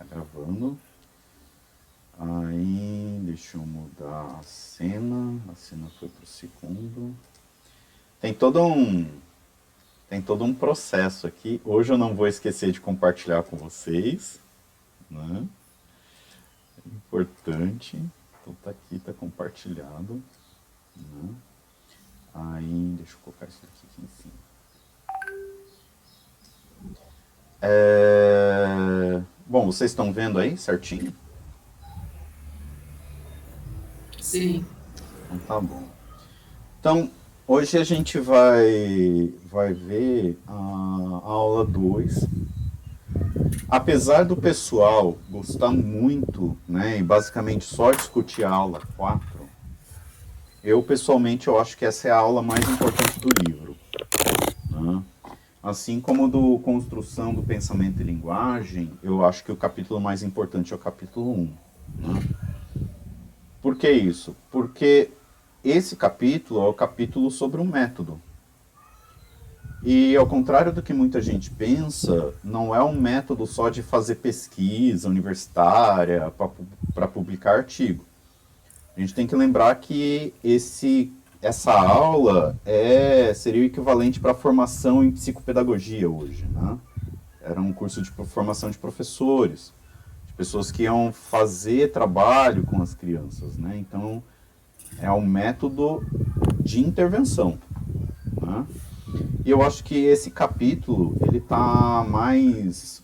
tá gravando. Aí, deixa eu mudar a cena. A cena foi pro segundo. Tem todo um tem todo um processo aqui. Hoje eu não vou esquecer de compartilhar com vocês, né? É importante. Então tá aqui, tá compartilhado, né? Aí, deixa eu colocar isso aqui, aqui em cima. É... Bom, vocês estão vendo aí certinho? Sim. Então tá bom. Então, hoje a gente vai, vai ver a, a aula 2. Apesar do pessoal gostar muito, né, e basicamente só discutir a aula 4, eu pessoalmente eu acho que essa é a aula mais importante do livro. Né? Assim como do Construção do Pensamento e Linguagem, eu acho que o capítulo mais importante é o capítulo 1. Né? Por que isso? Porque esse capítulo é o capítulo sobre o método. E ao contrário do que muita gente pensa, não é um método só de fazer pesquisa universitária para publicar artigo. A gente tem que lembrar que esse essa aula é, seria o equivalente para a formação em psicopedagogia hoje. Né? Era um curso de formação de professores, de pessoas que iam fazer trabalho com as crianças. Né? Então, é um método de intervenção. Né? E eu acho que esse capítulo ele está mais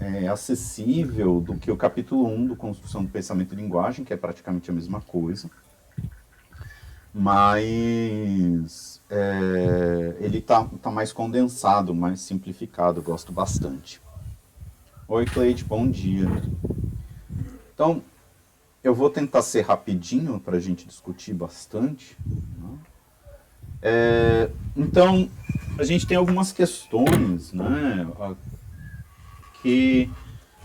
é, acessível do que o capítulo 1 do Construção do Pensamento e Linguagem, que é praticamente a mesma coisa mas é, ele tá, tá mais condensado, mais simplificado, gosto bastante. Oi, Cleide, bom dia. Então, eu vou tentar ser rapidinho para a gente discutir bastante. Né? É, então, a gente tem algumas questões, né, que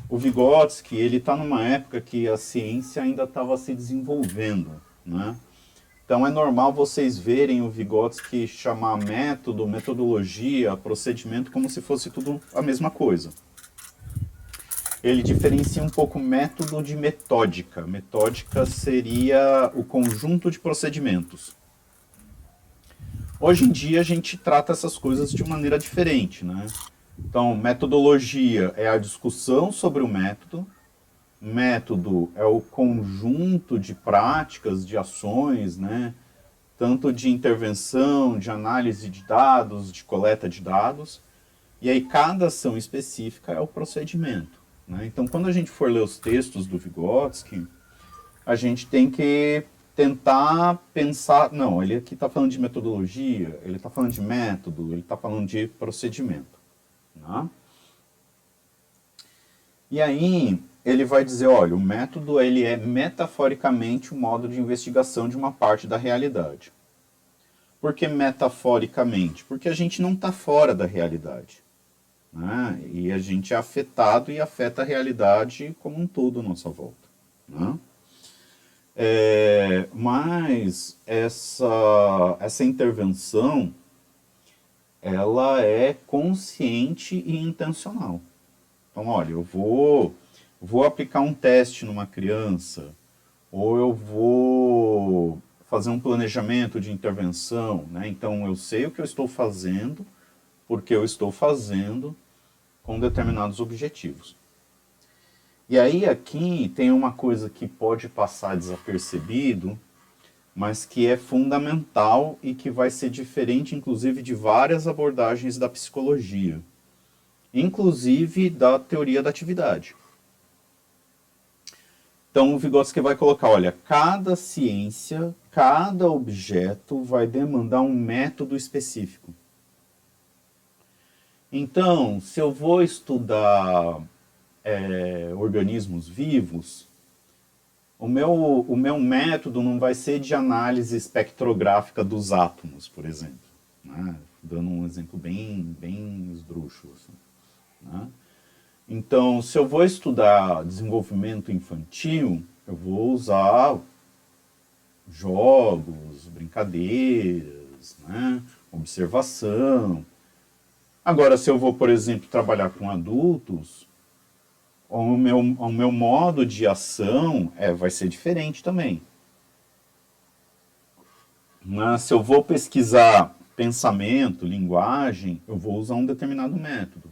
o Vygotsky, ele está numa época que a ciência ainda estava se desenvolvendo, né? Então é normal vocês verem o Vygotsky chamar método, metodologia, procedimento como se fosse tudo a mesma coisa. Ele diferencia um pouco método de metódica. Metódica seria o conjunto de procedimentos. Hoje em dia a gente trata essas coisas de maneira diferente, né? Então, metodologia é a discussão sobre o método, método é o conjunto de práticas, de ações, né? tanto de intervenção, de análise de dados, de coleta de dados. E aí cada ação específica é o procedimento. Né? Então, quando a gente for ler os textos do Vygotsky, a gente tem que tentar pensar, não, ele aqui está falando de metodologia, ele está falando de método, ele está falando de procedimento. Né? E aí, ele vai dizer, olha, o método ele é metaforicamente o um modo de investigação de uma parte da realidade. Por que metaforicamente? Porque a gente não está fora da realidade. Né? E a gente é afetado e afeta a realidade como um todo à nossa volta. Né? É, mas essa, essa intervenção ela é consciente e intencional. Então, olha, eu vou vou aplicar um teste numa criança, ou eu vou fazer um planejamento de intervenção, né? Então eu sei o que eu estou fazendo, porque eu estou fazendo com determinados objetivos. E aí aqui tem uma coisa que pode passar desapercebido, mas que é fundamental e que vai ser diferente, inclusive, de várias abordagens da psicologia, inclusive da teoria da atividade. Então o Vygotsky vai colocar, olha, cada ciência, cada objeto vai demandar um método específico. Então, se eu vou estudar é, organismos vivos, o meu, o meu método não vai ser de análise espectrográfica dos átomos, por exemplo. Né? Dando um exemplo bem, bem esdrúxulo. Assim, né? Então, se eu vou estudar desenvolvimento infantil, eu vou usar jogos, brincadeiras, né? observação. Agora, se eu vou, por exemplo, trabalhar com adultos, o meu, o meu modo de ação é, vai ser diferente também. Mas se eu vou pesquisar pensamento, linguagem, eu vou usar um determinado método.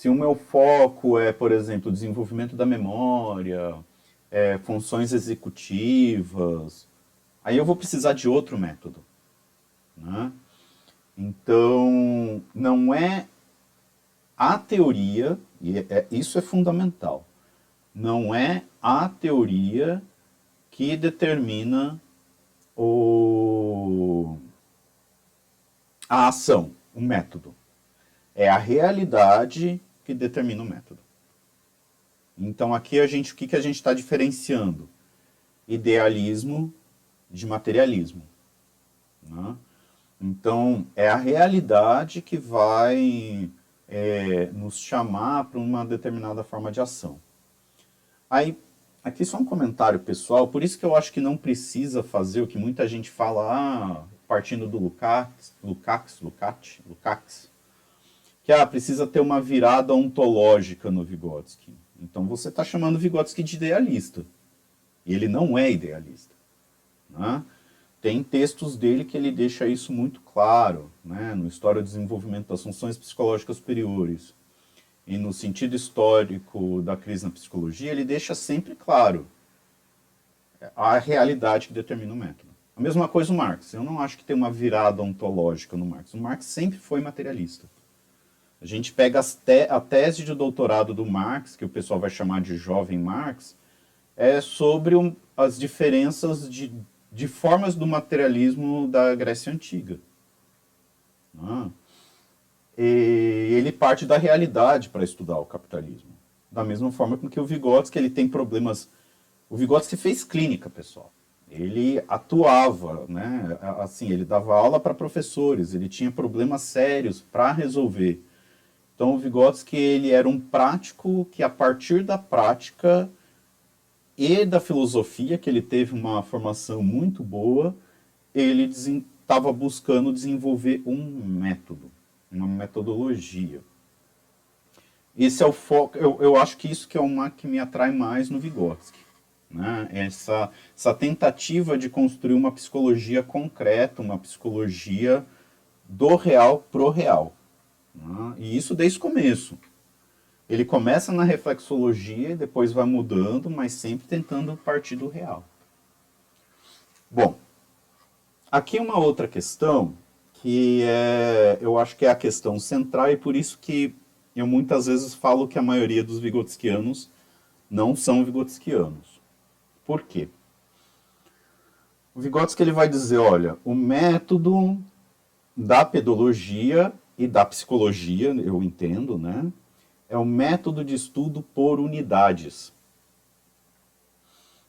Se o meu foco é, por exemplo, desenvolvimento da memória, é, funções executivas, aí eu vou precisar de outro método. Né? Então, não é a teoria, e é, é, isso é fundamental, não é a teoria que determina o, a ação, o método. É a realidade que determina o método. Então aqui a gente, o que, que a gente está diferenciando? Idealismo de materialismo. Né? Então é a realidade que vai é, nos chamar para uma determinada forma de ação. Aí, aqui só um comentário pessoal, por isso que eu acho que não precisa fazer o que muita gente fala, ah, partindo do Lukács, Lukács, Lukács, Lukács, que ah, precisa ter uma virada ontológica no Vygotsky. Então você está chamando Vygotsky de idealista. E ele não é idealista. Né? Tem textos dele que ele deixa isso muito claro, né? no História do Desenvolvimento das Funções Psicológicas Superiores. E no sentido histórico da crise na psicologia, ele deixa sempre claro a realidade que determina o método. A mesma coisa o Marx. Eu não acho que tem uma virada ontológica no Marx. O Marx sempre foi materialista. A gente pega te a tese de doutorado do Marx, que o pessoal vai chamar de jovem Marx, é sobre um, as diferenças de, de formas do materialismo da Grécia Antiga. Ah. E ele parte da realidade para estudar o capitalismo. Da mesma forma com que o Vygotsky ele tem problemas. O Vygotsky fez clínica, pessoal. Ele atuava, né? Assim, ele dava aula para professores, ele tinha problemas sérios para resolver. Então, o Vygotsky ele era um prático que, a partir da prática e da filosofia, que ele teve uma formação muito boa, ele estava buscando desenvolver um método, uma metodologia. Esse é o foco, eu, eu acho que isso que é uma que me atrai mais no Vygotsky. Né? Essa, essa tentativa de construir uma psicologia concreta, uma psicologia do real pro real. Né? E isso desde o começo. Ele começa na reflexologia e depois vai mudando, mas sempre tentando partir do real. Bom, aqui uma outra questão que é, eu acho que é a questão central e por isso que eu muitas vezes falo que a maioria dos vigotskianos não são vigotskianos. Por quê? O Vygotsky ele vai dizer, olha, o método da pedologia e da psicologia, eu entendo, né? É o método de estudo por unidades.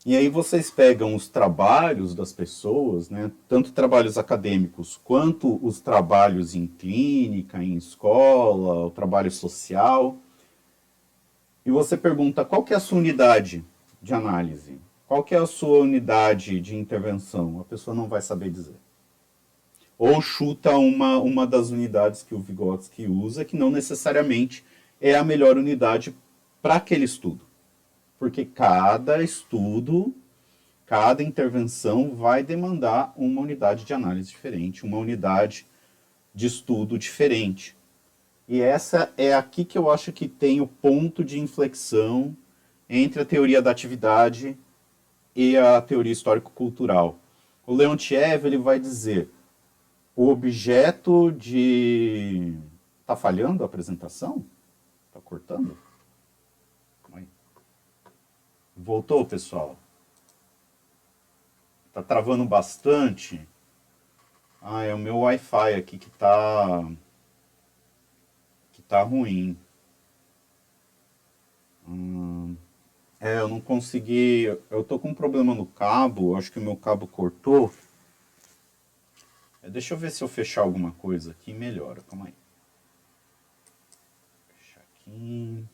E aí vocês pegam os trabalhos das pessoas, né, tanto trabalhos acadêmicos quanto os trabalhos em clínica, em escola, o trabalho social, e você pergunta qual que é a sua unidade de análise, qual que é a sua unidade de intervenção, a pessoa não vai saber dizer ou chuta uma, uma das unidades que o Vygotsky usa, que não necessariamente é a melhor unidade para aquele estudo. Porque cada estudo, cada intervenção vai demandar uma unidade de análise diferente, uma unidade de estudo diferente. E essa é aqui que eu acho que tem o ponto de inflexão entre a teoria da atividade e a teoria histórico-cultural. O Leontiev ele vai dizer o objeto de. Tá falhando a apresentação? Tá cortando? Voltou, pessoal? Tá travando bastante. Ah, é o meu Wi-Fi aqui que tá. que tá ruim. Hum, é, eu não consegui. Eu tô com um problema no cabo. Acho que o meu cabo cortou. É, deixa eu ver se eu fechar alguma coisa aqui melhora. Calma aí. Fechar aqui.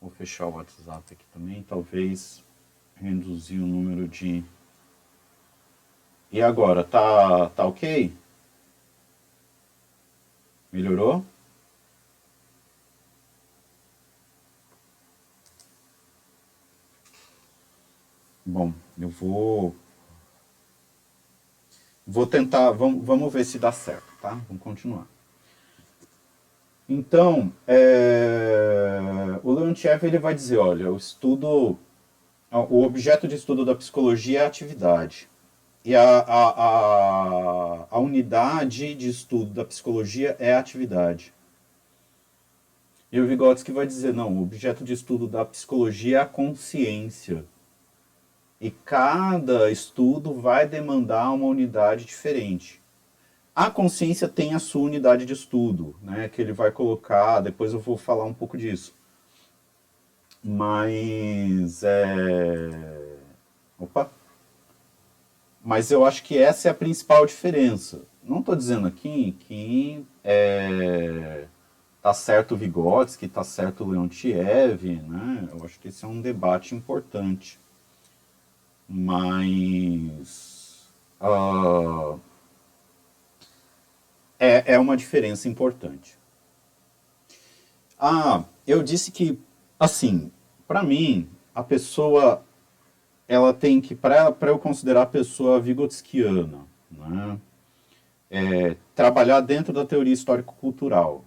Vou fechar o WhatsApp aqui também. Talvez reduzir o número de. E agora? Tá, tá ok? Melhorou? Bom, eu vou Vou tentar. Vamos, vamos ver se dá certo, tá? Vamos continuar. Então, é, o Leontiev ele vai dizer, olha, o estudo, o objeto de estudo da psicologia é a atividade. E a, a, a, a unidade de estudo da psicologia é a atividade. E o Vygotsky vai dizer, não, o objeto de estudo da psicologia é a consciência. E cada estudo vai demandar uma unidade diferente. A consciência tem a sua unidade de estudo, né, que ele vai colocar, depois eu vou falar um pouco disso. Mas é... Opa! Mas eu acho que essa é a principal diferença. Não estou dizendo aqui que é, tá certo o Vygotsky, tá certo o Leontiev, né? Eu acho que esse é um debate importante. Mas uh, é, é uma diferença importante. Ah, eu disse que, assim, para mim, a pessoa, ela tem que, para eu considerar a pessoa vigotskiana, né, é, trabalhar dentro da teoria histórico-cultural.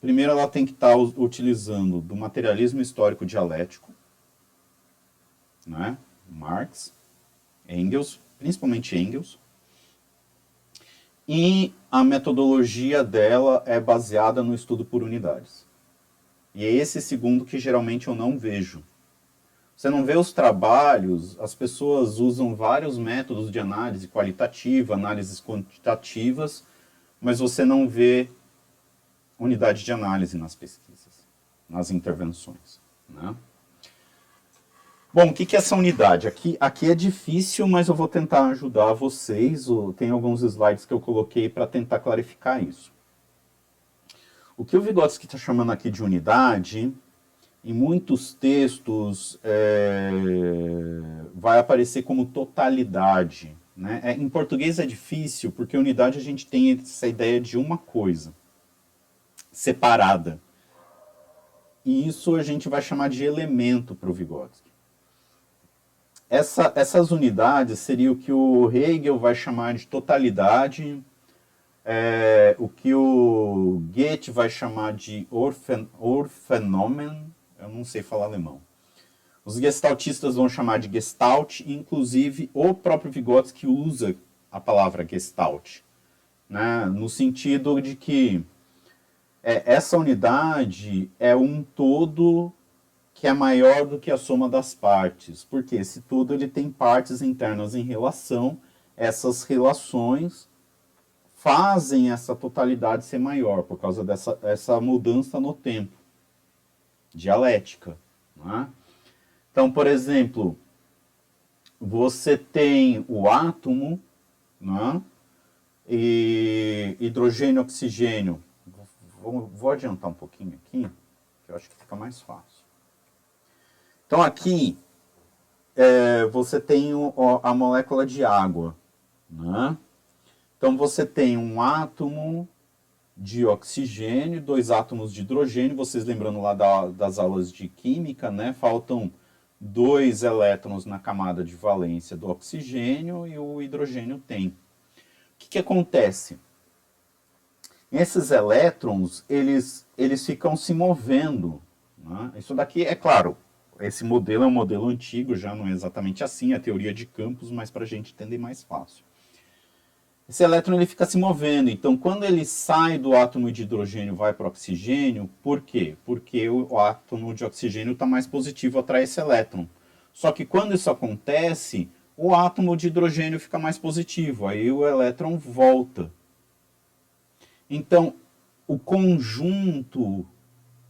Primeiro, ela tem que estar tá utilizando do materialismo histórico dialético, né, Marx, Engels, principalmente Engels, e a metodologia dela é baseada no estudo por unidades. E é esse segundo que geralmente eu não vejo. Você não vê os trabalhos, as pessoas usam vários métodos de análise qualitativa, análises quantitativas, mas você não vê unidade de análise nas pesquisas, nas intervenções. Né? Bom, o que é essa unidade? Aqui, aqui é difícil, mas eu vou tentar ajudar vocês. Tem alguns slides que eu coloquei para tentar clarificar isso. O que o Vygotsky está chamando aqui de unidade, em muitos textos é, vai aparecer como totalidade. Né? É, em português é difícil, porque unidade a gente tem essa ideia de uma coisa separada. E isso a gente vai chamar de elemento para o Vygotsky. Essa, essas unidades seria o que o Hegel vai chamar de totalidade, é, o que o Goethe vai chamar de orfen, orfenomen, eu não sei falar alemão. Os gestaltistas vão chamar de gestalt, inclusive o próprio Vygotsky usa a palavra gestalt, né, no sentido de que é, essa unidade é um todo que é maior do que a soma das partes, porque esse tudo ele tem partes internas em relação, essas relações fazem essa totalidade ser maior por causa dessa essa mudança no tempo, dialética. É? Então, por exemplo, você tem o átomo, é? e hidrogênio, oxigênio. Vou, vou adiantar um pouquinho aqui, que eu acho que fica mais fácil. Então aqui é, você tem o, a molécula de água. Né? Então você tem um átomo de oxigênio, dois átomos de hidrogênio. Vocês lembrando lá da, das aulas de química, né? Faltam dois elétrons na camada de valência do oxigênio e o hidrogênio tem. O que, que acontece? Esses elétrons, eles, eles ficam se movendo. Né? Isso daqui, é claro, esse modelo é um modelo antigo, já não é exatamente assim, a teoria de campos, mas para a gente entender mais fácil. Esse elétron ele fica se movendo, então quando ele sai do átomo de hidrogênio vai para o oxigênio, por quê? Porque o átomo de oxigênio está mais positivo, atrai esse elétron. Só que quando isso acontece, o átomo de hidrogênio fica mais positivo, aí o elétron volta. Então, o conjunto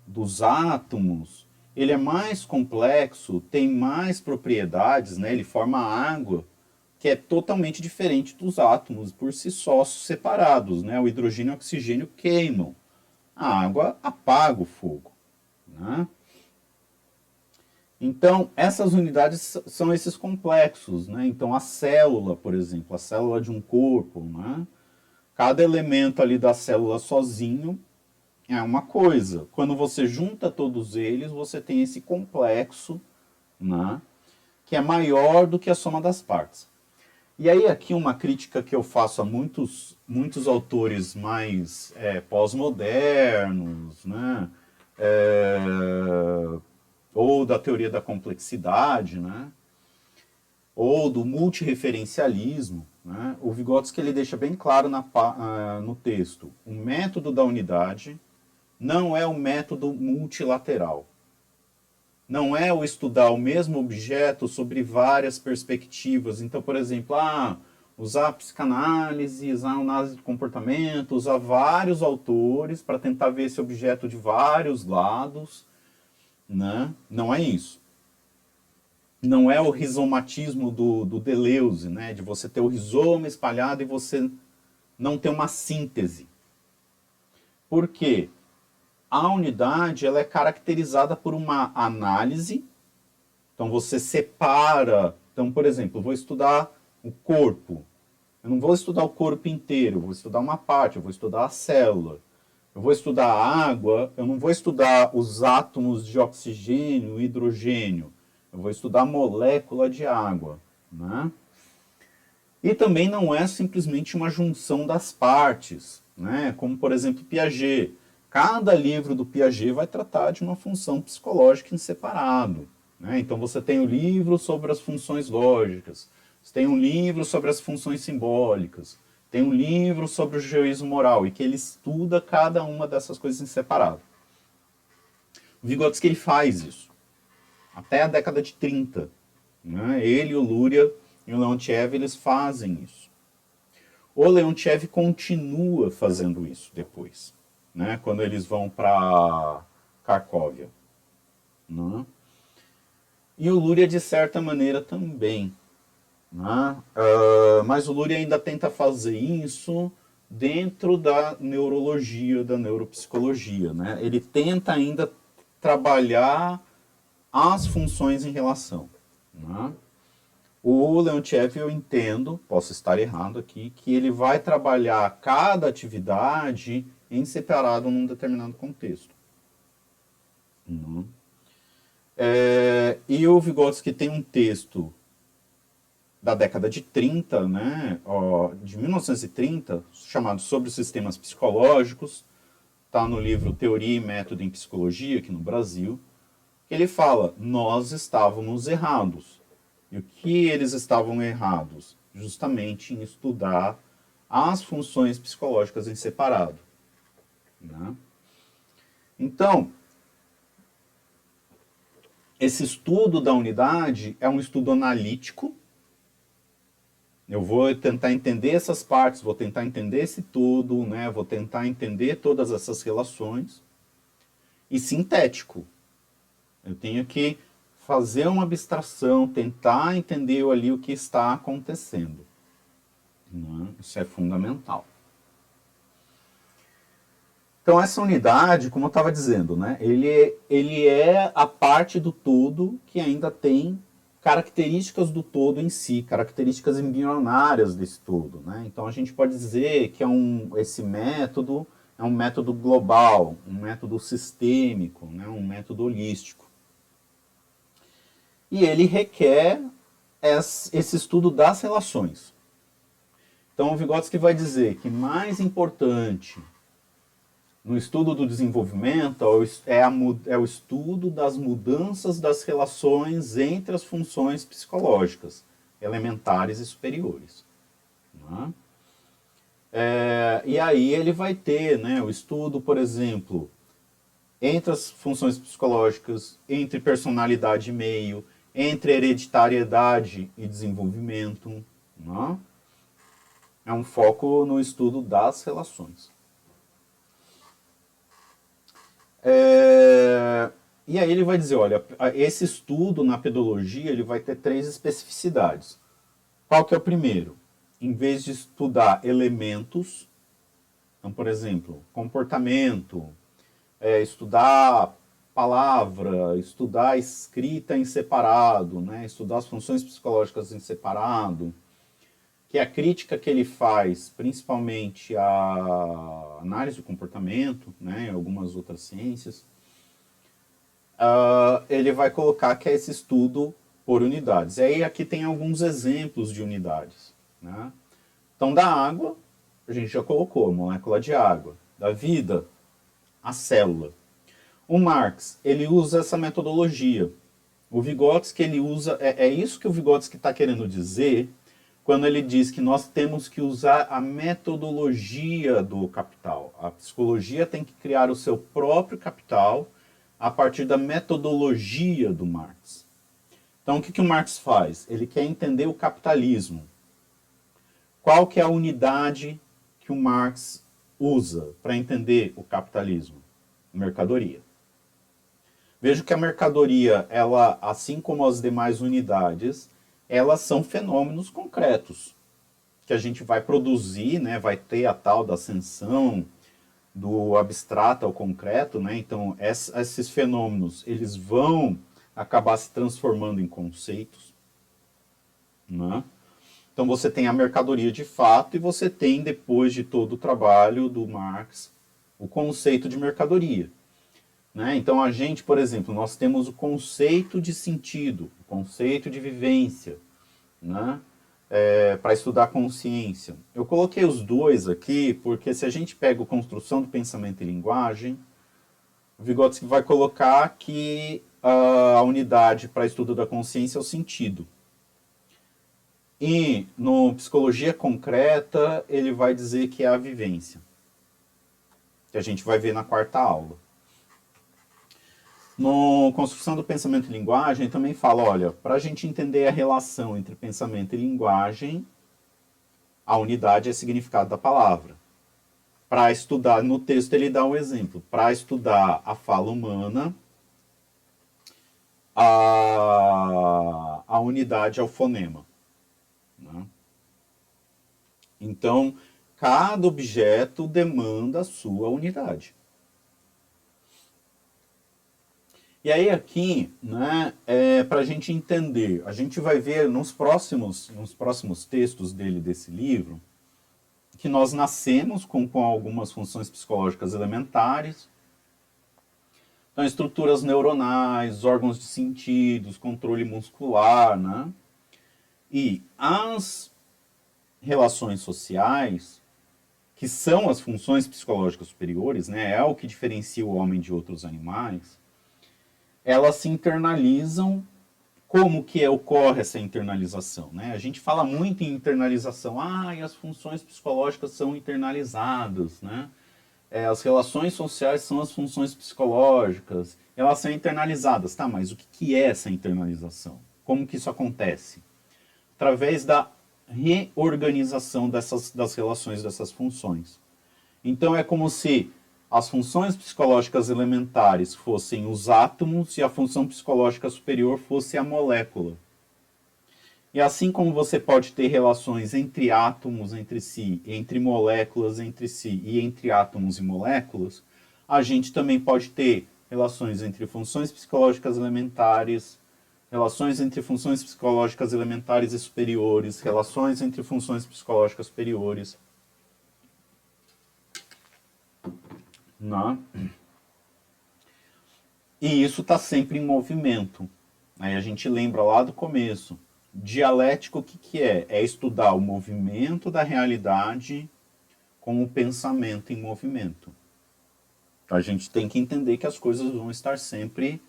dos átomos ele é mais complexo, tem mais propriedades, né? ele forma água, que é totalmente diferente dos átomos por si só separados. Né? O hidrogênio e o oxigênio queimam, a água apaga o fogo. Né? Então, essas unidades são esses complexos. Né? Então, a célula, por exemplo, a célula de um corpo, né? cada elemento ali da célula sozinho é uma coisa. Quando você junta todos eles, você tem esse complexo, né? que é maior do que a soma das partes. E aí aqui uma crítica que eu faço a muitos, muitos autores mais é, pós-modernos, né? É, ou da teoria da complexidade, né? ou do multireferencialismo, né? o Vygotsky ele deixa bem claro na, uh, no texto, o método da unidade não é o método multilateral. Não é o estudar o mesmo objeto sobre várias perspectivas. Então, por exemplo, ah, usar psicanálise, usar análise de comportamento, usar vários autores para tentar ver esse objeto de vários lados. Né? Não é isso. Não é o rizomatismo do, do Deleuze, né? de você ter o rizoma espalhado e você não ter uma síntese. Por quê? A unidade ela é caracterizada por uma análise. Então você separa. Então, por exemplo, vou estudar o corpo. Eu não vou estudar o corpo inteiro, vou estudar uma parte, eu vou estudar a célula. Eu vou estudar a água, eu não vou estudar os átomos de oxigênio hidrogênio. Eu vou estudar a molécula de água. Né? E também não é simplesmente uma junção das partes, né? como por exemplo Piaget. Cada livro do Piaget vai tratar de uma função psicológica em separado. Né? Então você tem o um livro sobre as funções lógicas, você tem um livro sobre as funções simbólicas, tem um livro sobre o juízo moral, e que ele estuda cada uma dessas coisas em separado. O Vygotsky ele faz isso. Até a década de 30. Né? Ele, o Luria e o Leontiev, eles fazem isso. O Leontiev continua fazendo isso depois né, quando eles vão para Cracóvia. Né? E o Luria, de certa maneira, também. Né? Uh, mas o Luria ainda tenta fazer isso dentro da neurologia, da neuropsicologia. Né? Ele tenta ainda trabalhar as funções em relação. Né? O Leontiev, eu entendo, posso estar errado aqui, que ele vai trabalhar cada atividade em separado num determinado contexto. Uhum. É, e o Vygotsky tem um texto da década de 30, né, ó, de 1930, chamado Sobre Sistemas Psicológicos, está no livro Teoria e Método em Psicologia, aqui no Brasil, ele fala, nós estávamos errados. E o que eles estavam errados? Justamente em estudar as funções psicológicas em separado. Né? Então, esse estudo da unidade é um estudo analítico. Eu vou tentar entender essas partes, vou tentar entender esse tudo, né? vou tentar entender todas essas relações. E sintético. Eu tenho que fazer uma abstração, tentar entender ali o que está acontecendo. Né? Isso é fundamental. Então essa unidade, como eu estava dizendo, né, ele, ele é a parte do todo que ainda tem características do todo em si, características embrionárias desse todo. Né? Então a gente pode dizer que é um, esse método é um método global, um método sistêmico, né? um método holístico. E ele requer esse estudo das relações. Então o Vygotsky vai dizer que mais importante no estudo do desenvolvimento é, a, é, o estudo das mudanças das relações entre as funções psicológicas, elementares e superiores. Né? É, e aí ele vai ter né, o estudo, por exemplo, entre as funções psicológicas, entre personalidade e meio, entre hereditariedade e desenvolvimento. Né? É um foco no estudo das relações. É, e aí ele vai dizer, olha, esse estudo na pedologia ele vai ter três especificidades. Qual que é o primeiro? Em vez de estudar elementos, então, por exemplo, comportamento, é, estudar palavra, estudar escrita em separado, né? estudar as funções psicológicas em separado, que é a crítica que ele faz, principalmente a análise do comportamento, né, e algumas outras ciências, uh, ele vai colocar que é esse estudo por unidades. E aí aqui tem alguns exemplos de unidades. Né? Então, da água, a gente já colocou, molécula de água. Da vida, a célula. O Marx, ele usa essa metodologia. O Vygotsky, ele usa... É, é isso que o Vygotsky está querendo dizer quando ele diz que nós temos que usar a metodologia do capital. A psicologia tem que criar o seu próprio capital a partir da metodologia do Marx. Então, o que, que o Marx faz? Ele quer entender o capitalismo. Qual que é a unidade que o Marx usa para entender o capitalismo? Mercadoria. Vejo que a mercadoria, ela, assim como as demais unidades, elas são fenômenos concretos que a gente vai produzir, né? Vai ter a tal da ascensão do abstrato ao concreto, né? Então, esses fenômenos, eles vão acabar se transformando em conceitos, né? Então, você tem a mercadoria de fato e você tem, depois de todo o trabalho do Marx, o conceito de mercadoria. Né? Então, a gente, por exemplo, nós temos o conceito de sentido, o conceito de vivência, né? é, para estudar consciência. Eu coloquei os dois aqui porque se a gente pega a construção do pensamento e linguagem, o Vygotsky vai colocar que a unidade para estudo da consciência é o sentido. E no Psicologia Concreta, ele vai dizer que é a vivência, que a gente vai ver na quarta aula. No Construção do Pensamento e Linguagem, também fala, olha, para a gente entender a relação entre pensamento e linguagem, a unidade é significado da palavra. Para estudar, no texto ele dá um exemplo, para estudar a fala humana, a, a unidade é o fonema. Né? Então, cada objeto demanda a sua unidade. E aí aqui, né, é, para a gente entender, a gente vai ver nos próximos, nos próximos textos dele desse livro, que nós nascemos com, com algumas funções psicológicas elementares, então estruturas neuronais, órgãos de sentidos, controle muscular, né? E as relações sociais, que são as funções psicológicas superiores, né, é o que diferencia o homem de outros animais, elas se internalizam. Como que ocorre essa internalização? Né? A gente fala muito em internalização. Ah, e as funções psicológicas são internalizadas. Né? É, as relações sociais são as funções psicológicas. Elas são internalizadas. Tá, mas o que, que é essa internalização? Como que isso acontece? Através da reorganização dessas, das relações dessas funções. Então é como se as funções psicológicas elementares fossem os átomos e a função psicológica superior fosse a molécula. E assim como você pode ter relações entre átomos entre si, entre moléculas entre si e entre átomos e moléculas, a gente também pode ter relações entre funções psicológicas elementares, relações entre funções psicológicas elementares e superiores, relações entre funções psicológicas superiores, Né? E isso está sempre em movimento. Aí a gente lembra lá do começo. Dialético o que, que é? É estudar o movimento da realidade com o pensamento em movimento. A gente tem que entender que as coisas vão estar sempre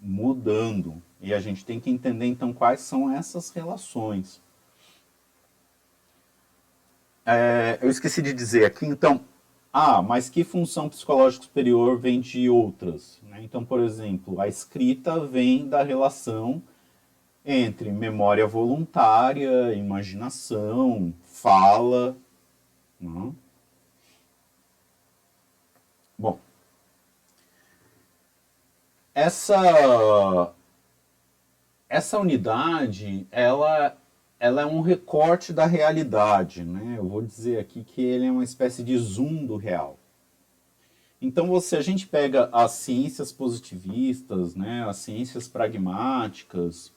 mudando. E a gente tem que entender então quais são essas relações. É, eu esqueci de dizer aqui, então, ah, mas que função psicológica superior vem de outras? Né? Então, por exemplo, a escrita vem da relação entre memória voluntária, imaginação, fala. Né? Bom, essa essa unidade, ela ela é um recorte da realidade, né? Eu vou dizer aqui que ele é uma espécie de zoom do real. Então, se a gente pega as ciências positivistas, né, as ciências pragmáticas,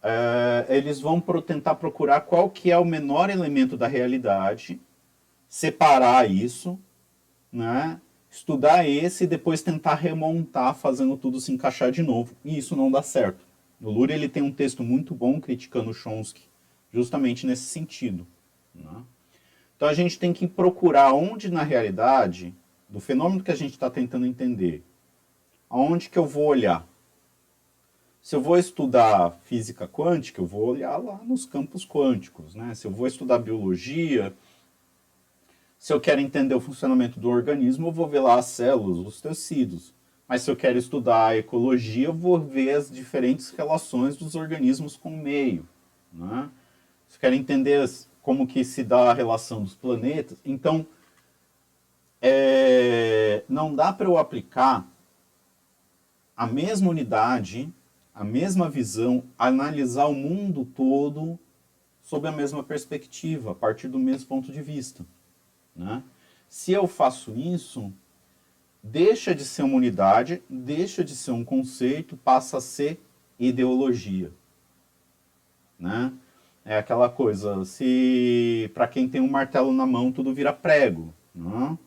é, eles vão pro, tentar procurar qual que é o menor elemento da realidade, separar isso, né, estudar esse e depois tentar remontar, fazendo tudo se encaixar de novo. E isso não dá certo. O Luria ele tem um texto muito bom criticando Chomsky, justamente nesse sentido. Né? Então a gente tem que procurar onde na realidade, do fenômeno que a gente está tentando entender, aonde que eu vou olhar. Se eu vou estudar física quântica, eu vou olhar lá nos campos quânticos. Né? Se eu vou estudar biologia, se eu quero entender o funcionamento do organismo, eu vou ver lá as células, os tecidos. Mas se eu quero estudar a ecologia, eu vou ver as diferentes relações dos organismos com o meio. Né? Se eu quero entender como que se dá a relação dos planetas, então é, não dá para eu aplicar a mesma unidade, a mesma visão, analisar o mundo todo sob a mesma perspectiva, a partir do mesmo ponto de vista. Né? Se eu faço isso, deixa de ser uma unidade, deixa de ser um conceito, passa a ser ideologia. Né? É aquela coisa, se para quem tem um martelo na mão tudo vira prego. Né?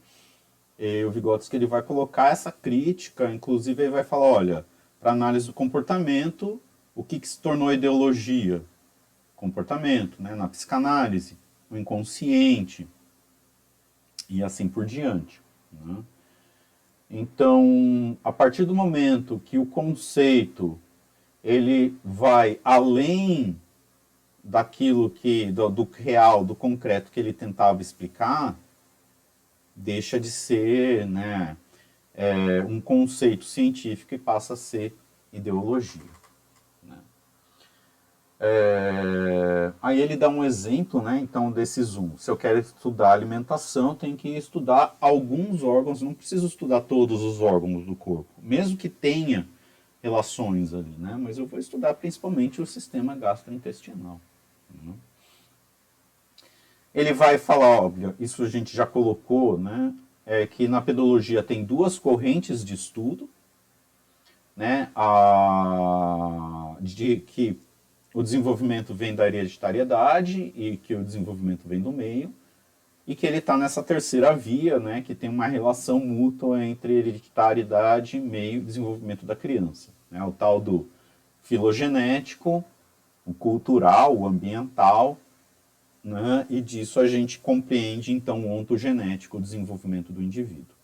E o Vygotsky ele vai colocar essa crítica, inclusive ele vai falar, olha, para análise do comportamento, o que, que se tornou ideologia? Comportamento, né? na psicanálise, o inconsciente, e assim por diante. Né? Então, a partir do momento que o conceito ele vai além daquilo que do, do, real, do concreto que ele tentava explicar, deixa de ser, né, é, um conceito científico e passa a ser ideologia. É... Aí ele dá um exemplo, né? Então, desse zoom. Se eu quero estudar alimentação, tem que estudar alguns órgãos, não preciso estudar todos os órgãos do corpo, mesmo que tenha relações ali, né? Mas eu vou estudar principalmente o sistema gastrointestinal. Né? Ele vai falar, óbvio, isso a gente já colocou, né? É que na pedologia tem duas correntes de estudo, né? A, de que o desenvolvimento vem da hereditariedade e que o desenvolvimento vem do meio, e que ele está nessa terceira via, né, que tem uma relação mútua entre hereditariedade, meio e desenvolvimento da criança. Né, o tal do filogenético, o cultural, o ambiental, né, e disso a gente compreende então o ontogenético, o desenvolvimento do indivíduo.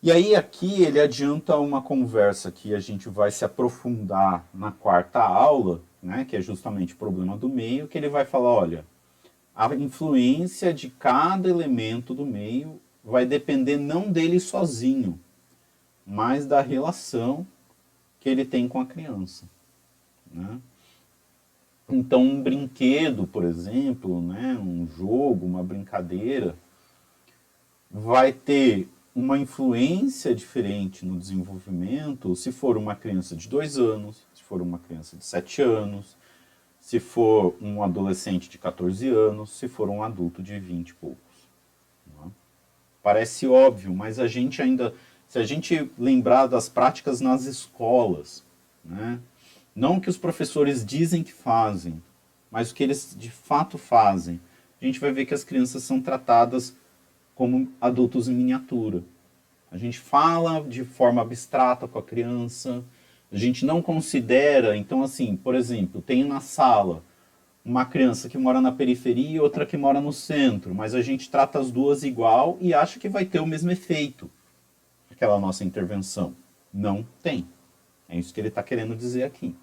E aí aqui ele adianta uma conversa que a gente vai se aprofundar na quarta aula, né, que é justamente o problema do meio, que ele vai falar, olha, a influência de cada elemento do meio vai depender não dele sozinho, mas da relação que ele tem com a criança. Né? Então, um brinquedo, por exemplo, né, um jogo, uma brincadeira, vai ter uma influência diferente no desenvolvimento se for uma criança de dois anos, se for uma criança de sete anos, se for um adolescente de 14 anos, se for um adulto de 20 e poucos. É? Parece óbvio, mas a gente ainda, se a gente lembrar das práticas nas escolas, né? não o que os professores dizem que fazem, mas o que eles de fato fazem, a gente vai ver que as crianças são tratadas como adultos em miniatura. A gente fala de forma abstrata com a criança, a gente não considera, então assim, por exemplo, tem na sala uma criança que mora na periferia e outra que mora no centro, mas a gente trata as duas igual e acha que vai ter o mesmo efeito aquela nossa intervenção. Não tem. É isso que ele está querendo dizer aqui.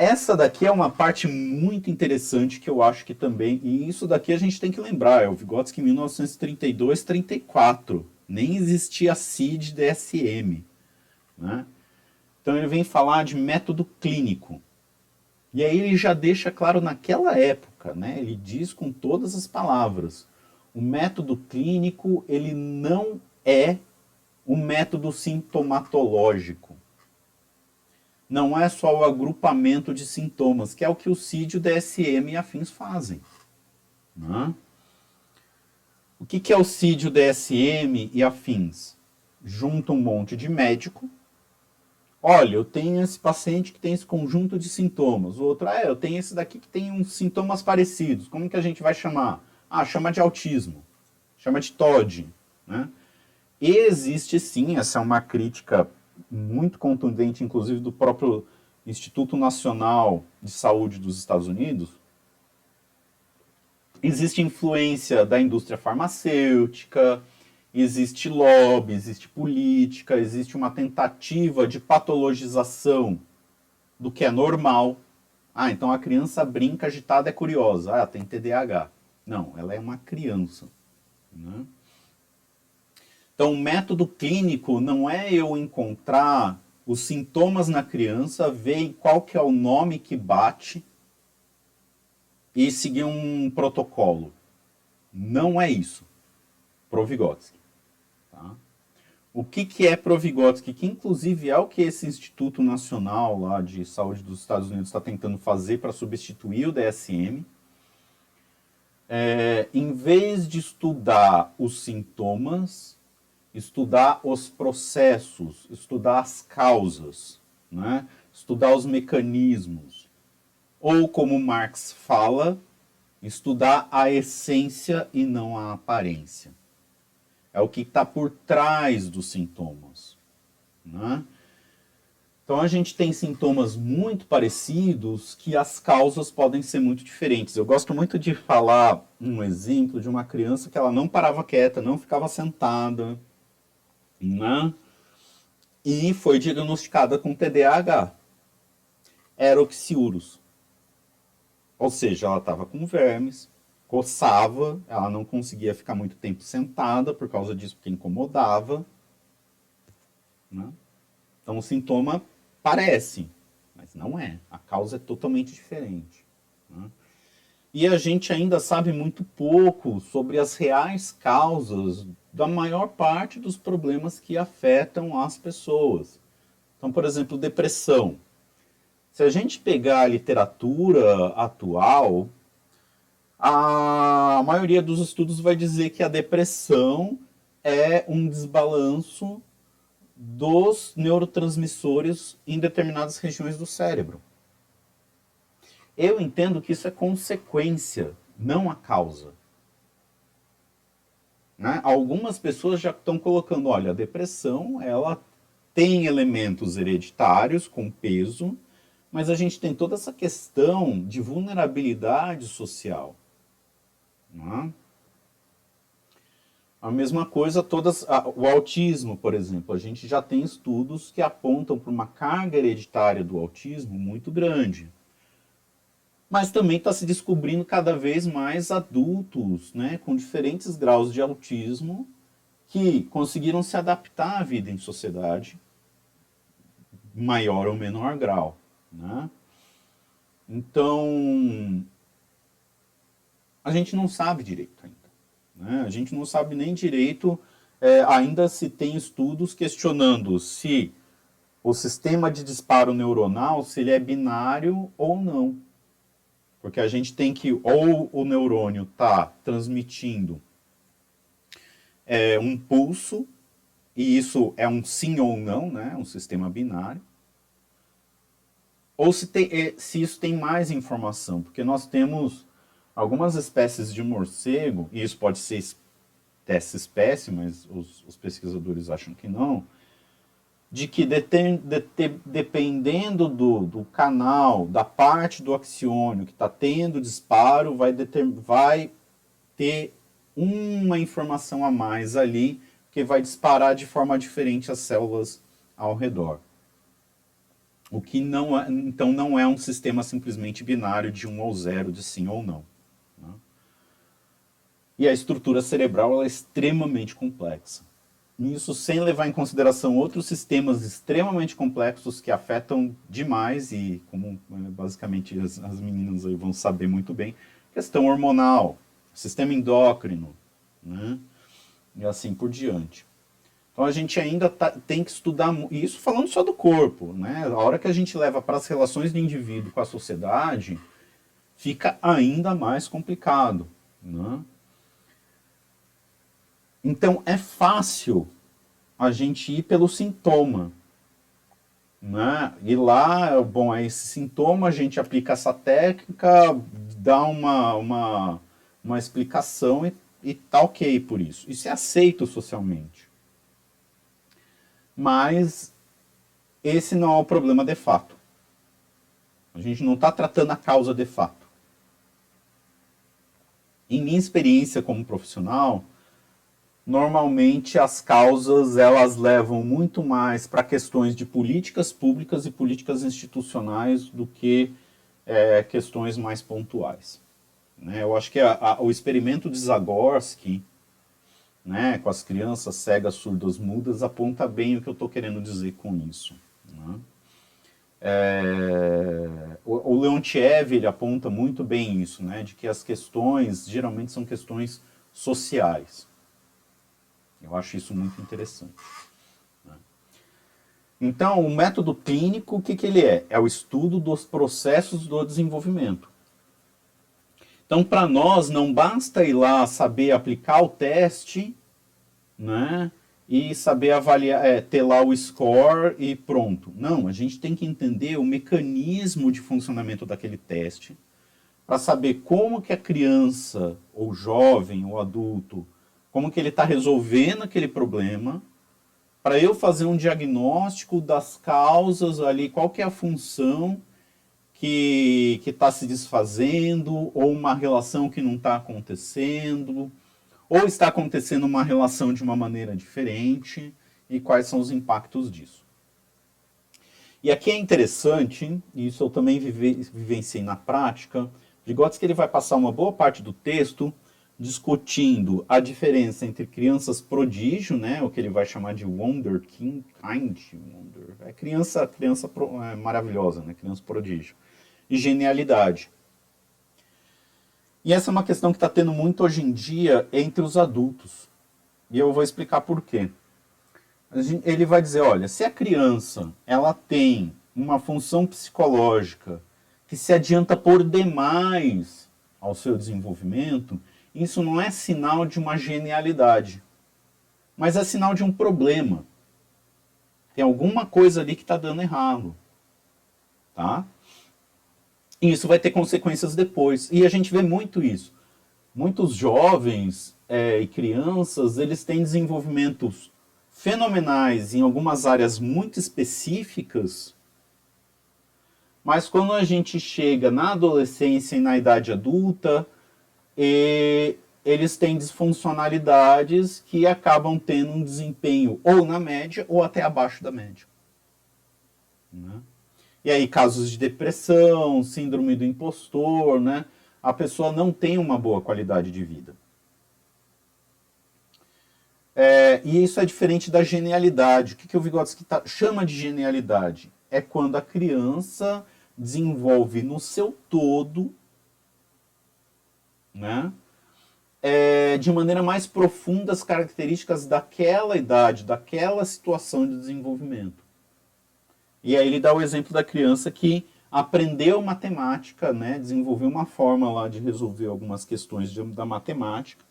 Essa daqui é uma parte muito interessante que eu acho que também, e isso daqui a gente tem que lembrar, é o Vygotsky em 1932, 34. Nem existia CID DSM. Né? Então ele vem falar de método clínico. E aí ele já deixa claro naquela época, né? ele diz com todas as palavras, o método clínico ele não é um método sintomatológico não é só o agrupamento de sintomas, que é o que o CID, o DSM e afins fazem. Né? O que, que é o CID, o DSM e afins? Junta um monte de médico. Olha, eu tenho esse paciente que tem esse conjunto de sintomas. O outro, ah, eu tenho esse daqui que tem uns sintomas parecidos. Como que a gente vai chamar? Ah, chama de autismo. Chama de TOD. Né? existe sim, essa é uma crítica muito contundente, inclusive do próprio Instituto Nacional de Saúde dos Estados Unidos, existe influência da indústria farmacêutica, existe lobby, existe política, existe uma tentativa de patologização do que é normal. Ah, então a criança brinca agitada é curiosa. Ah, tem TDAH. Não, ela é uma criança. Né? Então, o método clínico não é eu encontrar os sintomas na criança, ver qual que é o nome que bate e seguir um protocolo. Não é isso. Provigotsky. Tá? O que, que é Provigotsky? Que inclusive é o que esse Instituto Nacional lá de Saúde dos Estados Unidos está tentando fazer para substituir o DSM. É, em vez de estudar os sintomas, estudar os processos, estudar as causas, né? estudar os mecanismos. Ou, como Marx fala, estudar a essência e não a aparência. É o que está por trás dos sintomas. Né? Então a gente tem sintomas muito parecidos que as causas podem ser muito diferentes. Eu gosto muito de falar um exemplo de uma criança que ela não parava quieta, não ficava sentada, né? E foi diagnosticada com TDAH. Era oxiurus. Ou seja, ela estava com vermes, coçava, ela não conseguia ficar muito tempo sentada por causa disso, porque incomodava. Né? Então o sintoma parece, mas não é. A causa é totalmente diferente. Né? E a gente ainda sabe muito pouco sobre as reais causas da maior parte dos problemas que afetam as pessoas. Então, por exemplo, depressão. Se a gente pegar a literatura atual, a maioria dos estudos vai dizer que a depressão é um desbalanço dos neurotransmissores em determinadas regiões do cérebro. Eu entendo que isso é consequência, não a causa. Né? Algumas pessoas já estão colocando, olha, a depressão ela tem elementos hereditários com peso, mas a gente tem toda essa questão de vulnerabilidade social. Né? A mesma coisa, todas, a, o autismo, por exemplo, a gente já tem estudos que apontam para uma carga hereditária do autismo muito grande mas também está se descobrindo cada vez mais adultos né, com diferentes graus de autismo que conseguiram se adaptar à vida em sociedade, maior ou menor grau. Né? Então, a gente não sabe direito ainda. Né? A gente não sabe nem direito, é, ainda se tem estudos questionando se o sistema de disparo neuronal, se ele é binário ou não. Porque a gente tem que, ou o neurônio está transmitindo é, um pulso, e isso é um sim ou não, né? um sistema binário. Ou se, tem, é, se isso tem mais informação, porque nós temos algumas espécies de morcego, e isso pode ser dessa espécie, mas os, os pesquisadores acham que não, de que de, dependendo do, do, canal, da parte do axiônio que está tendo disparo, vai, vai ter uma informação a mais ali que vai disparar de forma diferente as células ao redor. O que não é, então não é um sistema simplesmente binário de um ou zero, de sim ou não. Né? E a estrutura cerebral é extremamente complexa. Isso sem levar em consideração outros sistemas extremamente complexos que afetam demais e, como né, basicamente as, as meninas vão saber muito bem, questão hormonal, sistema endócrino, né? E assim por diante. Então a gente ainda tá, tem que estudar, isso falando só do corpo, né? A hora que a gente leva para as relações do indivíduo com a sociedade, fica ainda mais complicado, né? Então é fácil a gente ir pelo sintoma. Né? E lá, bom, é esse sintoma, a gente aplica essa técnica, dá uma, uma, uma explicação e, e tá ok por isso. Isso é aceito socialmente. Mas esse não é o problema de fato. A gente não está tratando a causa de fato. Em minha experiência como profissional, normalmente as causas elas levam muito mais para questões de políticas públicas e políticas institucionais do que é, questões mais pontuais. Né? Eu acho que a, a, o experimento de Zagorski, né, com as crianças cegas, surdas, mudas, aponta bem o que eu estou querendo dizer com isso. Né? É, o, o Leontiev ele aponta muito bem isso, né, de que as questões geralmente são questões sociais. Eu acho isso muito interessante. Né? Então, o método clínico, o que, que ele é? É o estudo dos processos do desenvolvimento. Então, para nós, não basta ir lá saber aplicar o teste, né? e saber avaliar, é, ter lá o score e pronto. Não, a gente tem que entender o mecanismo de funcionamento daquele teste para saber como que a criança, ou jovem, ou adulto, como que ele está resolvendo aquele problema, para eu fazer um diagnóstico das causas ali, qual que é a função que está se desfazendo, ou uma relação que não está acontecendo, ou está acontecendo uma relação de uma maneira diferente e quais são os impactos disso. E aqui é interessante, e isso eu também vive, vivenciei na prática, Vygotsky ele vai passar uma boa parte do texto discutindo a diferença entre crianças prodígio, né, o que ele vai chamar de wonder kind, wonder, é criança, criança é, maravilhosa, né, criança prodígio, e genialidade. E essa é uma questão que está tendo muito hoje em dia entre os adultos. E eu vou explicar por quê. Ele vai dizer, olha, se a criança ela tem uma função psicológica que se adianta por demais ao seu desenvolvimento, isso não é sinal de uma genialidade, mas é sinal de um problema. Tem alguma coisa ali que está dando errado, tá? E isso vai ter consequências depois. E a gente vê muito isso. Muitos jovens é, e crianças, eles têm desenvolvimentos fenomenais em algumas áreas muito específicas, mas quando a gente chega na adolescência e na idade adulta, e eles têm disfuncionalidades que acabam tendo um desempenho ou na média ou até abaixo da média. Né? E aí, casos de depressão, síndrome do impostor, né? A pessoa não tem uma boa qualidade de vida. É, e isso é diferente da genialidade. O que, que o Vygotsky tá, chama de genialidade? É quando a criança desenvolve no seu todo, né? É, de maneira mais profunda as características daquela idade, daquela situação de desenvolvimento. E aí ele dá o exemplo da criança que aprendeu matemática, né, desenvolveu uma forma lá de resolver algumas questões de, da matemática,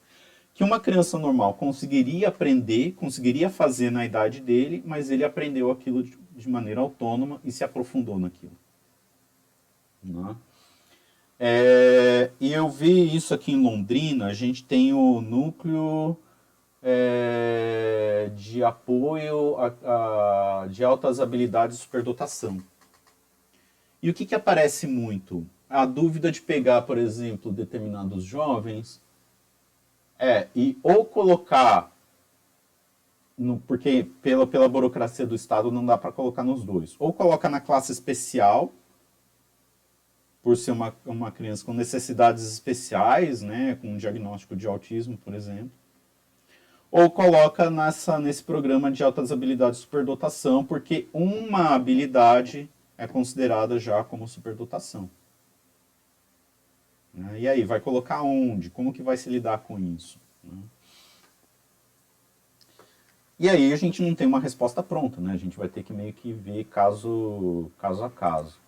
que uma criança normal conseguiria aprender, conseguiria fazer na idade dele, mas ele aprendeu aquilo de, de maneira autônoma e se aprofundou naquilo. Né? É, e eu vi isso aqui em Londrina, a gente tem o núcleo é, de apoio a, a, de altas habilidades de superdotação. E o que, que aparece muito? A dúvida de pegar, por exemplo, determinados jovens é e ou colocar no, porque pela, pela burocracia do Estado não dá para colocar nos dois. Ou coloca na classe especial, por ser uma, uma criança com necessidades especiais, né, com um diagnóstico de autismo, por exemplo ou coloca nessa, nesse programa de altas habilidades de superdotação, porque uma habilidade é considerada já como superdotação. Né? E aí, vai colocar onde? Como que vai se lidar com isso? Né? E aí a gente não tem uma resposta pronta, né? A gente vai ter que meio que ver caso, caso a caso.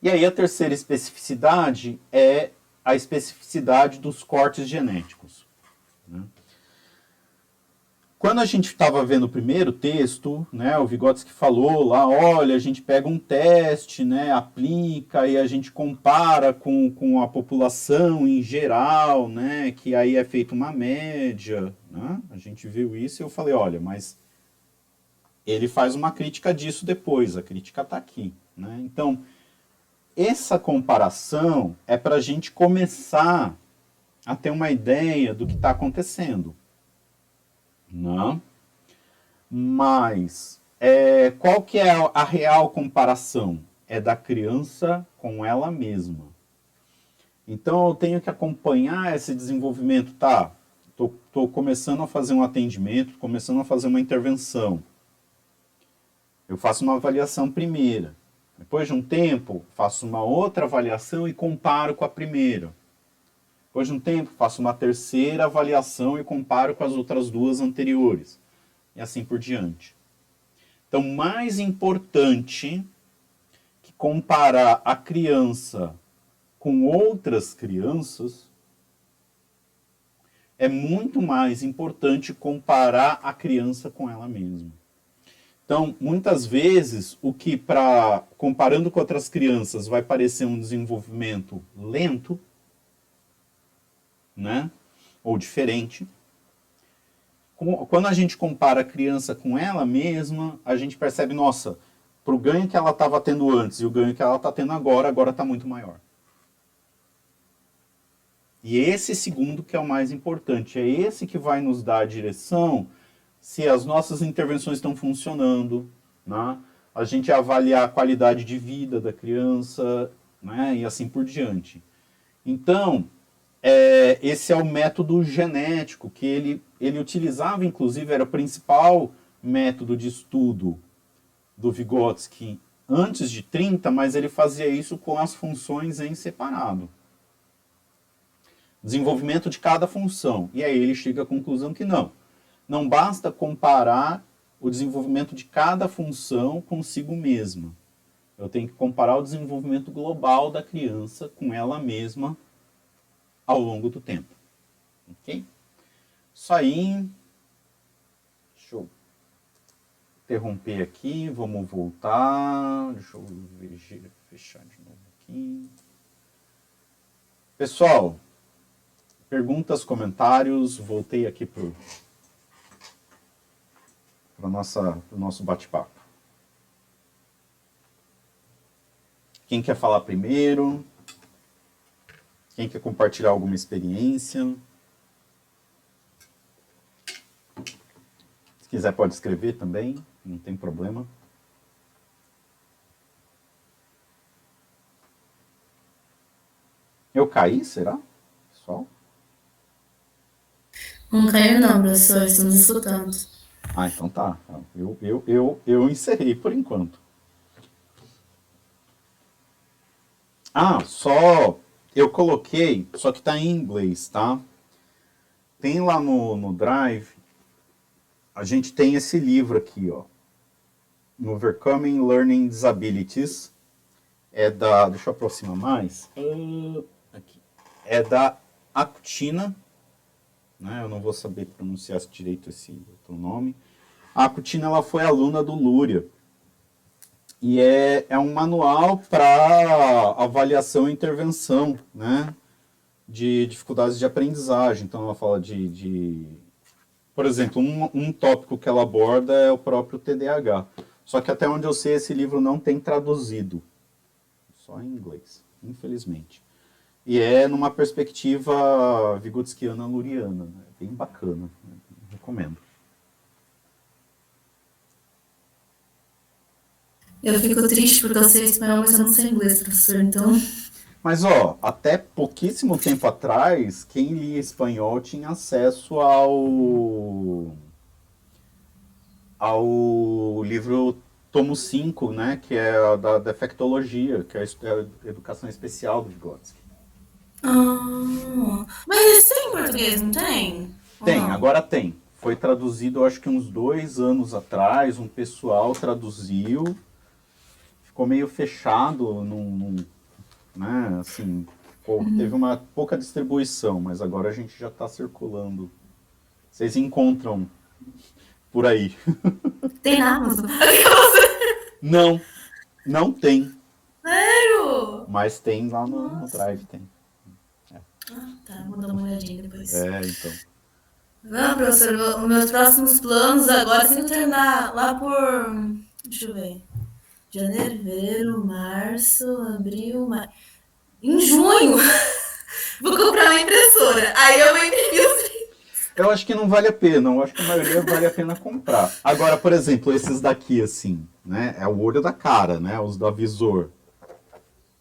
E aí a terceira especificidade é a especificidade dos cortes genéticos. Né? Quando a gente estava vendo o primeiro texto, né, o Vygotsky falou lá, olha, a gente pega um teste, né, aplica e a gente compara com, com a população em geral, né, que aí é feita uma média, né, a gente viu isso e eu falei, olha, mas ele faz uma crítica disso depois, a crítica está aqui. Né? Então, essa comparação é para a gente começar a ter uma ideia do que está acontecendo. Não? Né? Mas é, qual que é a real comparação? É da criança com ela mesma. Então eu tenho que acompanhar esse desenvolvimento, tá? Estou começando a fazer um atendimento, começando a fazer uma intervenção. Eu faço uma avaliação primeira. Depois de um tempo, faço uma outra avaliação e comparo com a primeira. Depois de um tempo, faço uma terceira avaliação e comparo com as outras duas anteriores. E assim por diante. Então, mais importante que comparar a criança com outras crianças, é muito mais importante comparar a criança com ela mesma. Então, muitas vezes, o que para comparando com outras crianças vai parecer um desenvolvimento lento, né? Ou diferente. Quando a gente compara a criança com ela mesma, a gente percebe, nossa, para o ganho que ela estava tendo antes e o ganho que ela está tendo agora, agora está muito maior. E esse segundo que é o mais importante, é esse que vai nos dar a direção se as nossas intervenções estão funcionando, né? a gente avaliar a qualidade de vida da criança, né? e assim por diante. Então, é, esse é o método genético que ele, ele utilizava, inclusive, era o principal método de estudo do Vygotsky antes de 30, mas ele fazia isso com as funções em separado. Desenvolvimento de cada função. E aí ele chega à conclusão que não não basta comparar o desenvolvimento de cada função consigo mesma. Eu tenho que comparar o desenvolvimento global da criança com ela mesma ao longo do tempo. Ok? Isso aí. Deixa eu interromper aqui. Vamos voltar. Deixa eu fechar de novo aqui. Pessoal, perguntas, comentários. Voltei aqui para para o nosso bate-papo. Quem quer falar primeiro? Quem quer compartilhar alguma experiência? Se quiser, pode escrever também, não tem problema. Eu caí, será? Pessoal? Não caiu não, professor, estamos escutando. Ah, então tá. Eu, eu, eu, eu encerrei por enquanto. Ah, só eu coloquei, só que tá em inglês, tá? Tem lá no, no Drive, a gente tem esse livro aqui, ó. Overcoming Learning Disabilities. É da. Deixa eu aproximar mais. Aqui. É da Acutina. Né? Eu não vou saber pronunciar direito esse outro nome. A Cutina ela foi aluna do Lúria. E é, é um manual para avaliação e intervenção, né? De dificuldades de aprendizagem. Então ela fala de. de... Por exemplo, um, um tópico que ela aborda é o próprio TDAH. Só que até onde eu sei, esse livro não tem traduzido. Só em inglês, infelizmente. E é numa perspectiva vigotskiana-luriana. Né? Bem bacana. Né? Recomendo. Eu fico triste porque eu sei espanhol, mas eu não sei inglês, professor, então. Mas, ó, até pouquíssimo tempo atrás, quem lia espanhol tinha acesso ao. ao livro tomo 5, né? Que é da defectologia, que é a educação especial do Vygotsky. Ah, mas tem em português, não tem? Tem, agora tem. Foi traduzido, acho que uns dois anos atrás, um pessoal traduziu ficou meio fechado num, num né, assim, uhum. teve uma pouca distribuição, mas agora a gente já está circulando. Vocês encontram por aí. Tem na Amazon? não, não tem. Sério? Mas tem lá no, no Drive, tem. Ah, tá. Vou dar uma olhadinha depois. É, então. Não, professor, os meus próximos planos agora, assim, terminar lá por. Deixa eu ver. Janeiro, fevereiro, março, abril, maio. Em junho, vou comprar uma impressora. Aí eu os Eu acho que não vale a pena, eu acho que a maioria vale a pena comprar. Agora, por exemplo, esses daqui, assim, né? É o olho da cara, né? Os do avisor.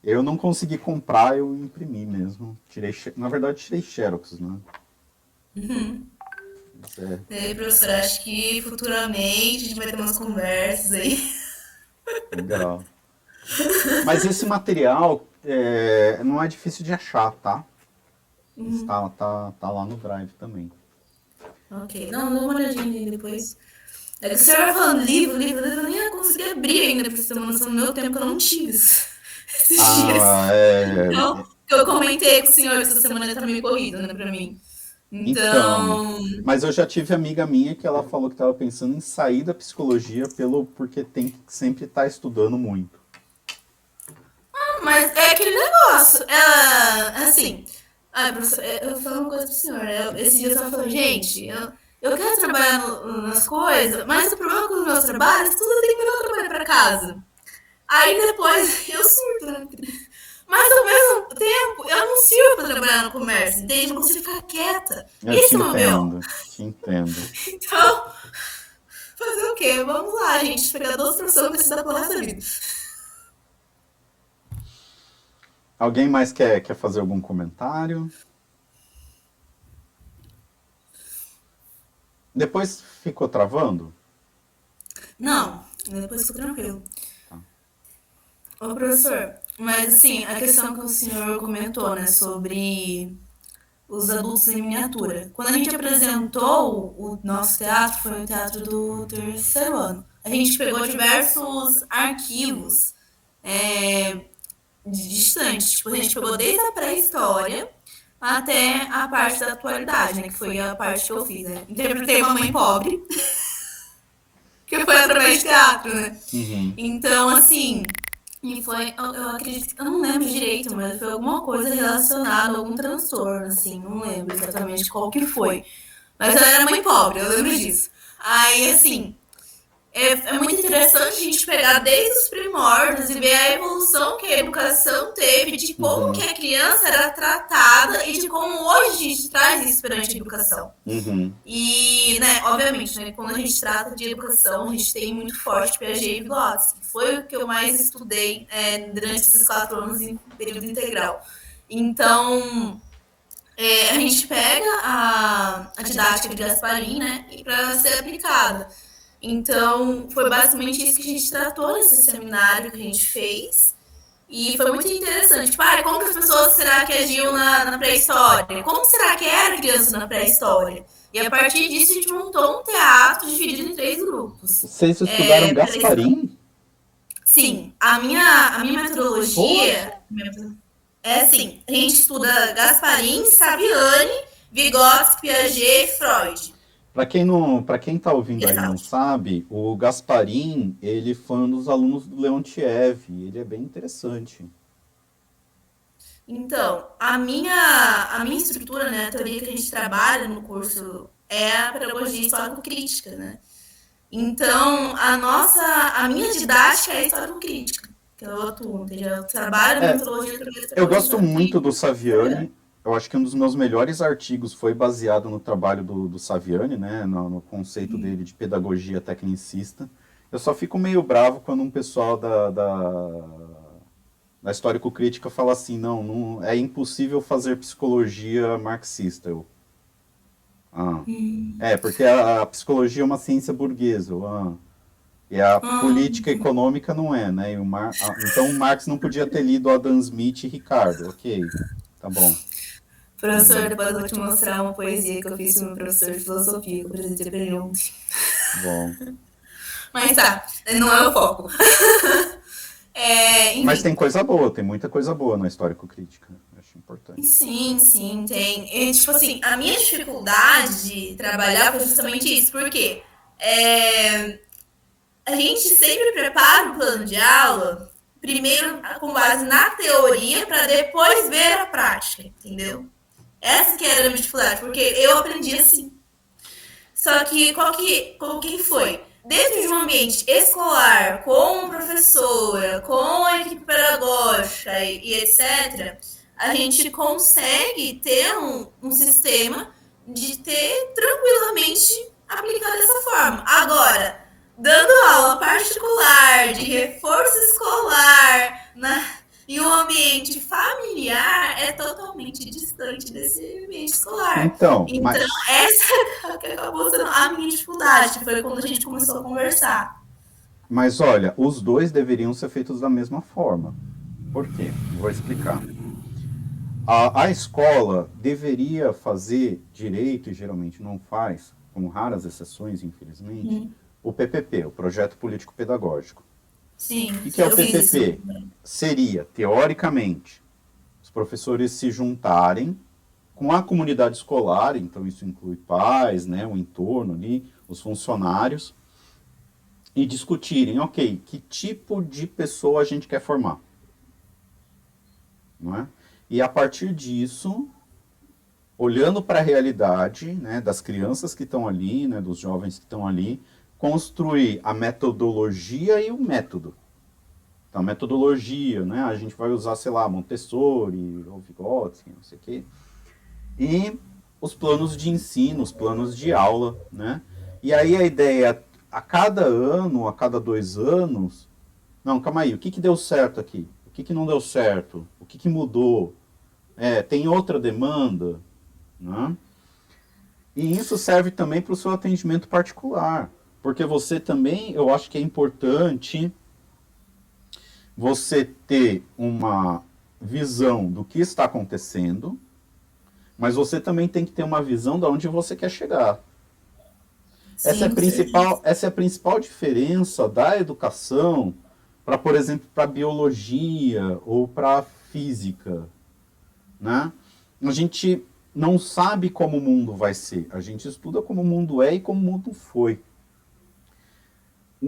Eu não consegui comprar, eu imprimi mesmo. Tirei, na verdade, tirei xerox, né? Uhum. É. E aí, professor, acho que futuramente a gente vai ter umas conversas aí. Legal. Mas esse material é, não é difícil de achar, tá? Uhum. Tá, tá, tá lá no Drive também. Ok. Não, dá uma olhadinha depois. É que o senhor vai falando livro, livro, eu nem ia conseguir abrir ainda pra você ter uma noção do meu tempo, que eu não tive esses ah, dias. É... Então, eu comentei com o senhor que essa semana tá meio corrida, né, pra mim. Então... então... Mas eu já tive amiga minha que ela falou que estava pensando em sair da psicologia pelo porque tem que sempre estar tá estudando muito. Ah, mas é aquele negócio. Ela, assim, ah, eu vou falar uma coisa pro senhor. Eu, esse dia eu tava falando, gente, eu, eu quero trabalhar no, nas coisas, mas o problema com os meus trabalhos, tudo tenho que levar o trabalho pra casa. Aí depois eu surto, né? Mas ao mesmo tempo, eu não sirvo para trabalhar no comércio, entende? Eu não consigo ficar quieta. Eu Esse é o meu. Te entendo. Então, fazer o quê? Vamos lá, gente. Pegar duas pessoas para estudar pela resto vida. Alguém mais quer, quer fazer algum comentário? Depois ficou travando? Não, depois ficou tranquilo. Ô, professor, mas, assim, a questão que o senhor comentou, né, sobre os adultos em miniatura. Quando a gente apresentou o nosso teatro, foi o teatro do terceiro ano. A gente pegou diversos arquivos é, distantes. Tipo, a gente pegou desde a pré-história até a parte da atualidade, né? Que foi a parte que eu fiz, né? Interpretei uma mãe pobre. que foi através de teatro, né? Uhum. Então, assim, e foi, eu, eu acredito, eu não lembro direito, mas foi alguma coisa relacionada a algum transtorno, assim, não lembro exatamente qual que foi. Mas ela era mãe pobre, eu lembro disso. Aí, assim, é, é, muito interessante a gente pegar desde os primórdios e ver a evolução que a educação teve, de como uhum. que a criança era tratada e de como hoje a gente traz isso perante a educação. Uhum. E, né, obviamente, né, quando a gente trata de educação, a gente tem muito forte Piaget e Vygotsky. Foi o que eu mais estudei é, durante esses quatro anos em período integral. Então, é, a gente pega a, a didática de Gasparin, né, para ser aplicada. Então, foi basicamente isso que a gente tratou nesse seminário que a gente fez. E foi muito interessante. Tipo, ah, como que as pessoas será que agiam na, na pré-história? Como será que era criança na pré-história? E a partir disso a gente montou um teatro dividido em três grupos. Vocês estudaram é, Gasparim? Sim. A minha, a minha metodologia é assim, a gente estuda Gasparim, Saviani, Vygotsky, Piaget e Freud. Para quem não, para quem está ouvindo Exato. aí não sabe, o Gasparim, ele foi um dos alunos do Leontiev, ele é bem interessante. Então, a minha, a minha estrutura, né, a teoria que a gente trabalha no curso é a pedagogia histórico-crítica, né? Então, a nossa, a minha didática é histórico-crítica, que eu atuo, eu trabalho é, metodologia Eu gosto muito do Saviani, eu acho que um dos meus melhores artigos foi baseado no trabalho do, do Saviani, né, no, no conceito dele de pedagogia tecnicista. Eu só fico meio bravo quando um pessoal da, da, da histórico-crítica fala assim, não, não, é impossível fazer psicologia marxista. Eu, ah. É, porque a, a, psicologia é uma ciência burguesa. Ah, e a ah. política econômica não é, né? Mar, então o Marx não podia ter lido Adam Smith e Ricardo. Ok, tá bom. Professor, depois eu vou te mostrar uma poesia que eu fiz com o meu professor de filosofia, que eu apresentei pra ele ontem. Bom. Mas tá, não é o foco. é, Mas tem coisa boa, tem muita coisa boa na histórico-crítica. Acho importante. Sim, sim, tem. E, tipo assim, a minha dificuldade de trabalhar foi justamente isso, porque é, a gente sempre prepara o plano de aula primeiro com base na teoria para depois ver a prática, entendeu? Essa que era a minha dificuldade, porque eu aprendi assim. Só que qual que, qual que foi? Dentro de um ambiente escolar, com professora, com a equipe pedagógica e, e etc., a gente consegue ter um, um sistema de ter tranquilamente aplicado dessa forma. Agora, dando aula particular, de reforço escolar, na, em um ambiente familiar, é totalmente distante desse ambiente escolar. Então, então mas... essa que acabou sendo a minha dificuldade, foi quando a gente começou a conversar. Mas olha, os dois deveriam ser feitos da mesma forma. Por quê? Vou explicar. A, a escola deveria fazer direito, e geralmente não faz, com raras exceções, infelizmente, hum. o PPP, o Projeto Político Pedagógico. Sim. O que, que é o PPP? Seria, teoricamente, os professores se juntarem com a comunidade escolar, então isso inclui pais, né, o entorno ali, os funcionários, e discutirem, ok, que tipo de pessoa a gente quer formar. Não é? E a partir disso, olhando para a realidade né, das crianças que estão ali, né, dos jovens que estão ali, construir a metodologia e o método. Então, metodologia, né, a gente vai usar, sei lá, Montessori, ou Vygotsky, não sei o quê. E os planos de ensino, os planos de aula, né? E aí a ideia, a cada ano, a cada dois anos, não, calma aí, o que, que deu certo aqui? O que, que não deu certo? O que, que mudou? É, tem outra demanda? Né? E isso serve também para o seu atendimento particular. Porque você também, eu acho que é importante você ter uma visão do que está acontecendo, mas você também tem que ter uma visão de onde você quer chegar. Sim, essa, é a principal, essa é a principal diferença da educação para, por exemplo, para biologia ou para física. Né? A gente não sabe como o mundo vai ser, a gente estuda como o mundo é e como o mundo foi.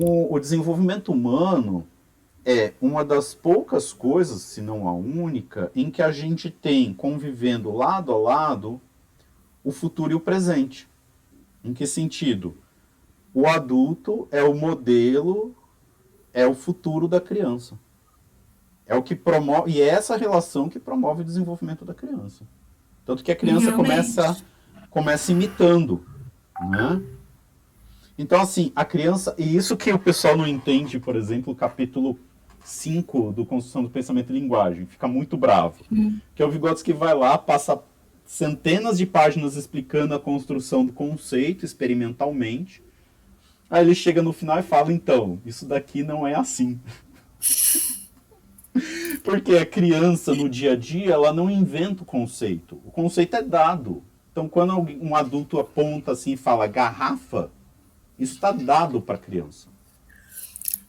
O, o desenvolvimento humano é uma das poucas coisas, se não a única, em que a gente tem convivendo lado a lado o futuro e o presente. Em que sentido? O adulto é o modelo, é o futuro da criança. É o que promove, e é essa relação que promove o desenvolvimento da criança. Tanto que a criança começa, começa imitando, né? Então, assim, a criança, e isso que o pessoal não entende, por exemplo, o capítulo 5 do Construção do Pensamento e Linguagem, fica muito bravo. Hum. Que é o Vygotsky vai lá, passa centenas de páginas explicando a construção do conceito experimentalmente. Aí ele chega no final e fala, então, isso daqui não é assim. Porque a criança, no dia a dia, ela não inventa o conceito. O conceito é dado. Então, quando um adulto aponta assim e fala garrafa, isso está dado para a criança.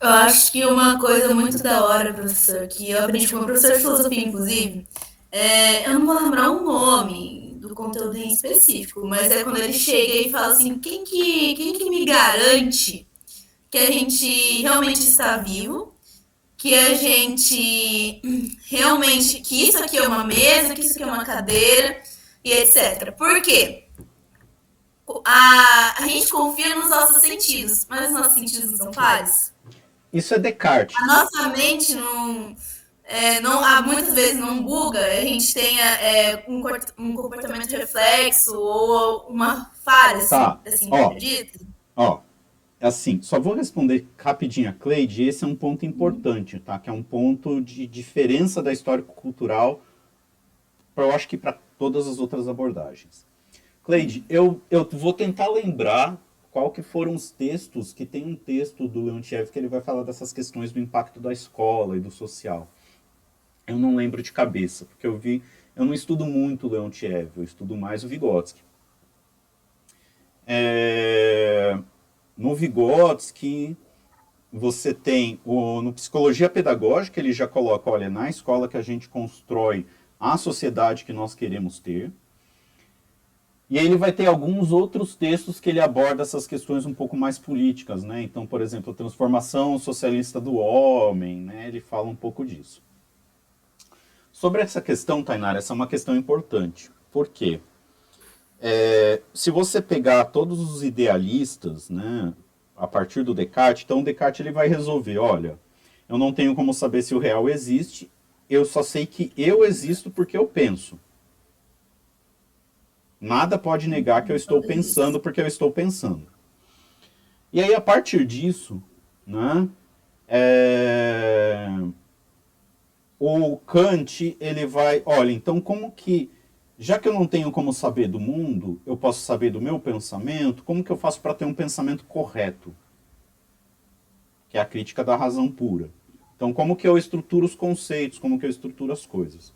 Eu acho que uma coisa muito da hora, professor, que eu aprendi com o professor de filosofia, inclusive, é, eu não vou lembrar o nome do conteúdo em específico, mas é quando ele chega e fala assim, quem que, quem que me garante que a gente realmente está vivo que a gente realmente, que isso aqui é uma mesa, que isso aqui é uma cadeira e etc. Por quê? A, a gente confia nos nossos sentidos, mas os nossos sentidos não são falhos. Isso é Descartes. A nossa mente não, é, não há muitas vezes não buga, a gente tem é, um, um comportamento reflexo ou uma falha, assim, tá. assim, ó, acredita? Ó, assim, só vou responder rapidinho a Cleide, esse é um ponto importante, tá? Que é um ponto de diferença da histórico-cultural, eu acho que para todas as outras abordagens. Cleide, eu, eu vou tentar lembrar qual que foram os textos, que tem um texto do Leontiev que ele vai falar dessas questões do impacto da escola e do social. Eu não lembro de cabeça, porque eu vi, eu não estudo muito o Leontiev, eu estudo mais o Vygotsky. É, no Vygotsky, você tem o, no Psicologia Pedagógica, ele já coloca, olha, na escola que a gente constrói a sociedade que nós queremos ter. E ele vai ter alguns outros textos que ele aborda essas questões um pouco mais políticas, né? Então, por exemplo, a transformação socialista do homem, né? Ele fala um pouco disso. Sobre essa questão, Tainara, essa é uma questão importante. Por quê? É, se você pegar todos os idealistas, né, a partir do Descartes, então o Descartes ele vai resolver, olha, eu não tenho como saber se o real existe, eu só sei que eu existo porque eu penso. Nada pode negar que eu estou pensando porque eu estou pensando. E aí, a partir disso, né, é... o Kant, ele vai, olha, então como que, já que eu não tenho como saber do mundo, eu posso saber do meu pensamento, como que eu faço para ter um pensamento correto? Que é a crítica da razão pura. Então, como que eu estruturo os conceitos, como que eu estruturo as coisas?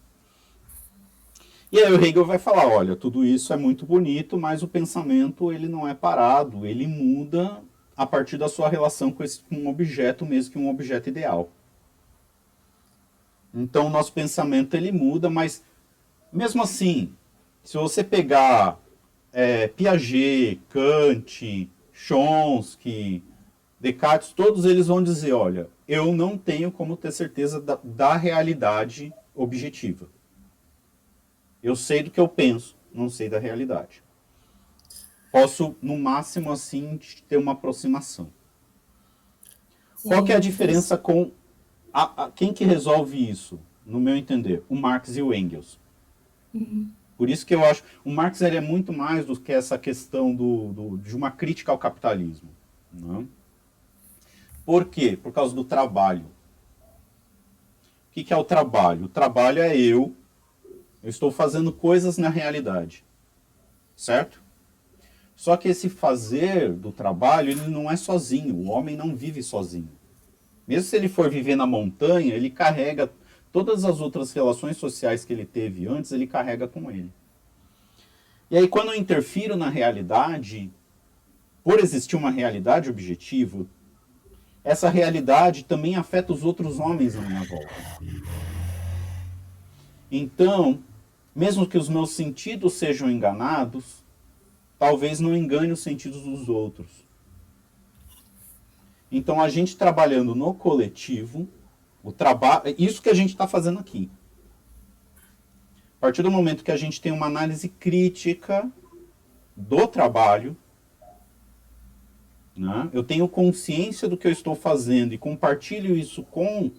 E aí o Hegel vai falar, olha, tudo isso é muito bonito, mas o pensamento ele não é parado, ele muda a partir da sua relação com, esse, com um objeto mesmo que um objeto ideal. Então o nosso pensamento ele muda, mas mesmo assim, se você pegar é, Piaget, Kant, Chomsky, Descartes, todos eles vão dizer, olha, eu não tenho como ter certeza da, da realidade objetiva. Eu sei do que eu penso, não sei da realidade. Posso, no máximo, assim, ter uma aproximação. Sim, Qual que é a diferença com a, a, quem que resolve isso, no meu entender? O Marx e o Engels. Uhum. Por isso que eu acho, o Marx ele é muito mais do que essa questão do, do de uma crítica ao capitalismo. Não? Por quê? Por causa do trabalho. O que, que é o trabalho? O trabalho é eu eu estou fazendo coisas na realidade. Certo? Só que esse fazer do trabalho, ele não é sozinho. O homem não vive sozinho. Mesmo se ele for viver na montanha, ele carrega todas as outras relações sociais que ele teve antes, ele carrega com ele. E aí, quando eu interfiro na realidade, por existir uma realidade objetiva, essa realidade também afeta os outros homens à minha volta. Então, mesmo que os meus sentidos sejam enganados, talvez não engane os sentidos dos outros. Então, a gente trabalhando no coletivo, o trabalho, isso que a gente está fazendo aqui. A partir do momento que a gente tem uma análise crítica do trabalho, né, eu tenho consciência do que eu estou fazendo e compartilho isso com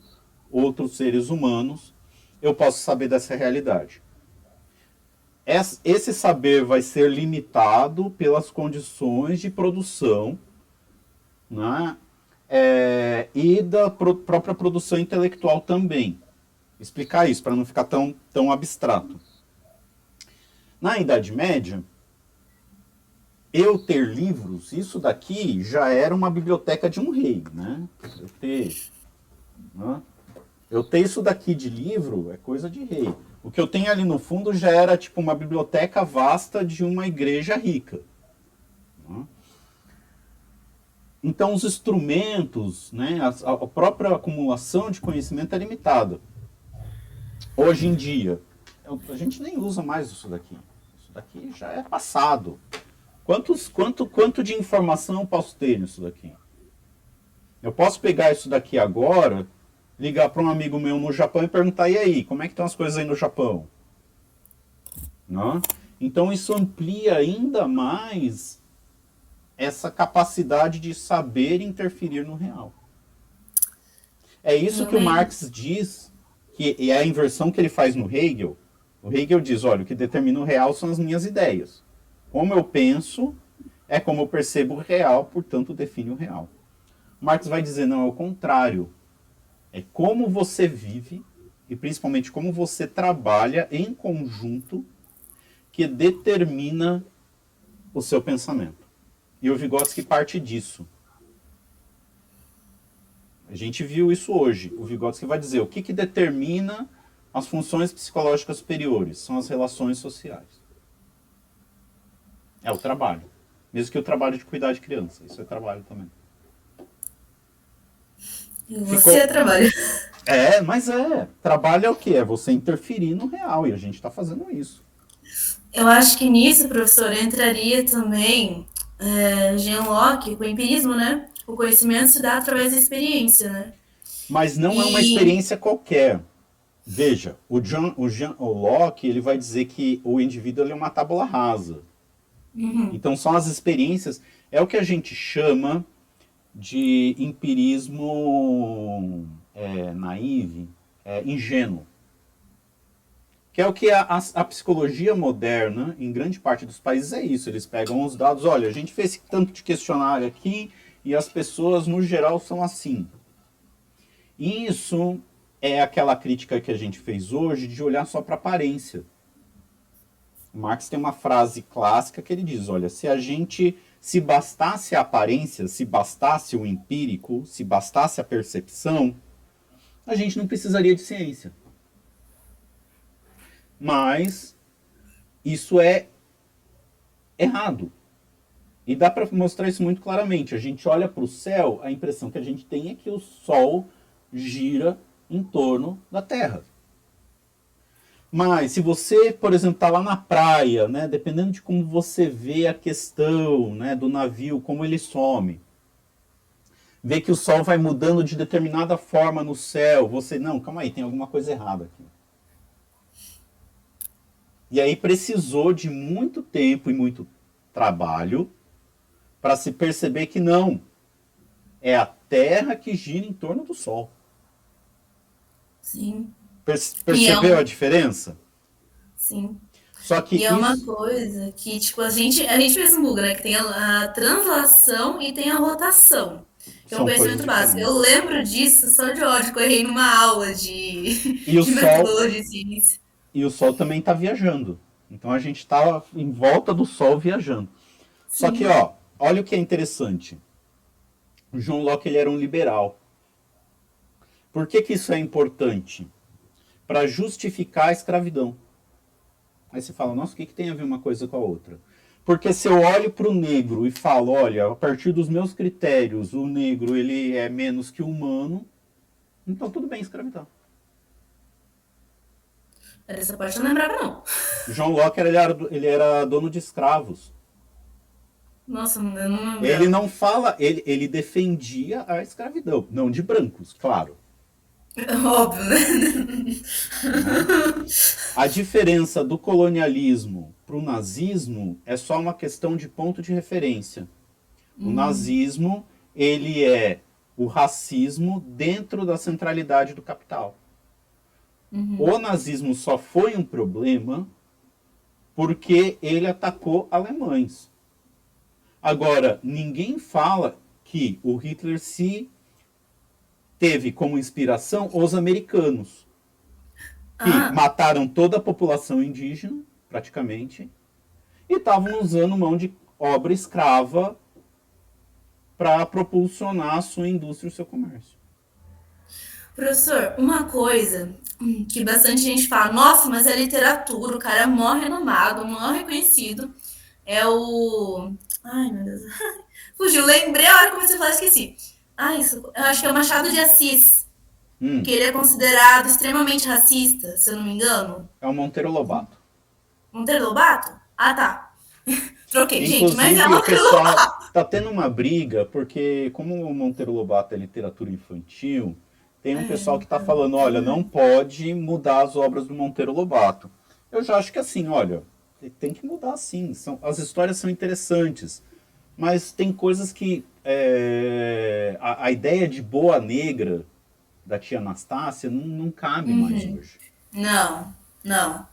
outros seres humanos, eu posso saber dessa realidade esse saber vai ser limitado pelas condições de produção né? É, e da pro, própria produção intelectual também. Explicar isso para não ficar tão, tão abstrato. Na Idade Média, eu ter livros, isso daqui já era uma biblioteca de um rei, né? Eu ter, né? eu ter isso daqui de livro é coisa de rei. O que eu tenho ali no fundo já era tipo uma biblioteca vasta de uma igreja rica. Né? Então os instrumentos, né, a, a própria acumulação de conhecimento é limitada. Hoje em dia, a gente nem usa mais isso daqui. Isso daqui já é passado. Quantos, quanto, quanto de informação eu posso ter nisso daqui? Eu posso pegar isso daqui agora ligar para um amigo meu no Japão e perguntar: e aí, como é que estão as coisas aí no Japão? Não? Então isso amplia ainda mais essa capacidade de saber interferir no real. É isso que o Marx diz, que é a inversão que ele faz no Hegel. O Hegel diz: olha, o que determina o real são as minhas ideias. Como eu penso é como eu percebo o real, portanto define o real. Marx vai dizer: não, é o contrário. É como você vive e principalmente como você trabalha em conjunto que determina o seu pensamento. E o Vygotsky parte disso. A gente viu isso hoje. O Vygotsky vai dizer o que, que determina as funções psicológicas superiores. São as relações sociais. É o trabalho. Mesmo que o trabalho de cuidar de criança. Isso é trabalho também. Você Ficou... É trabalha. É, mas é. Trabalho é o quê? É você interferir no real. E a gente está fazendo isso. Eu acho que nisso, professor, entraria também é, Jean Locke, com o empirismo, né? O conhecimento se dá através da experiência, né? Mas não e... é uma experiência qualquer. Veja, o, John, o, Jean, o Locke ele vai dizer que o indivíduo é uma tábula rasa. Uhum. Então são as experiências, é o que a gente chama de empirismo é, naive, é, ingênuo. Que é o que a, a, a, psicologia moderna, em grande parte dos países, é isso. Eles pegam os dados, olha, a gente fez tanto de questionário aqui e as pessoas, no geral, são assim. Isso é aquela crítica que a gente fez hoje de olhar só para aparência. Marx tem uma frase clássica que ele diz: olha, se a gente, se bastasse a aparência, se bastasse o empírico, se bastasse a percepção, a gente não precisaria de ciência. Mas isso é errado. E dá para mostrar isso muito claramente. A gente olha para o céu, a impressão que a gente tem é que o Sol gira em torno da Terra. Mas se você, por exemplo, está lá na praia, né, dependendo de como você vê a questão né, do navio, como ele some, vê que o sol vai mudando de determinada forma no céu, você, não, calma aí, tem alguma coisa errada aqui. E aí precisou de muito tempo e muito trabalho para se perceber que não, é a Terra que gira em torno do Sol. Sim. Percebeu é um... a diferença? Sim. Só que e é uma coisa que, tipo, a gente, a gente fez no Google, né? Que tem a, a translação e tem a rotação. Que é um conhecimento básico. Eu lembro disso só de ódio, que eu errei numa aula de, e de metodologia de ciência. E o Sol também está viajando. Então a gente está em volta do Sol viajando. Sim. Só que, ó, olha o que é interessante. O João Locke ele era um liberal. Por que, que isso é importante? Para justificar a escravidão. Aí você fala, nossa, o que, que tem a ver uma coisa com a outra? Porque se eu olho para o negro e falo, olha, a partir dos meus critérios, o negro ele é menos que humano, então tudo bem escravidão. Essa parte não lembrava, não. João Locke ele era, ele era dono de escravos. Nossa, eu não lembrava. Ele não fala, ele, ele defendia a escravidão, não de brancos, claro. Óbvio, né? A diferença do colonialismo para o nazismo é só uma questão de ponto de referência. O hum. nazismo, ele é o racismo dentro da centralidade do capital. Uhum. O nazismo só foi um problema porque ele atacou alemães. Agora, ninguém fala que o Hitler se teve como inspiração os americanos, que ah. mataram toda a população indígena, praticamente, e estavam usando mão de obra escrava para propulsionar a sua indústria e o seu comércio. Professor, uma coisa que bastante gente fala, nossa, mas é literatura, o cara é mó renomado, mó reconhecido, é o... Ai, meu Deus. Fugiu, lembrei a hora que comecei a falar, esqueci ah, isso. Eu acho que é o Machado de Assis. Hum. Que ele é considerado extremamente racista, se eu não me engano. É o Monteiro Lobato. Monteiro Lobato? Ah, tá. Troquei, Inclusive, gente, mas é o pessoal Lobato. Tá tendo uma briga, porque como o Monteiro Lobato é literatura infantil, tem um é, pessoal que tá falando, olha, não pode mudar as obras do Monteiro Lobato. Eu já acho que assim, olha, tem que mudar sim. São, as histórias são interessantes, mas tem coisas que é, a, a, ideia de boa negra da tia Anastácia não, não cabe uhum. mais hoje. Não, não.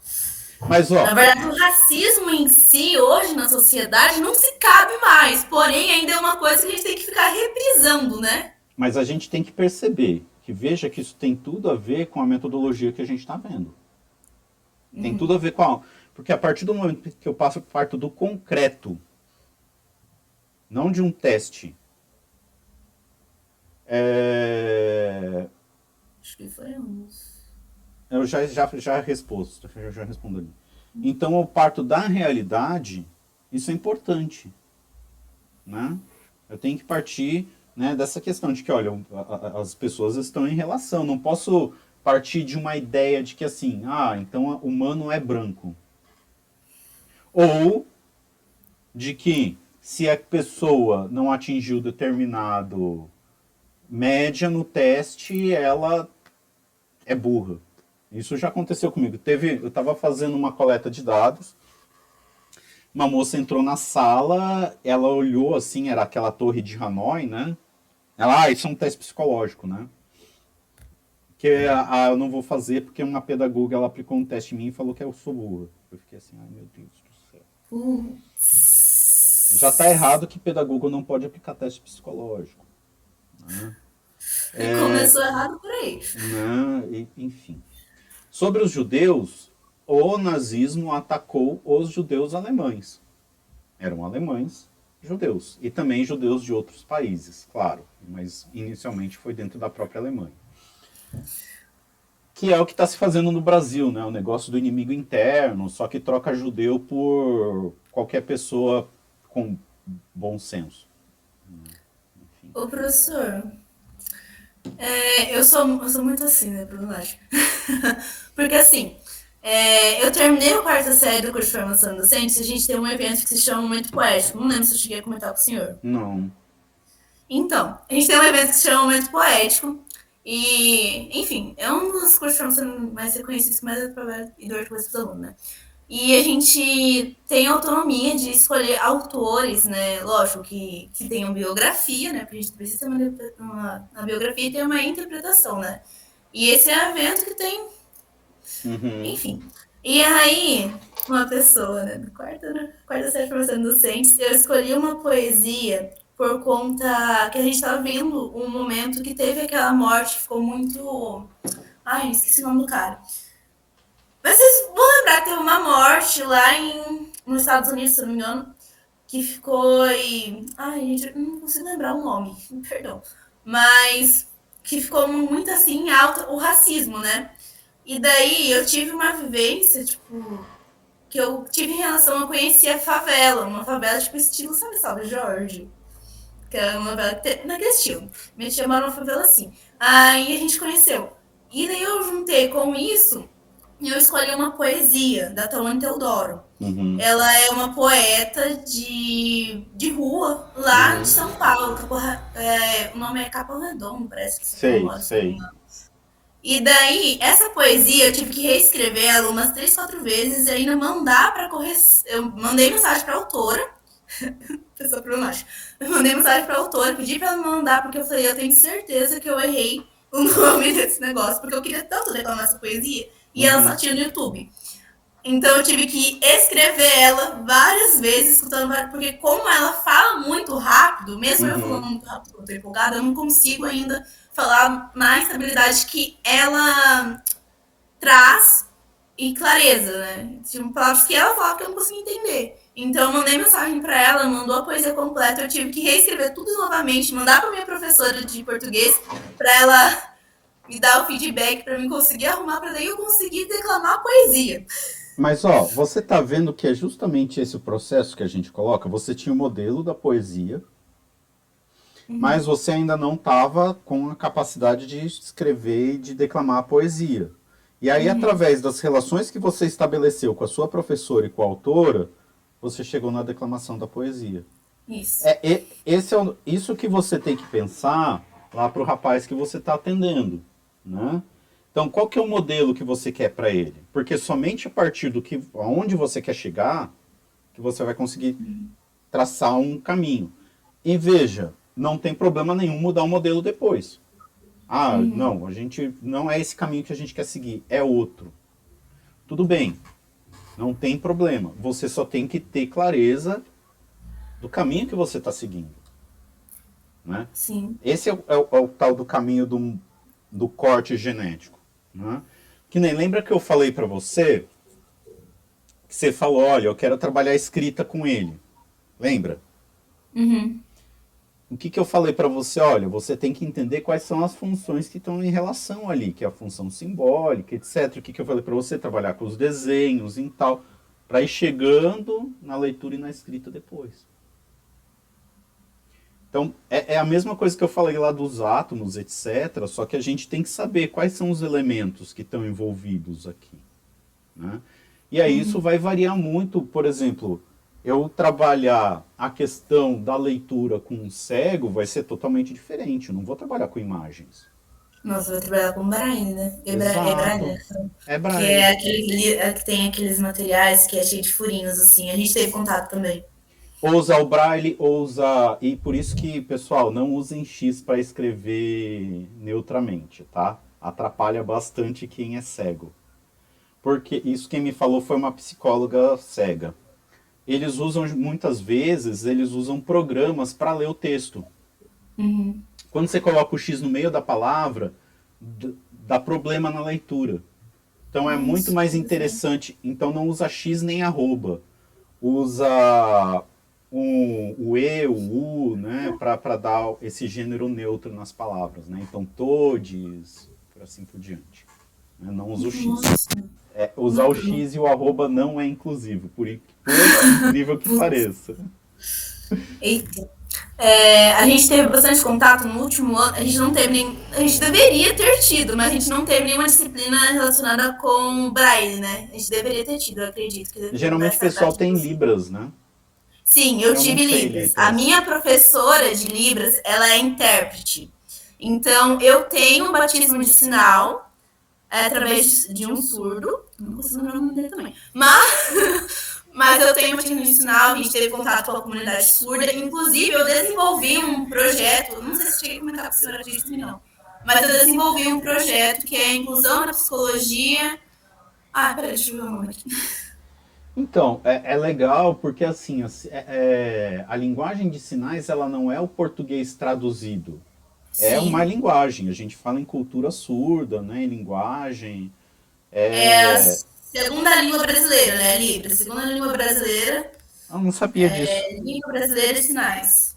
Mas, ó, na verdade, o racismo em si, hoje na sociedade, não se cabe mais. Porém, ainda é uma coisa que a gente tem que ficar reprisando, né? Mas a gente tem que perceber que veja que isso tem tudo a ver com a metodologia que a gente está vendo. Tem uhum. tudo a ver com a. Porque a partir do momento que eu passo parto do concreto, não de um teste, é... Acho que foi uns. Eu já, já, já resposto, já, já respondo ali. Então, eu parto da realidade, isso é importante. Né? Eu tenho que partir né, dessa questão de que, olha, as pessoas estão em relação. Não posso partir de uma ideia de que, assim, ah, então o humano é branco. Ou de que se a pessoa não atingiu determinado média no teste, ela é burra. Isso já aconteceu comigo. Teve, eu estava fazendo uma coleta de dados uma moça entrou na sala, ela olhou assim, era aquela torre de Hanoi, né? Ela, ah, isso é um teste psicológico, né? Que ah, eu não vou fazer porque uma pedagoga ela aplicou um teste em mim e falou que eu sou burra. Eu fiquei assim, ai meu Deus do céu. Já tá errado que pedagogo não pode aplicar teste psicológico. Né? É, Começou errado por aí. Né? Enfim. Sobre os judeus, o nazismo atacou os judeus alemães. Eram alemães judeus. E também judeus de outros países, claro. Mas inicialmente foi dentro da própria Alemanha. Que é o que está se fazendo no Brasil, né? O negócio do inimigo interno, só que troca judeu por qualquer pessoa com bom senso. Ô, professor, é, eu, sou, eu sou muito assim, né, problemática. Porque assim, é, eu terminei a quarta série do curso de formação docente e a gente tem um evento que se chama Momento Poético. Não lembro se eu cheguei a comentar com o senhor. Não. Então, a gente tem um evento que se chama Momento Poético. E, enfim, é um dos cursos de formação mais reconhecidos que mais é trabalho e dor de coisa para os alunos, né? E a gente tem autonomia de escolher autores, né? Lógico que, que tenham biografia, né? Porque a gente precisa ter uma, uma, uma biografia e ter uma interpretação, né? E esse é um evento que tem Uhum. Enfim. E aí, uma pessoa, né, quarta, né, quarta série de formação docente, eu escolhi uma poesia por conta que a gente estava vendo um momento que teve aquela morte, ficou muito. Ai, esqueci o nome do cara. Mas vocês vão lembrar teve uma morte lá em, nos Estados Unidos, se não me engano, que ficou. E... Ai, gente, não consigo lembrar o nome, perdão. Mas que ficou muito assim alto o racismo, né? E daí eu tive uma vivência, tipo, que eu tive em relação, eu conheci a favela, uma favela tipo estilo, sabe, Salve Jorge? Que é uma favela que tem, naquele estilo. Me chamaram uma favela assim. Aí a gente conheceu. E daí eu juntei com isso e eu escolhi uma poesia da Tawane Teodoro. Uhum. Ela é uma poeta de, de rua lá uhum. de São Paulo. é, o nome é Capão Redondo, parece que Sei, sei. E daí, essa poesia eu tive que reescrever ela umas três, quatro vezes e ainda mandar para correção. Eu mandei mensagem para a autora. Pessoa problemática. Eu mandei mensagem para a autora, pedi para ela mandar, porque eu falei, eu tenho certeza que eu errei o nome desse negócio, porque eu queria tanto declamar essa poesia e ela só tinha no YouTube. Então eu tive que escrever ela várias vezes, escutando, porque como ela fala muito rápido, mesmo uhum. eu falando muito rápido, eu tô empolgada, eu não consigo ainda falar mais estabilidade que ela traz e clareza, né? Tinha palavras que ela falava que eu não conseguia entender. Então eu mandei mensagem para ela, mandou a poesia completa, eu tive que reescrever tudo novamente, mandar para minha professora de português para ela me dar o feedback para mim conseguir arrumar para daí eu conseguir declamar a poesia. Mas ó, você tá vendo que é justamente esse processo que a gente coloca. Você tinha o modelo da poesia, Uhum. mas você ainda não estava com a capacidade de escrever e de declamar a poesia. E aí, uhum. através das relações que você estabeleceu com a sua professora e com a autora, você chegou na declamação da poesia. Isso. É, é esse é o, isso que você tem que pensar lá para o rapaz que você está atendendo, né? Então, qual que é o modelo que você quer para ele? Porque somente a partir do que, aonde você quer chegar, que você vai conseguir traçar um caminho. E veja, não tem problema nenhum mudar o modelo depois. Ah, uhum. não, a gente não é esse caminho que a gente quer seguir, é outro. Tudo bem, não tem problema. Você só tem que ter clareza do caminho que você está seguindo. Né? Sim. Esse é o, é, o, é o, tal do caminho do, do corte genético. Né? Que nem lembra que eu falei para você que você falou, olha, eu quero trabalhar escrita com ele. Lembra? Uhum o que, que eu falei para você? Olha, você tem que entender quais são as funções que estão em relação ali, que é a função simbólica, etc. O que, que eu falei para você? Trabalhar com os desenhos e tal, para ir chegando na leitura e na escrita depois. Então, é, é, a mesma coisa que eu falei lá dos átomos, etc., só que a gente tem que saber quais são os elementos que estão envolvidos aqui. Né? E aí isso vai variar muito, por exemplo, eu trabalhar a questão da leitura com um cego vai ser totalmente diferente. Eu não vou trabalhar com imagens. Nossa, vai trabalhar com Braille, né? É, Exato. é Braille? Que é aquele é que tem aqueles materiais que é cheio de furinhos, assim. A gente teve contato também. Ou usar o Braille, ou usar. E por isso que, pessoal, não usem X para escrever neutramente, tá? Atrapalha bastante quem é cego. Porque isso quem me falou foi uma psicóloga cega. Eles usam muitas vezes, eles usam programas para ler o texto. Uhum. Quando você coloca o X no meio da palavra, dá problema na leitura. Então é muito mais interessante. Então não usa X nem arroba. Usa um, o E, o U, né? Para dar esse gênero neutro nas palavras. Né? Então todes, por assim por diante. né? Não usa o X. É, usar o X e o arroba não é inclusivo, por, por incrível que pareça. Eita. É, a gente teve bastante contato no último ano. A gente não teve nem. A gente deveria ter tido, mas a gente não teve nenhuma disciplina relacionada com Braille, né? A gente deveria ter tido, eu acredito. Que Geralmente o pessoal tem Libras, né? Sim, eu, Eu tive Libras. A minha professora de Libras, ela é intérprete. Então, eu tenho um batismo de sinal é, através de um surdo. Não consigo lembrar o nome dele também. Mas, mas eu tenho um batismo de sinal, a gente teve contato com a comunidade surda. Inclusive, eu desenvolvi um projeto, não sei se cheguei a comentar com a senhora disso, não. Mas eu desenvolvi um projeto que é a inclusão na psicologia. Ah, peraí, deixa eu ver o nome aqui. Então, é, é legal porque assim, assim, é- é, a linguagem de sinais ela não é o português traduzido. É Sim. uma linguagem. A gente fala em cultura surda, né? Em linguagem. É a É... segunda língua brasileira, né? Libras. Segunda língua brasileira, Eu não sabia disso. é língua brasileira de sinais.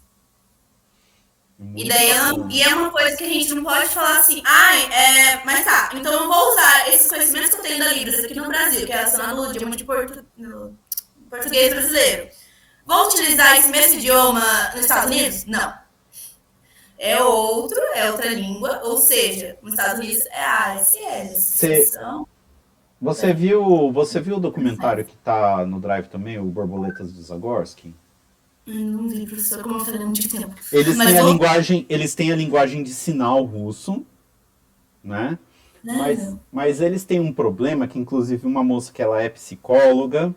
Muito E daí é, bacana. e é uma coisa que a gente não pode falar assim, ai, é, mas tá, então eu vou usar esses conhecimentos que eu tenho da Libras aqui no Brasil, que é relacionado ao idioma de portu, português brasileiro. Vou utilizar esse mesmo idioma nos Estados Unidos? Não. É outro, é outra língua, ou seja, nos Estados Unidos é a ASL, Cê- Associação Você viu, você viu o documentário que tá no Drive também, o Borboletas de Zagorski? Não vi, professor, como eu falei há muito tempo. Eles Mas têm a vou- linguagem, eles têm a linguagem de sinal russo, né? Né? Mas, mas eles têm um problema que, inclusive, uma moça que ela é psicóloga,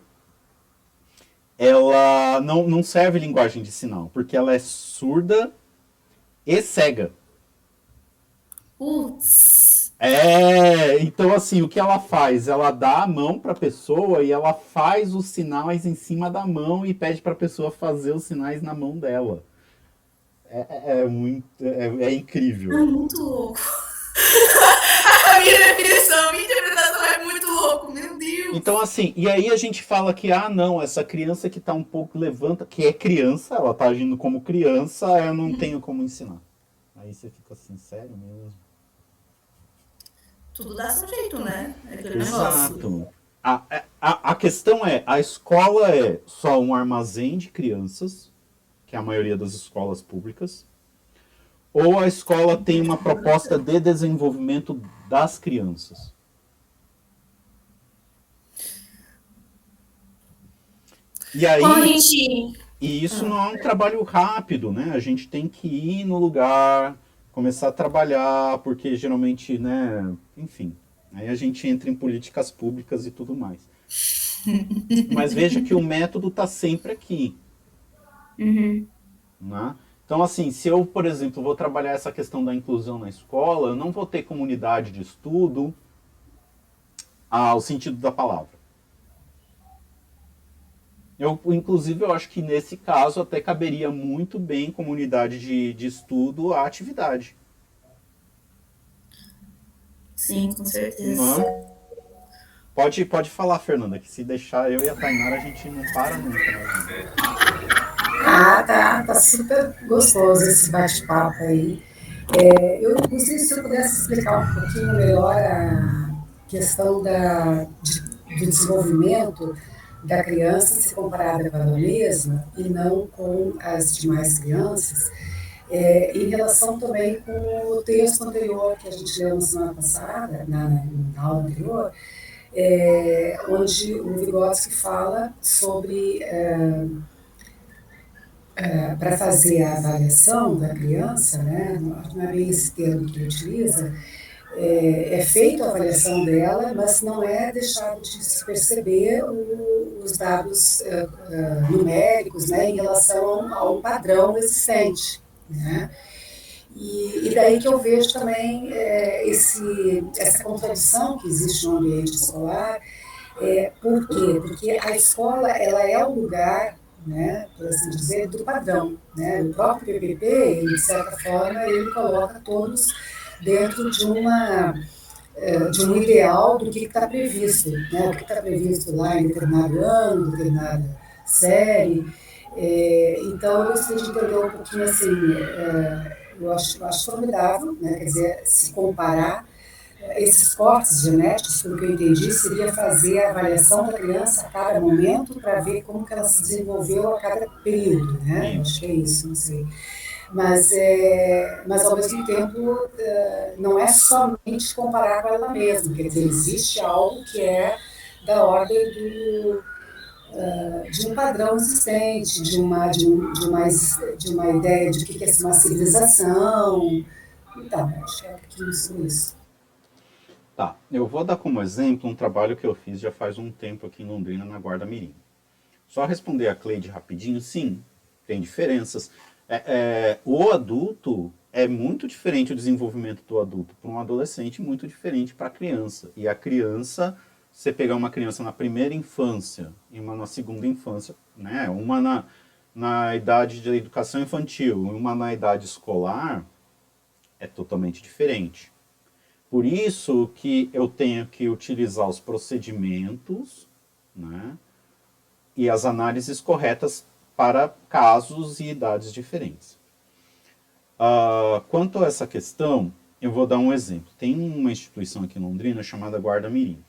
ela não, não serve linguagem de sinal, porque ela é surda e cega. Putz. É, então assim, o que ela faz? Ela dá a mão para a pessoa e ela faz os sinais em cima da mão e pede para a pessoa fazer os sinais na mão dela. É, é- é muito, é, é incrível. É muito louco. a minha definição, a minha interpretação é muito louco, meu Deus. Então, assim, e aí a gente fala que, ah, não, essa criança que tá um pouco levanta, que é criança, ela tá agindo como criança, eu não tenho como ensinar. Aí você fica assim, sério mesmo? Tudo dá seu jeito, né? É aquele negócio. Exato. A, a, a questão é, a escola é só um armazém de crianças, que é a maioria das escolas públicas, ou a escola tem uma proposta de desenvolvimento das crianças? E aí, gente. e isso não é um trabalho rápido, né? A gente tem que ir no lugar, começar a trabalhar, porque geralmente, né, enfim, aí a gente entra em políticas públicas e tudo mais. Mas veja que o método está sempre aqui, Uhum. né? Então, assim, se eu, por exemplo, vou trabalhar essa questão da inclusão na escola, eu não vou ter comunidade de estudo ao sentido da palavra. Eu, inclusive, eu acho que nesse caso até caberia muito bem comunidade de, de estudo à atividade. Sim, com certeza. Não é? Pode, pode falar, Fernanda, que se deixar eu e a Tainara a gente não para nunca. Né? Ah, tá, tá super gostoso esse bate-papo aí. É, eu gostaria se eu pudesse explicar um pouquinho melhor a questão da, de, do desenvolvimento da criança se comparada com a mesma e não com as demais crianças, é, em relação também com o texto anterior que a gente leu na semana passada, na, na aula anterior, é, onde o Vygotsky fala sobre é, é, para fazer a avaliação da criança, né, não é bem esse termo que ele utiliza, é, é feita a avaliação dela, mas não é deixado de se perceber o, os dados uh, numéricos né, em relação a um padrão existente. Né? E, e, daí que eu vejo também é, esse, essa contradição que existe no ambiente escolar. É, por quê? Porque a escola ela é o lugar, né, por assim dizer, do padrão. Né? O próprio PPP, de certa forma, ele coloca todos dentro de uma é, de um ideal do que está previsto, né? o que está previsto lá em determinado ano, determinada série. É, então, eu gostaria de entender um pouquinho assim, é, eu, acho, eu acho formidável, né? quer dizer, se comparar esses cortes genéticos, pelo que eu entendi, seria fazer a avaliação da criança a cada momento para ver como que ela se desenvolveu a cada período, né? Acho que é isso, não sei mas, é, mas ao mesmo tempo é, não é somente comparar com ela mesma, quer dizer, existe algo que é da ordem do, uh, de um padrão existente, de uma, de, um, de, uma, de uma ideia de o que é uma civilização. Então, acho que é isso. Tá, eu vou dar como exemplo um trabalho que eu fiz já faz um tempo aqui em Londrina, na Guarda Mirim. Só responder a Cleide rapidinho, sim, tem diferenças. É, é, o adulto é muito diferente o desenvolvimento do adulto para um adolescente, muito diferente para a criança. E a criança, você pegar uma criança na primeira infância e uma na segunda infância, né? Uma na, na idade de educação infantil e uma na idade escolar, é totalmente diferente. Por isso que eu tenho que utilizar os procedimentos, né? E as análises corretas para casos e idades diferentes. Uh, quanto a essa questão, eu vou dar um exemplo. Tem uma instituição aqui em Londrina chamada Guarda Mirim.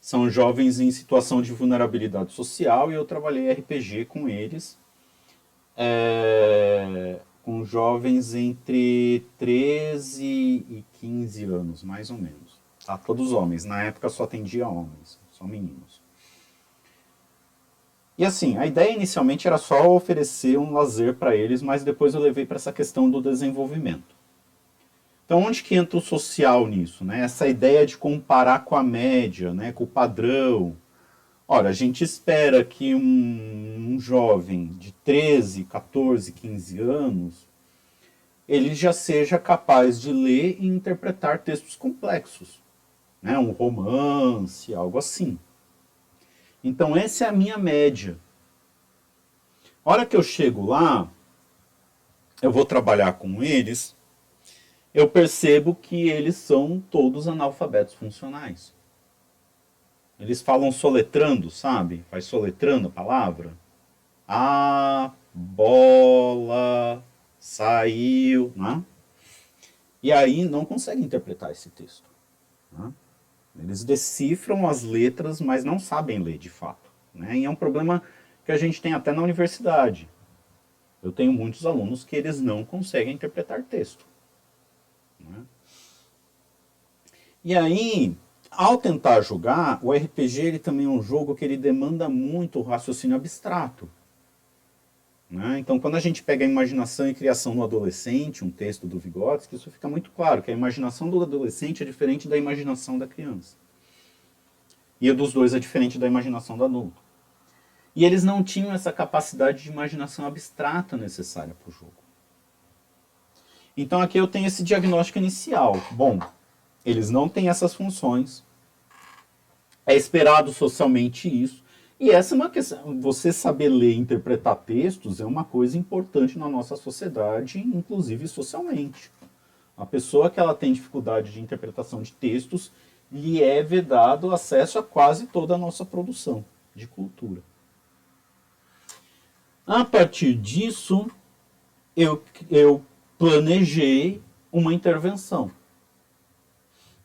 São jovens em situação de vulnerabilidade social e eu trabalhei RPG com eles, é, com jovens entre 13 e 15 anos, mais ou menos. Tá? Todos homens. Na época só atendia homens, só meninos. E assim, a ideia inicialmente era só oferecer um lazer para eles, mas depois eu levei para essa questão do desenvolvimento. Então, onde que entra o social nisso? Né? Essa ideia de comparar com a média, né? com o padrão. Ora, a gente espera que um, um jovem de 13, 14, 15 anos, ele já seja capaz de ler e interpretar textos complexos. Né? Um romance, algo assim. Então, essa é a minha média. A hora que eu chego lá, eu vou trabalhar com eles, eu percebo que eles são todos analfabetos funcionais. Eles falam soletrando, sabe? Faz soletrando a palavra. A bola saiu, né? E aí não consegue interpretar esse texto. Né? Eles decifram as letras, mas não sabem ler de fato. Né? E é um problema que a gente tem até na universidade. Eu tenho muitos alunos que eles não conseguem interpretar texto. Né? E aí, ao tentar jogar, o RPG ele também é um jogo que ele demanda muito raciocínio abstrato. Né? Então, quando a gente pega a imaginação e criação no adolescente, um texto do Vygotsky, isso fica muito claro, que a imaginação do adolescente é diferente da imaginação da criança. E a dos dois é diferente da imaginação do adulto. E eles não tinham essa capacidade de imaginação abstrata necessária para o jogo. Então aqui eu tenho esse diagnóstico inicial. Bom, eles não têm essas funções. É esperado socialmente isso. E essa é uma questão. Você saber ler e interpretar textos é uma coisa importante na nossa sociedade, inclusive socialmente. A pessoa que ela tem dificuldade de interpretação de textos lhe é vedado acesso a quase toda a nossa produção de cultura. A partir disso, eu, eu planejei uma intervenção.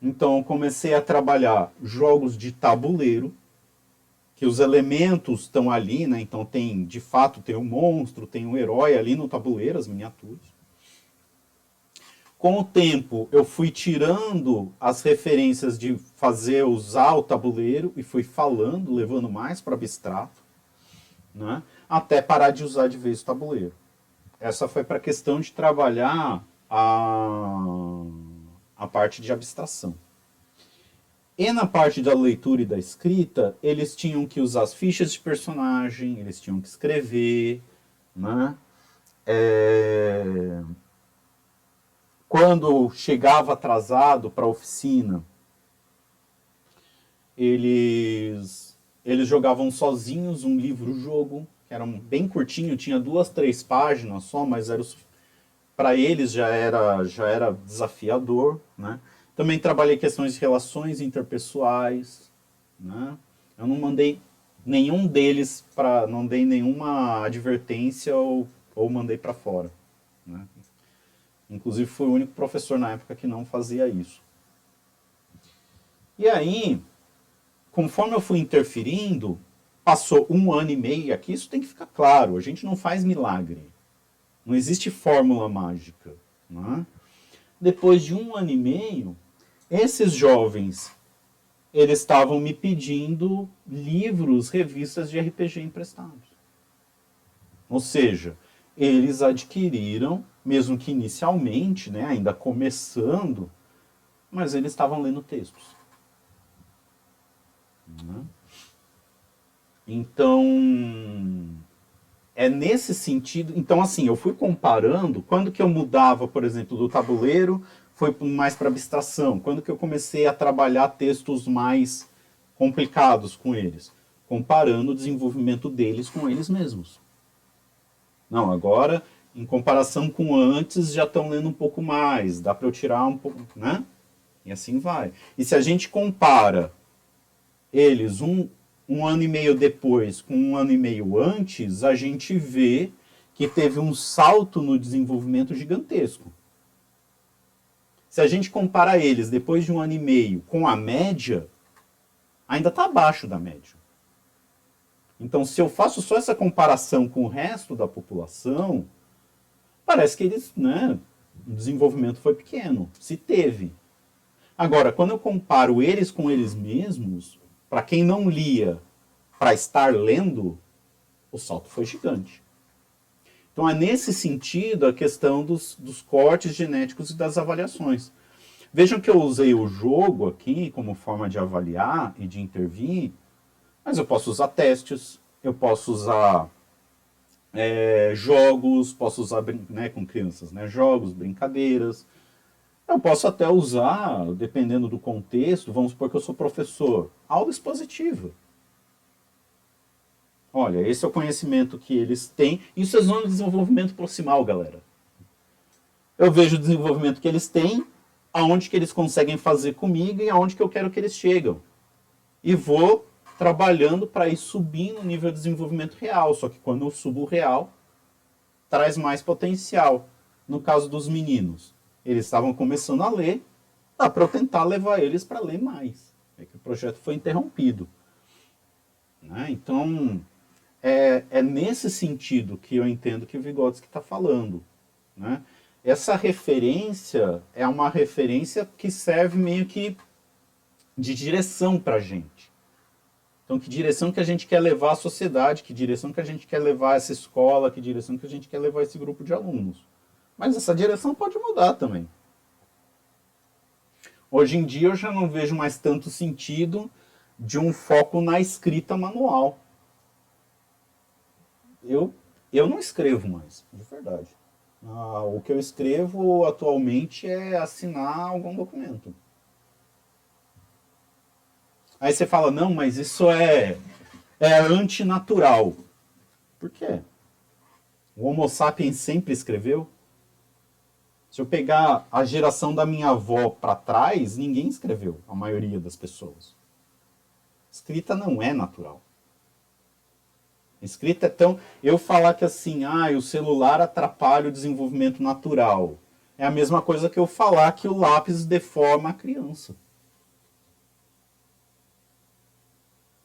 Então, comecei a trabalhar jogos de tabuleiro que os elementos estão ali, né? Então tem, de fato, tem um monstro, tem um herói ali no tabuleiro, as miniaturas. Com o tempo, eu fui tirando as referências de fazer usar o tabuleiro e fui falando, levando mais para abstrato, né? até parar de usar de vez o tabuleiro. Essa foi para a questão de trabalhar a, a parte de abstração. E na parte da leitura e da escrita, eles tinham que usar as fichas de personagem, eles tinham que escrever, né? É... Quando chegava atrasado para a oficina, eles, eles jogavam sozinhos um livro-jogo, que era bem curtinho, tinha duas, três páginas só, mas era para eles já era, já era desafiador, né? Também trabalhei questões de relações interpessoais, né? Eu não mandei nenhum deles para, não dei nenhuma advertência ou, ou mandei para fora, né? Inclusive fui o único professor na época que não fazia isso. E aí, conforme eu fui interferindo, passou um ano e meio aqui, isso tem que ficar claro, a gente não faz milagre. Não existe fórmula mágica. Né? Depois de um ano e meio, esses jovens eles estavam me pedindo livros, revistas de RPG emprestados. Ou seja, eles adquiriram, mesmo que inicialmente, né, ainda começando, mas eles estavam lendo textos. Né? Então, é nesse sentido. Então, assim, eu fui comparando quando que eu mudava, por exemplo, do tabuleiro, foi mais para abstração. Quando que eu comecei a trabalhar textos mais complicados com eles, comparando o desenvolvimento deles com eles mesmos. Não, agora, em comparação com antes, já estão lendo um pouco mais, dá para eu tirar um pouco, né? E assim vai. E se a gente compara eles um, um ano e meio depois com um ano e meio antes, a gente vê que teve um salto no desenvolvimento gigantesco. Se a gente compara eles depois de um ano e meio com a média, ainda está abaixo da média. Então, se eu faço só essa comparação com o resto da população, parece que eles, né, o desenvolvimento foi pequeno, se teve. Agora, quando eu comparo eles com eles mesmos, para quem não lia, para estar lendo, o salto foi gigante. Então é nesse sentido a questão dos, dos cortes genéticos e das avaliações. Vejam que eu usei o jogo aqui como forma de avaliar e de intervir, mas eu posso usar testes, eu posso usar é, jogos, posso usar né, com crianças, né, jogos, brincadeiras, eu posso até usar, dependendo do contexto, vamos supor que eu sou professor, aula expositiva. Olha, esse é o conhecimento que eles têm. Isso é zona de desenvolvimento proximal, galera. Eu vejo o desenvolvimento que eles têm, aonde que eles conseguem fazer comigo e aonde que eu quero que eles chegam. E vou trabalhando para ir subindo o nível de desenvolvimento real. Só que quando eu subo o real, traz mais potencial. No caso dos meninos, eles estavam começando a ler, dá para eu tentar levar eles para ler mais. É que o projeto foi interrompido. Né? Então, é, é, nesse sentido que eu entendo que o Vygotsky está falando. Né? Essa referência é uma referência que serve meio que de direção para a gente. Então, que direção que a gente quer levar a sociedade, que direção que a gente quer levar essa escola, que direção que a gente quer levar esse grupo de alunos. Mas essa direção pode mudar também. Hoje em dia eu já não vejo mais tanto sentido de um foco na escrita manual. Eu, eu não escrevo mais, de verdade. Ah, o que eu escrevo atualmente é assinar algum documento. Aí você fala, não, mas isso é, é antinatural. Por quê? O Homo sapiens sempre escreveu? Se eu pegar a geração da minha avó para trás, ninguém escreveu, a maioria das pessoas. Escrita não é natural. Escrita é tão. Eu falar que assim, ah, o celular atrapalha o desenvolvimento natural. É a mesma coisa que eu falar que o lápis deforma a criança.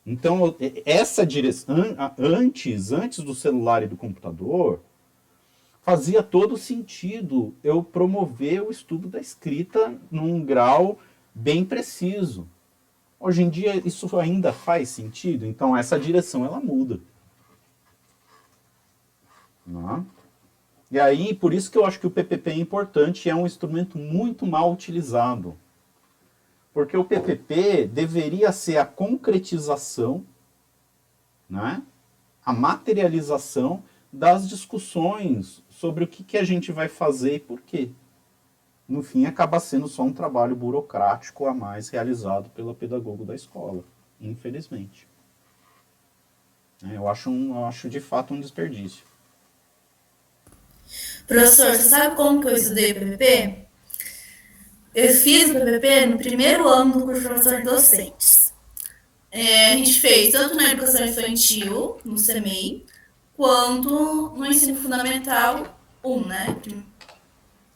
Então, essa direção, antes, antes do celular e do computador, fazia todo sentido eu promover o estudo da escrita num grau bem preciso. Hoje em dia isso ainda faz sentido, então essa direção ela muda. Né? E aí, por isso que eu acho que o PPP é importante é um instrumento muito mal utilizado. Porque o PPP deveria ser a concretização, né? a materialização das discussões sobre o que, que a gente vai fazer e por quê. No fim, acaba sendo só um trabalho burocrático a mais realizado pela pedagogo da escola, infelizmente. É, eu acho, um, eu acho de fato um desperdício. Professor, você sabe como que eu estudei PPP? Eu fiz o PPP no primeiro ano do curso de formação de docentes. É, a gente fez tanto na educação infantil, no CEMEI, quanto no ensino fundamental 1, né?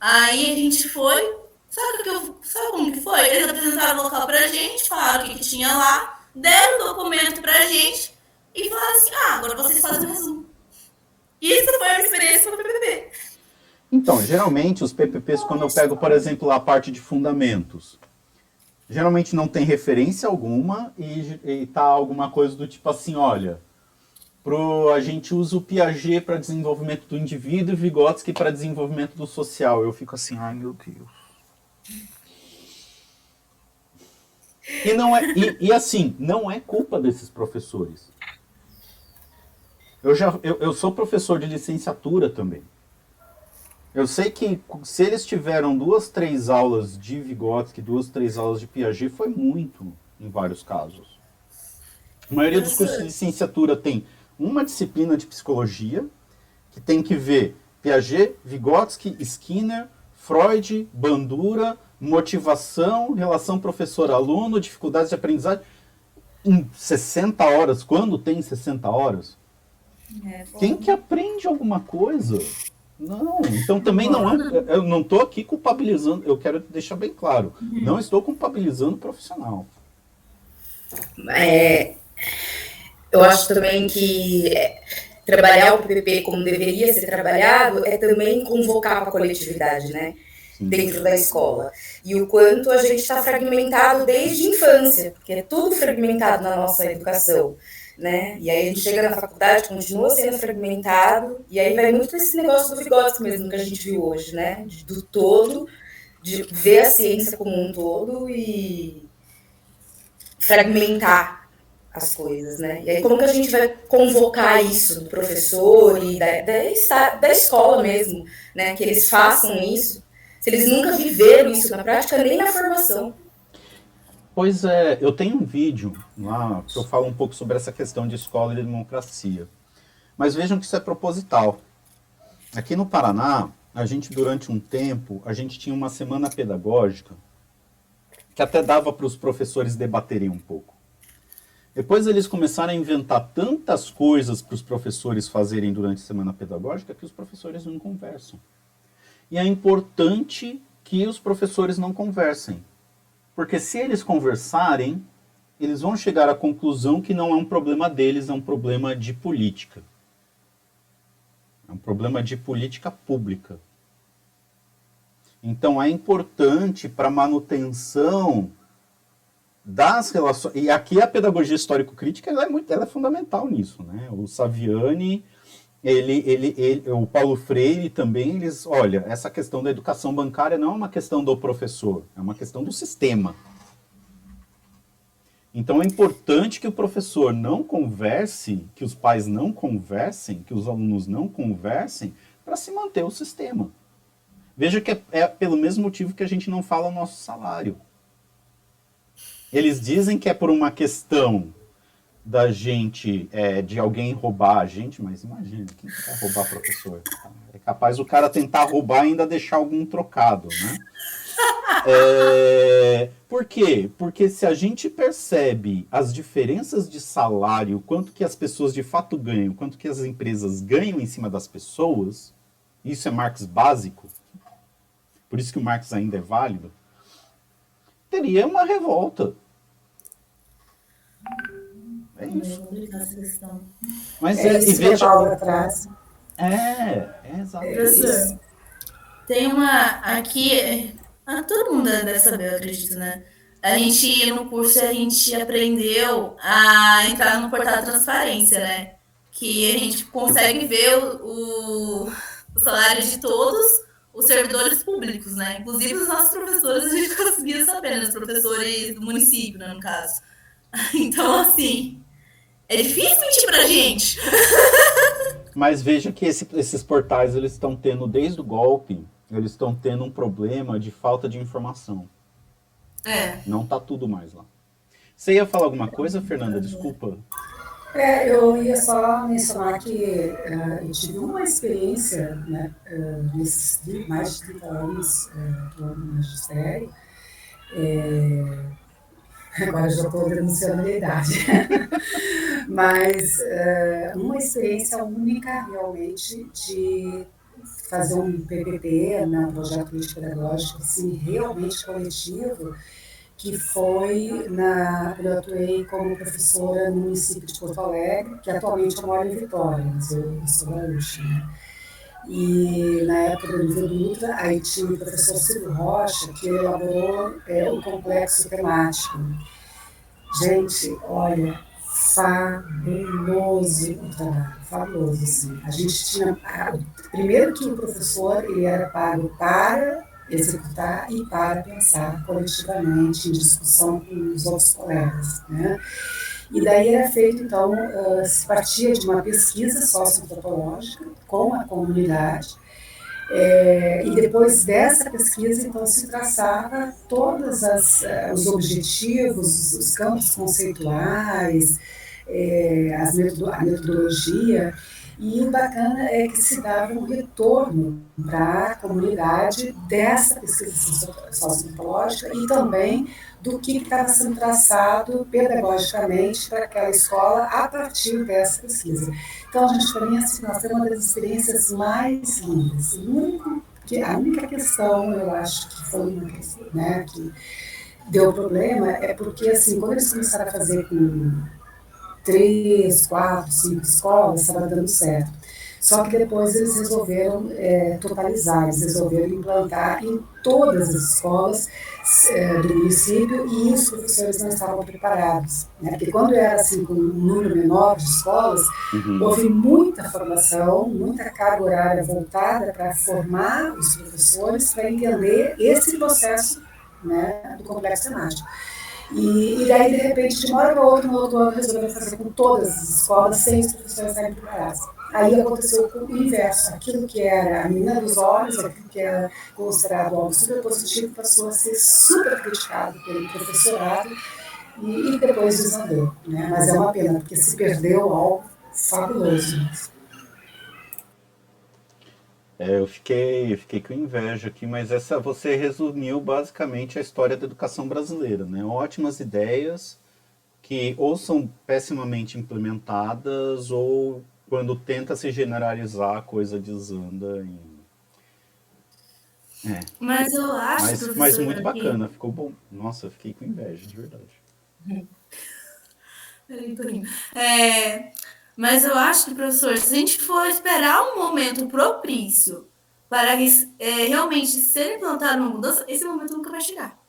Aí a gente foi, sabe, que eu, sabe como que foi? Eles apresentaram o local pra gente, falaram o que, que tinha lá, deram o documento pra gente e falaram assim, ah, agora vocês fazem o resumo. Isso foi a experiência do PPP. Então, geralmente os PPPs, quando eu pego, por exemplo, a parte de fundamentos, geralmente não tem referência alguma e, e tá alguma coisa do tipo assim, olha, pro, a gente usa o Piaget para desenvolvimento do indivíduo e Vygotsky para desenvolvimento do social. Eu fico assim, ai meu Deus. E, não é, e, e assim, não é culpa desses professores. Eu, já, eu, eu sou professor de licenciatura também. Eu sei que se eles tiveram duas, três aulas de Vygotsky, duas, três aulas de Piaget, foi muito em vários casos. A maioria dos cursos de licenciatura tem uma disciplina de psicologia, que tem que ver Piaget, Vygotsky, Skinner, Freud, Bandura, motivação, relação professor-aluno, dificuldades de aprendizagem, em 60 horas. Quando tem 60 horas? É, Quem que aprende alguma coisa? Não, então também não é. Eu não estou aqui culpabilizando, eu quero deixar bem claro. Uhum. Não estou culpabilizando o profissional. É, eu acho também que é, trabalhar o PPP como deveria ser trabalhado é também convocar a coletividade, né? Sim. Dentro da escola. E o quanto a gente está fragmentado desde a infância, porque é tudo fragmentado na nossa educação né? E aí a gente chega na faculdade, continua sendo fragmentado, e aí vai muito esse negócio do Vygotsky mesmo que a gente viu hoje, né? Do todo, de ver a ciência como um todo e fragmentar as coisas, né? E aí como que a gente vai convocar isso do professor e da, da, da escola mesmo, né? Que eles façam isso, se eles nunca viveram isso na prática, nem na formação. Pois é, eu tenho um vídeo lá que eu falo um pouco sobre essa questão de escola e de democracia. Mas vejam que isso é proposital. Aqui no Paraná, a gente durante um tempo, a gente tinha uma semana pedagógica que até dava para os professores debaterem um pouco. Depois eles começaram a inventar tantas coisas para os professores fazerem durante a semana pedagógica que os professores não conversam. E é importante que os professores não conversem, porque se eles conversarem, eles vão chegar à conclusão que não é um problema deles, é um problema de política. É um problema de política pública. Então é importante para a manutenção das relações. E aqui a pedagogia histórico-crítica é, muito, ela é fundamental nisso. Né? O Saviani, ele, ele, ele, o Paulo Freire também, eles, olha, essa questão da educação bancária não é uma questão do professor, é uma questão do sistema. Então é importante que o professor não converse, que os pais não conversem, que os alunos não conversem, para se manter o sistema. Veja que é, é, pelo mesmo motivo que a gente não fala o nosso salário. Eles dizem que é por uma questão da gente, é, de alguém roubar a gente, mas imagina, quem vai roubar professor? É capaz o cara tentar roubar e ainda deixar algum trocado, né? É, por quê? Porque se a gente percebe as diferenças de salário, quanto que as pessoas de fato ganham, quanto que as empresas ganham em cima das pessoas, isso é Marx básico, por isso que o Marx ainda é válido, teria uma revolta. É isso. Mas é, é isso que veja... a traz. É, é exatamente. tem uma aqui, ah, todo mundo deve saber, eu acredito, né? A gente, no curso, a gente aprendeu a entrar no portal de transparência, né? que a gente consegue ver o, o salário de todos os servidores públicos, né? Inclusive os nossos professores a gente conseguia saber, né? Os professores do município, né, no caso. Então, assim, é difícil mentir pra gente. Mas veja que esse, esses portais eles estão tendo, desde o golpe, eles estão tendo um problema de falta de informação. É. Não tá tudo mais lá. Você ia falar alguma coisa, Fernanda? Desculpa. É, eu ia só mencionar que uh, eu tive uma experiência né, uh, nesses mais de 30 anos uh, do magistério. É, agora já estou denunciando a minha idade. Mas uma experiência única, realmente, de fazer um PPP, né, um projeto político pedagógico, assim, realmente coletivo, que foi na. Eu atuei como professora no município de Porto Alegre, que atualmente eu moro em Vitória, mas eu, sou gaúcha. Né? E na época do Dutra, aí tinha o professor Silvio Rocha, que elaborou é, o complexo temático. Gente, olha, fabuloso o trabalho, fabuloso, assim. A gente tinha, primeiro que o professor, ele era pago para executar e para pensar coletivamente em discussão com os outros colegas. Né? E daí era feito, então, uh, se partia de uma pesquisa socioantropológica com a comunidade, é, e depois dessa pesquisa, então, se traçava todos uh, os objetivos, os campos conceituais, é, as metodo a metodologia, e o bacana é que se dava um retorno para a comunidade dessa pesquisa socioantropológica e também do que estava sendo traçado pedagogicamente para aquela escola a partir dessa pesquisa. Então, a gente, para mim, assim, nós temos uma das experiências mais lindas. Único, que, a única questão, eu acho que foi uma questão, né, que deu problema é porque, assim, quando eles começaram a fazer com três, quatro, cinco escolas, estava dando certo. Só que depois eles resolveram é, totalizar, eles resolveram implantar em todas as escolas é, do município e os professores não estavam preparados. Né? Porque quando era assim, com um número menor de escolas, uhum. houve muita formação, muita carga horária voltada para formar os professores para entender esse processo né, do complexo temático. E, e daí, de repente, de uma hora para outra, no outro ano, resolveram fazer com todas as escolas, sem os professores estarem preparados. Aí aconteceu o inverso. Aquilo que era a menina dos olhos, aquilo que era considerado algo super positivo, passou a ser super criticado pelo professorado e, e depois desandou. Né? Mas é uma pena, porque se perdeu algo fabuloso. É, eu fiquei, eu fiquei com inveja aqui, mas essa você resumiu basicamente a história da educação brasileira, né? Ótimas ideias que ou são pessimamente implementadas ou quando tenta se generalizar a coisa desanda em... É. Mas eu acho, mas, mas muito bacana, ficou bom. Nossa, fiquei com inveja, de verdade. Peraí, É, mas eu acho que, professor, se a gente for esperar um momento propício para é, realmente ser implantada uma mudança, esse momento nunca vai chegar.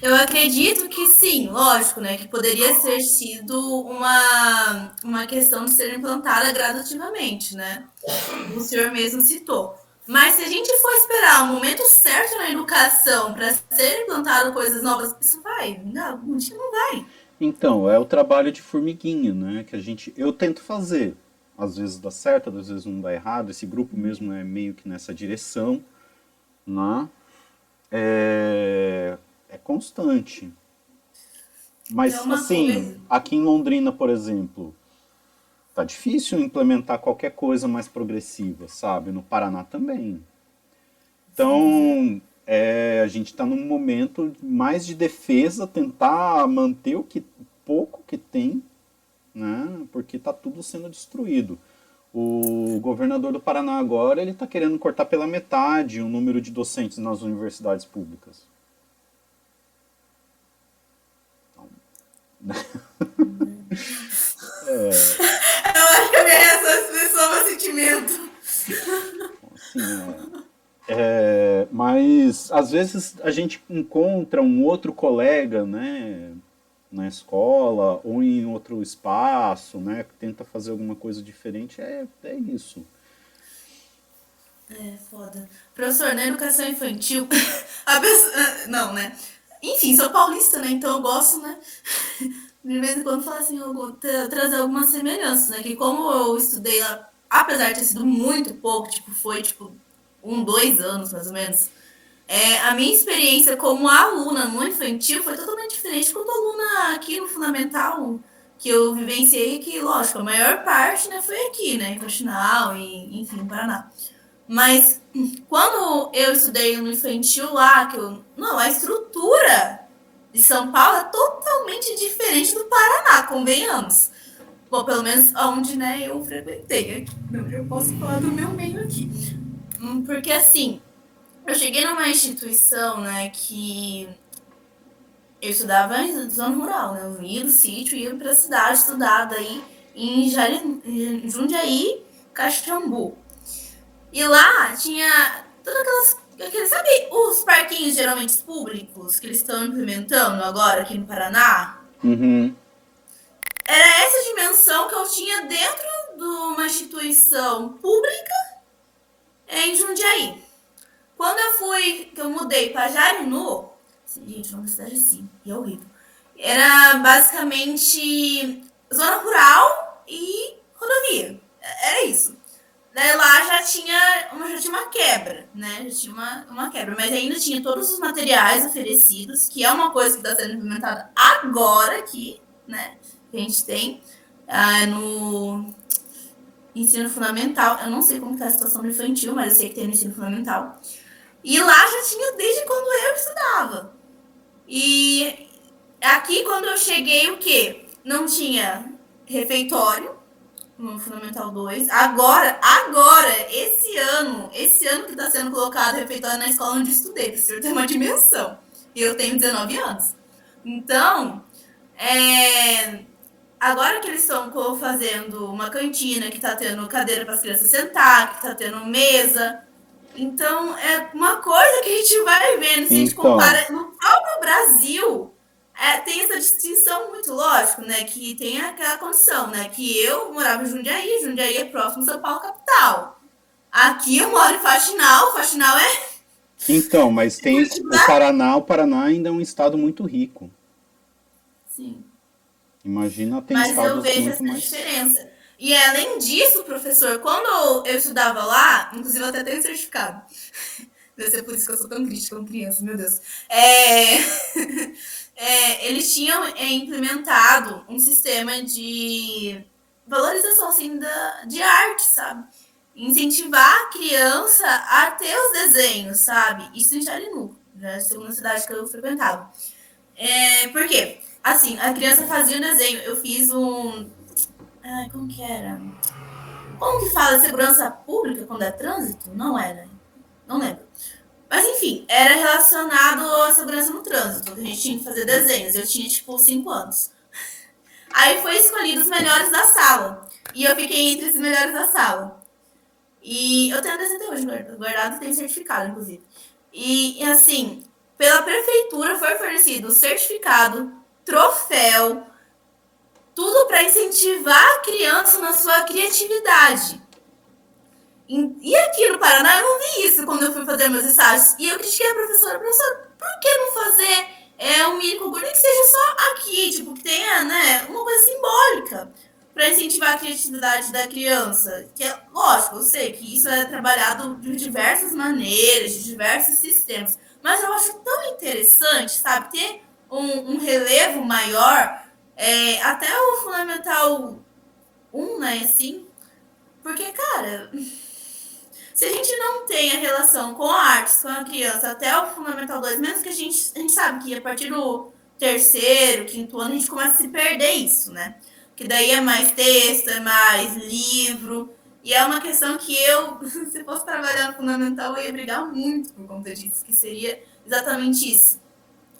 Eu acredito que sim, lógico, né? Que poderia ser sido uma, uma questão de ser implantada gradativamente, né? O senhor mesmo citou. Mas se a gente for esperar o momento certo na educação para ser implantado coisas novas, isso vai. Não, não vai. Então, é o trabalho de formiguinha, né? Que a gente. Eu tento fazer. Às vezes dá certo, às vezes não dá errado. Esse grupo mesmo é meio que nessa direção. Né? É, é constante. Mas, é assim, coisa. aqui em Londrina, por exemplo, tá difícil implementar qualquer coisa mais progressiva, sabe? No Paraná também. Então, é, a gente está num momento mais de defesa, tentar manter o que pouco que tem, né? Porque está tudo sendo destruído. O governador do Paraná agora ele está querendo cortar pela metade o número de docentes nas universidades públicas. É... Eu acho que a minha reação expressou meu sentimento. Assim, é... É, mas às vezes a gente encontra um outro colega, né, na escola ou em outro espaço, né? Tenta fazer alguma coisa diferente, é, é isso. É, foda. Professor, na educação infantil, a pessoa. Não, né? Enfim, sou paulista, né? Então eu gosto, né? De vez em quando falar assim, trazer algumas semelhanças, né? Que como eu estudei lá, apesar de ter sido muito pouco, tipo, foi tipo um, dois anos mais ou menos. É, a minha experiência como aluna no infantil foi totalmente diferente quanto aluna aqui no fundamental, que eu vivenciei, que, lógico, a maior parte né, foi aqui, né, em Faxinal e, enfim, Paraná. Mas quando eu estudei no infantil lá, que eu, não, a estrutura de São Paulo é totalmente diferente do Paraná, convenhamos. Bom, pelo menos onde né, eu frequentei. Eu posso falar do meu meio aqui. Hum, porque assim, eu cheguei numa instituição, né, que eu estudava em zona rural, né? Eu ia do sítio, ia para a cidade estudar Jari, em Jundiaí, Caxambu. E lá tinha todas aquelas. Aqueles, sabe os parquinhos geralmente públicos que eles estão implementando agora aqui no Paraná? Uhum. Era essa dimensão que eu tinha dentro de uma instituição pública em Jundiaí. Quando eu fui, que eu mudei para Jarinu, gente, uma cidade assim, e é horrível. Era basicamente zona rural e rodovia. Era isso. Daí lá já tinha, uma, já tinha uma quebra, né? Já tinha uma, uma quebra. Mas ainda tinha todos os materiais oferecidos, que é uma coisa que está sendo implementada agora aqui, né? Que a gente tem ah, no ensino fundamental. Eu não sei como está a situação do infantil, mas eu sei que tem no ensino fundamental. E lá já tinha desde quando eu estudava. E aqui, quando eu cheguei, o quê? Não tinha refeitório no Fundamental 2. Agora, agora, esse ano, esse ano que está sendo colocado refeitório na escola onde estudei, para o senhor ter uma dimensão. E eu tenho 19 anos. Então, é, agora que eles estão fazendo uma cantina, que está tendo cadeira para as crianças sentar, que está tendo mesa, então, é uma coisa que a gente vai vendo, se a gente então. compara no próprio Brasil, é, tem essa distinção muito lógico, né? Que tem aquela condição, né? Que eu morava em Jundiaí, Jundiaí é próximo de São Paulo capital. Aqui eu moro em Faxinal, Faxinal é. Então, mas tem o Paraná, o Paraná ainda é um estado muito rico. Sim. Imagina tem Mas eu vejo essa mais... diferença. E além disso, professor, quando eu estudava lá, inclusive eu até tenho certificado. Deve ser por isso que eu sou tão crítica com crianças, meu Deus. É... é, eles tinham é, implementado um sistema de valorização assim, da, de arte, sabe? Incentivar a criança a ter os desenhos, sabe? Isso em Jarinu, já é a segunda cidade que eu frequentava. É, por quê? Assim, a criança fazia o desenho. Eu fiz um Ai, como que era? Como que fala segurança pública quando é trânsito? Não era. Não lembro. Mas enfim, era relacionado à segurança no trânsito. A gente tinha que fazer desenhos. Eu tinha, tipo, 5 anos. Aí foi escolhido os melhores da sala. E eu fiquei entre os melhores da sala. E eu tenho desenho até hoje guardado. Tem certificado, inclusive. E assim, pela prefeitura foi fornecido certificado, troféu, tudo para incentivar a criança na sua criatividade. E aqui no Paraná eu não vi isso quando eu fui fazer meus estágios. E eu critiquei a professora, professora, por que não fazer é, um concurso, nem que seja só aqui, tipo, que tenha né, uma coisa simbólica para incentivar a criatividade da criança. Que é lógico, eu sei que isso é trabalhado de diversas maneiras, de diversos sistemas. Mas eu acho tão interessante, sabe, ter um, um relevo maior é, até o Fundamental 1, né, assim, porque, cara, se a gente não tem a relação com a arte, com a criança, até o Fundamental 2, mesmo que a gente, a gente sabe que a partir do terceiro, quinto ano, a gente começa a se perder isso, né? Que daí é mais texto, é mais livro, e é uma questão que eu, se fosse trabalhar no Fundamental, eu ia brigar muito por conta disso, que seria exatamente isso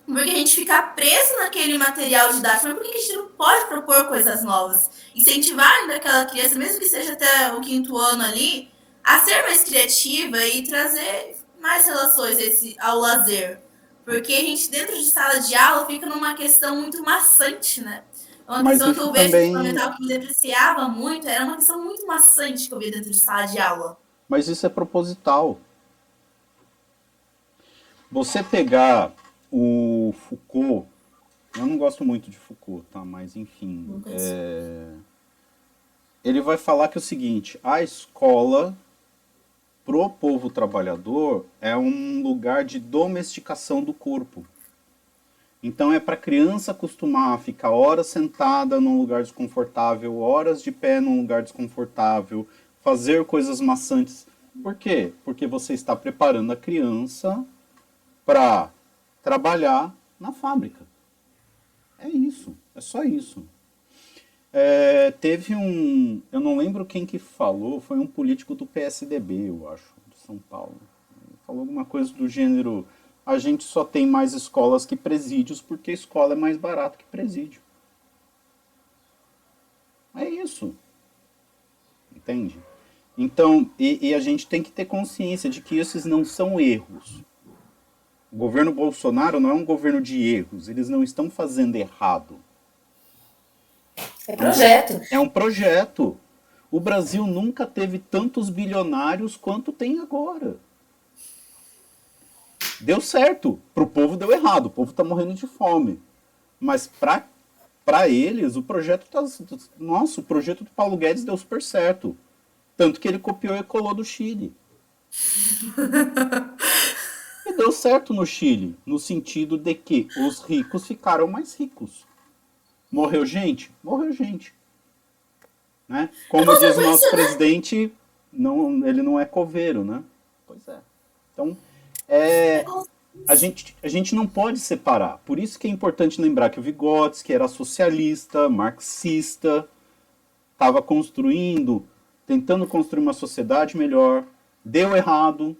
porque a gente fica preso naquele material didático, mas por que a gente não pode propor coisas novas? Incentivar ainda aquela criança, mesmo que seja até o quinto ano ali, a ser mais criativa e trazer mais relações esse, ao lazer. Porque a gente, dentro de sala de aula, fica numa questão muito maçante, né? Uma Mas questão que eu vejo também... fundamental que me depreciava muito, era uma questão muito maçante que eu via dentro de sala de aula. Mas isso é proposital. Você pegar o Foucault, eu não gosto muito de Foucault, tá? Mas enfim, é... ele vai falar que é o seguinte: a escola pro povo trabalhador é um lugar de domesticação do corpo. Então é para a criança acostumar a ficar horas sentada num lugar desconfortável, horas de pé num lugar desconfortável, fazer coisas maçantes. Por quê? Porque você está preparando a criança para trabalhar na fábrica. É isso, é só isso. É, teve um, eu não lembro quem que falou, foi um político do PSDB, eu acho, de São Paulo. Falou alguma coisa do gênero, a gente só tem mais escolas que presídios porque escola é mais barato que presídio. É isso. Entende? Então, e, e a gente tem que ter consciência de que esses não são erros. O governo Bolsonaro não é um governo de erros, eles não estão fazendo errado. É projeto. É um projeto. O Brasil nunca teve tantos bilionários quanto tem agora. Deu certo. Para o povo deu errado. O povo está morrendo de fome. Mas para eles, o projeto está. Nossa, o projeto do Paulo Guedes deu super certo. Tanto que ele copiou e colou do Chile. e deu certo no Chile, no sentido de que os ricos ficaram mais ricos. Morreu gente? Morreu gente. Né? Como diz o nosso presidente, não, ele não é coveiro, né? Pois é. Então, é, a, gente, a gente não pode separar. Por isso que é importante lembrar que o Vygotsky era socialista, marxista, estava construindo, tentando construir uma sociedade melhor, deu errado,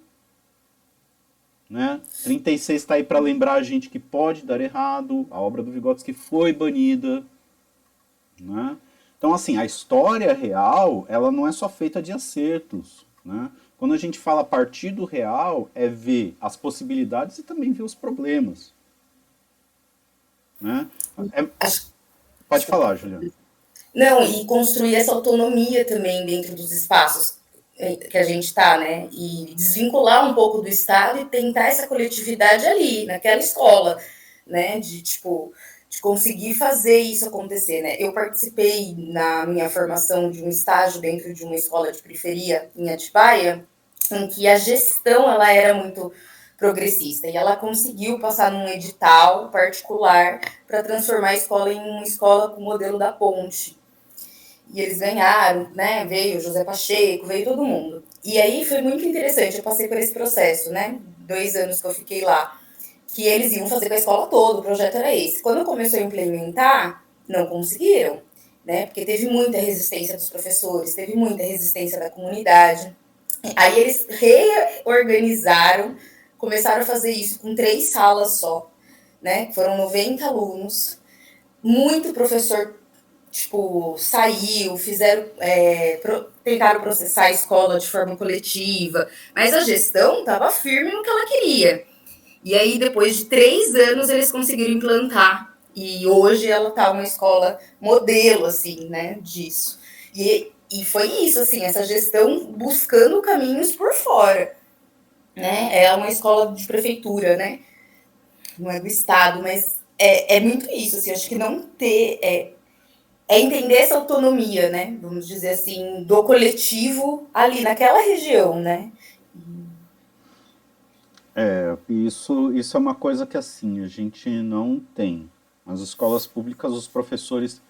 né? 36 está aí para lembrar a gente que pode dar errado. A obra do Vygotsky foi banida. Né? Então, assim, a história real, ela não é só feita de acertos. Né? Quando a gente fala partido real, é ver as possibilidades e também ver os problemas. Né? É... Pode falar, Juliana. Não, e construir essa autonomia também dentro dos espaços que a gente está, né? E desvincular um pouco do Estado e tentar essa coletividade ali, naquela escola, né? De tipo, de conseguir fazer isso acontecer, né? Eu participei na minha formação de um estágio dentro de uma escola de periferia em Atibaia, em que a gestão ela era muito progressista e ela conseguiu passar num edital particular para transformar a escola em uma escola com o modelo da ponte, e eles ganharam, né? Veio José Pacheco, veio todo mundo. E aí foi muito interessante, eu passei por esse processo, né? Dois anos que eu fiquei lá, que eles iam fazer com a escola toda, o projeto era esse. Quando começou a implementar, não conseguiram, né? Porque teve muita resistência dos professores, teve muita resistência da comunidade. Aí eles reorganizaram, começaram a fazer isso com três salas só, né? Foram 90 alunos, muito professor tipo, saiu, fizeram, é, pro, tentaram processar a escola de forma coletiva, mas a gestão estava firme no que ela queria. E aí, depois de três anos, eles conseguiram implantar. E hoje ela está uma escola modelo, assim, né, disso. E, e foi isso, assim, essa gestão buscando caminhos por fora. Né? É uma escola de prefeitura, né? Não é do Estado, mas é, é muito isso, assim, acho que não ter... É, é entender essa autonomia, né? Vamos dizer assim, do coletivo ali naquela região, né? É, isso, isso é uma coisa que assim, a gente não tem. As escolas públicas, os professores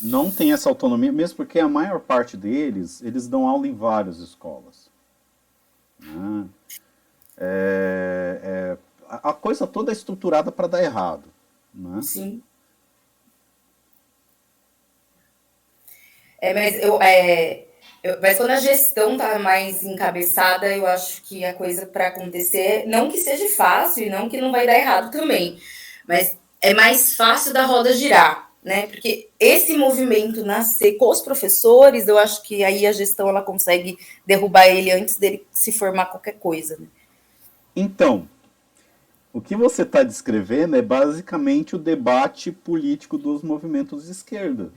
não têm essa autonomia, mesmo porque a maior parte deles, eles dão aula em várias escolas. Né? É, é, a coisa toda é estruturada para dar errado. Né? Sim. É, mas eu, é, eu, mas quando a gestão tá mais encabeçada, eu acho que a coisa para acontecer, não que seja fácil e não que não vai dar errado também, mas é mais fácil da roda girar, né? Porque esse movimento nascer com os professores, eu acho que aí a gestão ela consegue derrubar ele antes dele se formar qualquer coisa. Né? Então, O que você está descrevendo é basicamente o debate político dos movimentos de esquerda.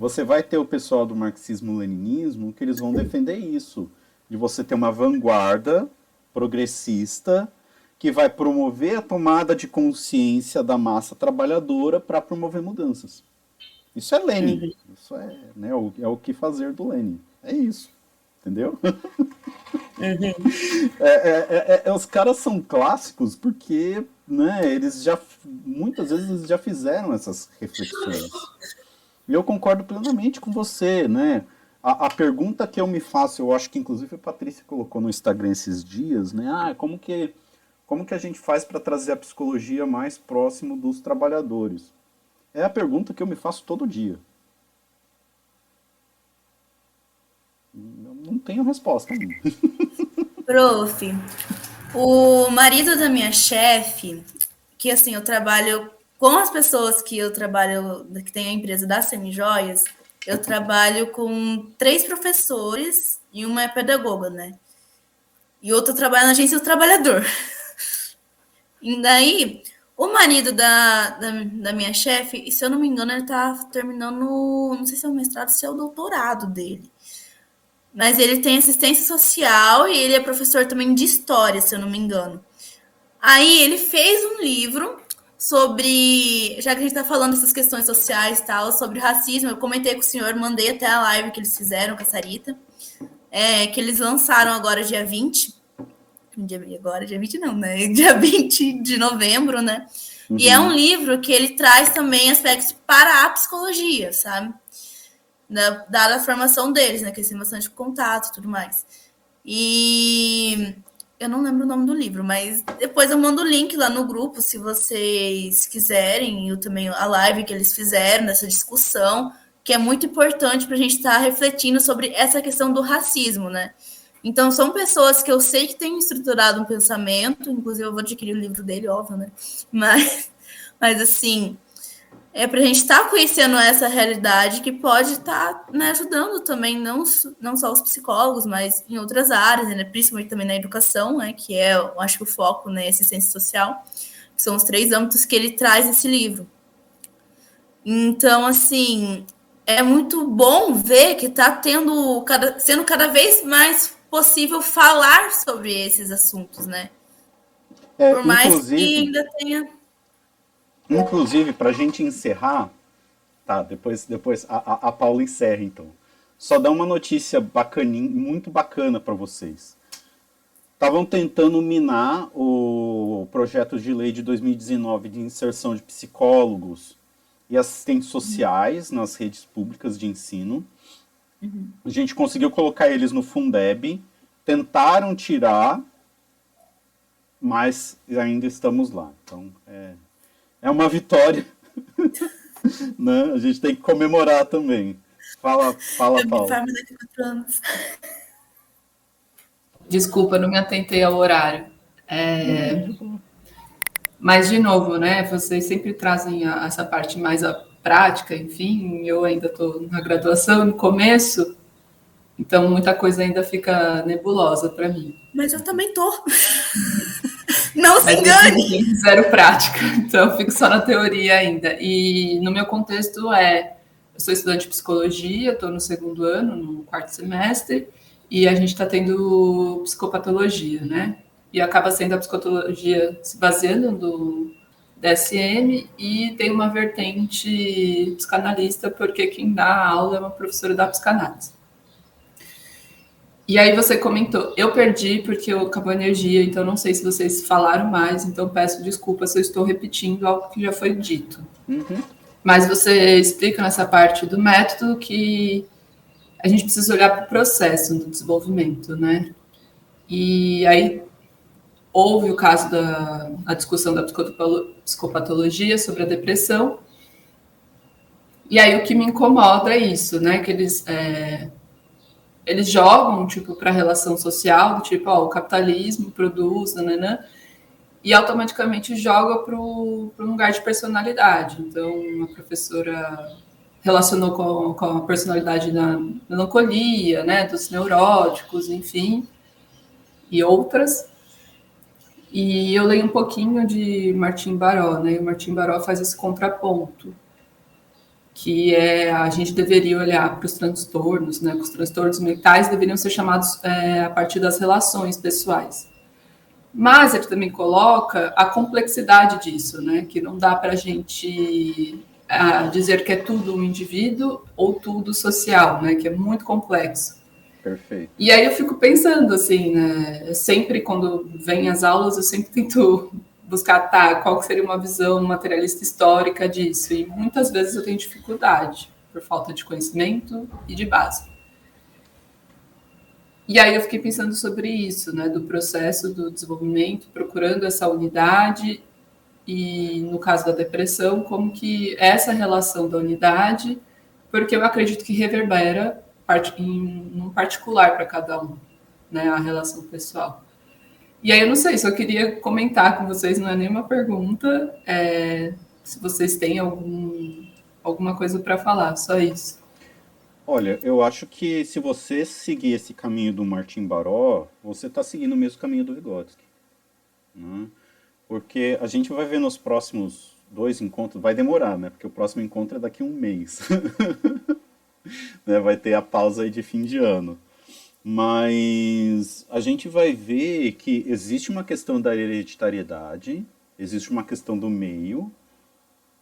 Você vai ter o pessoal do marxismo-leninismo que eles vão defender isso, de você ter uma vanguarda progressista que vai promover a tomada de consciência da massa trabalhadora para promover mudanças. Isso é Lenin. Uhum. Isso é, né, o, é o que fazer do Lenin. É isso. Entendeu? Uhum. É, é, é, é, os caras são clássicos porque né, eles já muitas vezes já fizeram essas reflexões. E eu concordo plenamente com você, né? A, a, pergunta que eu me faço, eu acho que inclusive a Patrícia colocou no Instagram esses dias, né? Ah, como que como que a gente faz para trazer a psicologia mais próximo dos trabalhadores? É a pergunta que eu me faço todo dia. Eu não tenho resposta. Prof, o marido da minha chefe, que assim, eu trabalho com as pessoas que eu trabalho, que tem a empresa da Semijoias, eu trabalho com três professores e uma é pedagoga, né? E outro trabalha na agência do trabalhador. E daí, o marido da, da, da minha chefe, e se eu não me engano, ele tá terminando, não sei se é o mestrado, se é o doutorado dele. Mas ele tem assistência social e ele é professor também de história, se eu não me engano. Aí ele fez um livro sobre, já que a gente está falando dessas questões sociais e tal, sobre racismo, eu comentei com o senhor, mandei até a live que eles fizeram com a Sarita, é, que eles lançaram agora dia 20, dia, agora, dia 20 não, né? Dia 20 de novembro, né? Uhum. E é um livro que ele traz também aspectos para a psicologia, sabe? Da, dada a formação deles, né? Que eles têm bastante contato e tudo mais. E eu não lembro o nome do livro, mas depois eu mando o link lá no grupo, se vocês quiserem, eu também a live que eles fizeram nessa discussão, que é muito importante para a gente estar tá refletindo sobre essa questão do racismo, né? Então, são pessoas que eu sei que têm estruturado um pensamento, inclusive eu vou adquirir o livro dele, óbvio, né? Mas, mas assim, é para a gente estar tá conhecendo essa realidade que pode estar tá, né, ajudando também, não, não só os psicólogos, mas em outras áreas, né, principalmente também na educação, né, que é, eu acho que o foco, né, assistência social, que são os três âmbitos que ele traz nesse livro. Então, assim, é muito bom ver que está tendo, cada, sendo cada vez mais possível falar sobre esses assuntos, né? É, Por mais que ainda tenha. Inclusive, para a gente encerrar, tá? Depois, depois a, a Paula encerra, então. Só dá uma notícia bacaninha, muito bacana para vocês. Estavam tentando minar o projeto de lei de 2019 de inserção de psicólogos e assistentes sociais nas redes públicas de ensino. Uhum. A gente conseguiu colocar eles no Fundeb, tentaram tirar, mas ainda estamos lá. Então, é, é uma vitória. né? A gente tem que comemorar também. Fala, fala, Paulo. Desculpa, não me atentei ao horário. É... Mas, de novo, né? Vocês sempre trazem a, essa parte mais a prática, enfim, eu ainda estou na graduação, no começo, então muita coisa ainda fica nebulosa para mim. Mas eu também tô. Não se engane! Zero prática, então eu fico só na teoria ainda. E no meu contexto é, eu sou estudante de psicologia, estou no segundo ano, no quarto semestre, e a gente está tendo psicopatologia, né? E acaba sendo a psicopatologia se baseando no DSM e tem uma vertente psicanalista, porque quem dá aula é uma professora da psicanálise. E aí você comentou, eu perdi porque eu acabou a energia, então não sei se vocês falaram mais, então peço desculpa se eu estou repetindo algo que já foi dito. Uhum. Mas você explica nessa parte do método que a gente precisa olhar para o processo do desenvolvimento, né? E aí houve o caso da a discussão da psicopatologia sobre a depressão. E aí o que me incomoda é isso, né? Que eles é, eles jogam tipo para a relação social, tipo, ó, o capitalismo produz, nananã, e automaticamente joga para um lugar de personalidade. Então, a professora relacionou com, com a personalidade da melancolia, né, dos neuróticos, enfim, e outras. E eu leio um pouquinho de Martim Baró, né? E o Martim Baró faz esse contraponto, que é a gente deveria olhar para os transtornos, né? Os transtornos mentais deveriam ser chamados é, a partir das relações pessoais. Mas ele também coloca a complexidade disso, né? Que não dá para a gente dizer que é tudo um indivíduo ou tudo social, né? Que é muito complexo. Perfeito. E aí eu fico pensando assim, né? Sempre quando vem as aulas, eu sempre tento buscar, tá, qual seria uma visão materialista histórica disso. E muitas vezes eu tenho dificuldade por falta de conhecimento e de base. E aí eu fiquei pensando sobre isso, né, do processo do desenvolvimento, procurando essa unidade e no caso da depressão, como que essa relação da unidade, porque eu acredito que reverbera em um particular para cada um, né, a relação pessoal. E aí eu não sei, só queria comentar com vocês, não é nenhuma pergunta, é, se vocês têm algum, alguma coisa para falar, só isso. Olha, eu acho que se você seguir esse caminho do Martin Baró, você está seguindo o mesmo caminho do Vygotsky. Né? Porque a gente vai ver nos próximos dois encontros, vai demorar, né? Porque o próximo encontro é daqui a um mês. né, vai ter a pausa aí de fim de ano. Mas a gente vai ver que existe uma questão da hereditariedade, existe uma questão do meio,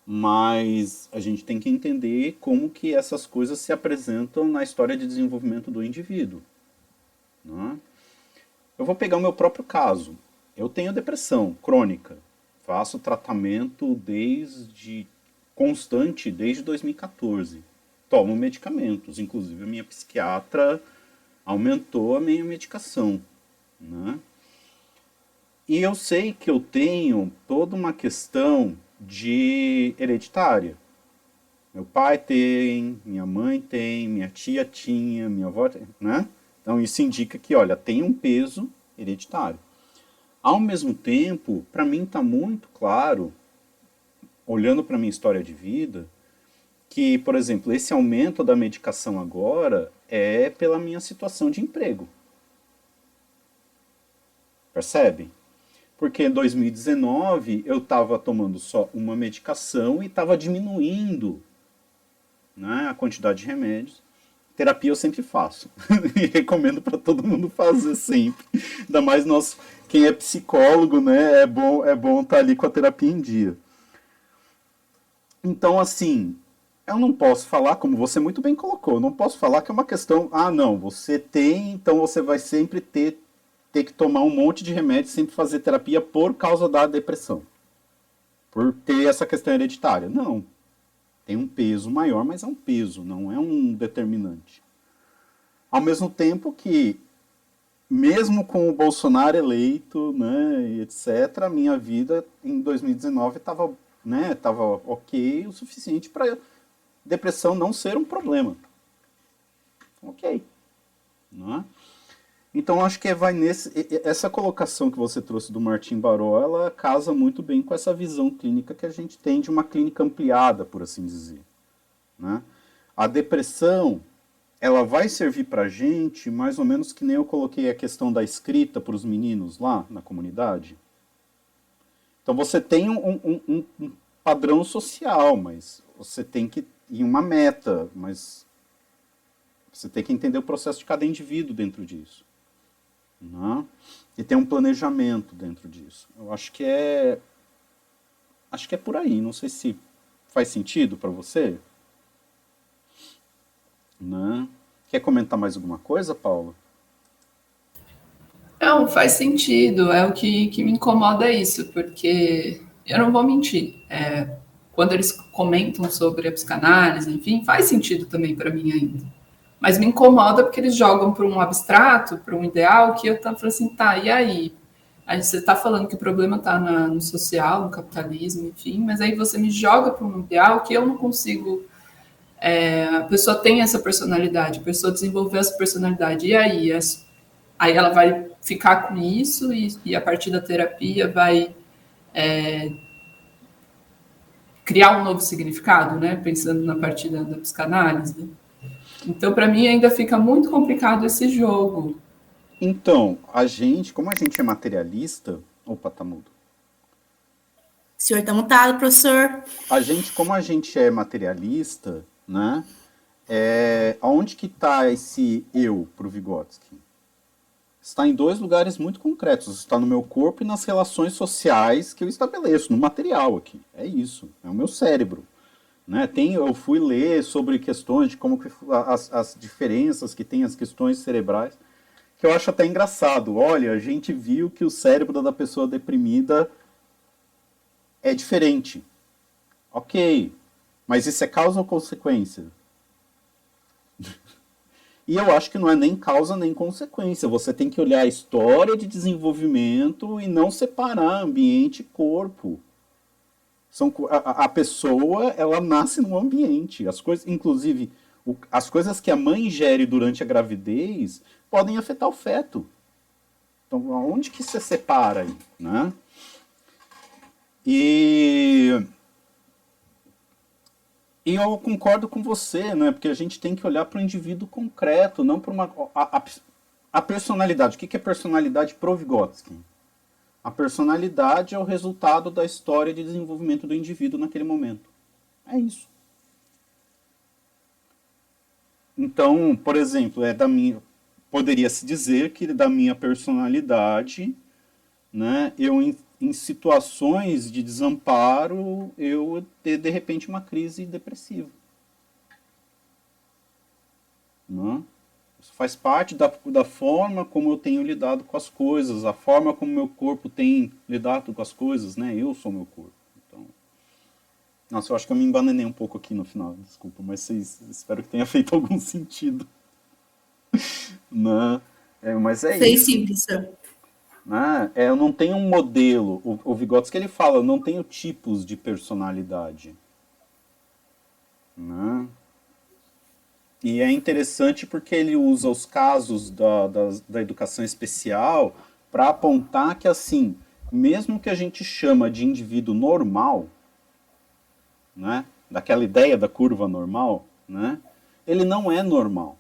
mas a gente tem que entender como que essas coisas se apresentam na história de desenvolvimento do indivíduo. Né? Eu vou pegar o meu próprio caso. Eu tenho depressão crônica, faço tratamento desde constante desde 2014 tomo medicamentos. Inclusive, a minha psiquiatra aumentou a minha medicação. Né? E eu sei que eu tenho toda uma questão de hereditária. Meu pai tem, minha mãe tem, minha tia tinha, minha avó tem, né? Então isso indica que, olha, tem um peso hereditário. Ao mesmo tempo, para mim está muito claro, olhando para minha história de vida, que, por exemplo, esse aumento da medicação agora é pela minha situação de emprego. Percebe? Porque em 2019 eu estava tomando só uma medicação e estava diminuindo né, a quantidade de remédios. Terapia eu sempre faço e recomendo para todo mundo fazer sempre. Ainda mais nós, quem é psicólogo, né, é bom é bom estar tá ali com a terapia em dia. Então, assim, eu não posso falar, como você muito bem colocou, não posso falar que é uma questão, ah, não, você tem, então você vai sempre ter, ter que tomar um monte de remédio, sempre fazer terapia por causa da depressão. Por ter essa questão hereditária. Não. Tem um peso maior, mas é um peso, não é um determinante. Ao mesmo tempo que, mesmo com o Bolsonaro eleito, né, etc., a minha vida em 2019 estava né, tava ok o suficiente para depressão não ser um problema. Ok. Não é? Então acho que vai nesse essa colocação que você trouxe do Martin Baró, ela casa muito bem com essa visão clínica que a gente tem de uma clínica ampliada, por assim dizer. Né? A depressão ela vai servir para gente mais ou menos que nem eu coloquei a questão da escrita para os meninos lá na comunidade. Então você tem um, um, um, um padrão social, mas você tem que em uma meta, mas você tem que entender o processo de cada indivíduo dentro disso. Né? E tem um planejamento dentro disso. Eu acho que é. Acho que é por aí. Não sei se faz sentido para você. Né? Quer comentar mais alguma coisa, Paula? Não, faz sentido. É o que, que me incomoda isso, porque eu não vou mentir. É, quando eles comentam sobre a psicanálise, enfim, faz sentido também para mim ainda. Mas me incomoda porque eles jogam para um abstrato, para um ideal, que eu falando assim, tá, e aí? Aí você está falando que o problema está no social, no capitalismo, enfim, mas aí você me joga para um ideal que eu não consigo. É, a pessoa tem essa personalidade, a pessoa desenvolveu essa personalidade, e aí? As, aí ela vai ficar com isso e, e a partir da terapia vai é, criar um novo significado, né? Pensando na partida da psicanálise. Então, para mim, ainda fica muito complicado esse jogo. Então, a gente, como a gente é materialista, Opa, tá mudo. O senhor tá mutado, professor. A gente, como a gente é materialista, né? É, aonde que está esse eu para o Vygotsky? Está em dois lugares muito concretos. Está no meu corpo e nas relações sociais que eu estabeleço, no material aqui. É isso. É o meu cérebro. Né? Tem, eu fui ler sobre questões de como que, as, as diferenças que tem as questões cerebrais, que eu acho até engraçado. Olha, a gente viu que o cérebro da pessoa deprimida é diferente. Ok, mas isso é causa ou consequência? E eu acho que não é nem causa nem consequência. Você tem que olhar a história de desenvolvimento e não separar ambiente e corpo. São, a, a pessoa, ela nasce no ambiente. As coisas, inclusive, o, as coisas que a mãe ingere durante a gravidez podem afetar o feto. Então, aonde que você separa aí, né? E, e eu concordo com você, né? Porque a gente tem que olhar para o indivíduo concreto, não para uma. A, a, a, personalidade. O que é personalidade pro Vygotsky? A personalidade é o resultado da história de desenvolvimento do indivíduo naquele momento. É isso. Então, por exemplo, é da minha poderia se dizer que da minha personalidade, né, eu em situações de desamparo, eu ter de repente uma crise depressiva. Né? Isso faz parte da, da forma como eu tenho lidado com as coisas, a forma como meu corpo tem lidado com as coisas, né? Eu sou meu corpo. Então, nossa, eu acho que eu me embananei um pouco aqui no final, desculpa, mas vocês, espero que tenha feito algum sentido. né? É, mas é isso. sim, professor. Né? É, eu não tenho um modelo. O, o Vygotsky ele fala, eu não tenho tipos de personalidade. Né? E é interessante porque ele usa os casos da, da, da educação especial para apontar que, assim, mesmo que a gente chama de indivíduo normal, né, daquela ideia da curva normal, né, ele não é normal.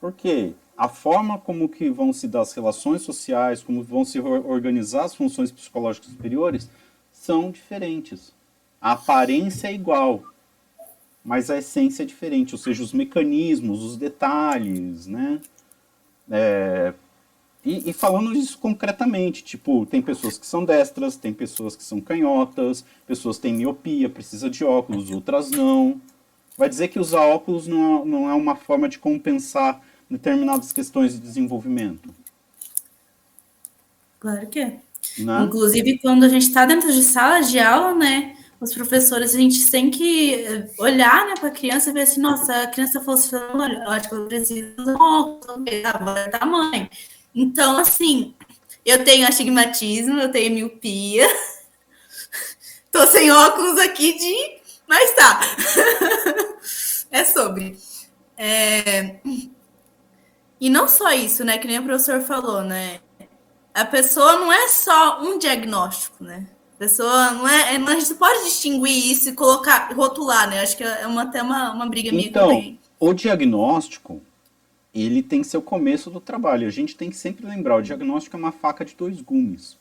Por quê? A forma como que vão se dar as relações sociais, como vão se organizar as funções psicológicas superiores, são diferentes. A aparência é igual, mas a essência é diferente, ou seja, os mecanismos, os detalhes, né? É, e, e, falando isso concretamente, tipo, tem pessoas que são destras, tem pessoas que são canhotas, pessoas têm miopia, precisa de óculos, outras não. Vai dizer que usar óculos não, não é uma forma de compensar determinadas questões de desenvolvimento? Claro que é. Né? Inclusive, quando a gente está dentro de sala de aula, né? Os professores, a gente tem que eh, olhar né, para a criança e ver assim, nossa, a criança fosse falando, eu acho que eu preciso de um óculos, é tamanho. Então, assim, eu tenho astigmatismo, eu tenho miopia, tô sem óculos aqui de. Mas tá. é sobre. É... E não só isso, né? Que nem o professor falou, né? A pessoa não é só um diagnóstico, né? A pessoa não é. é a gente pode distinguir isso e colocar, rotular, né? Acho que é uma, até uma, uma briga minha então, também. O diagnóstico, ele tem que ser o começo do trabalho. A gente tem que sempre lembrar: o diagnóstico é uma faca de dois gumes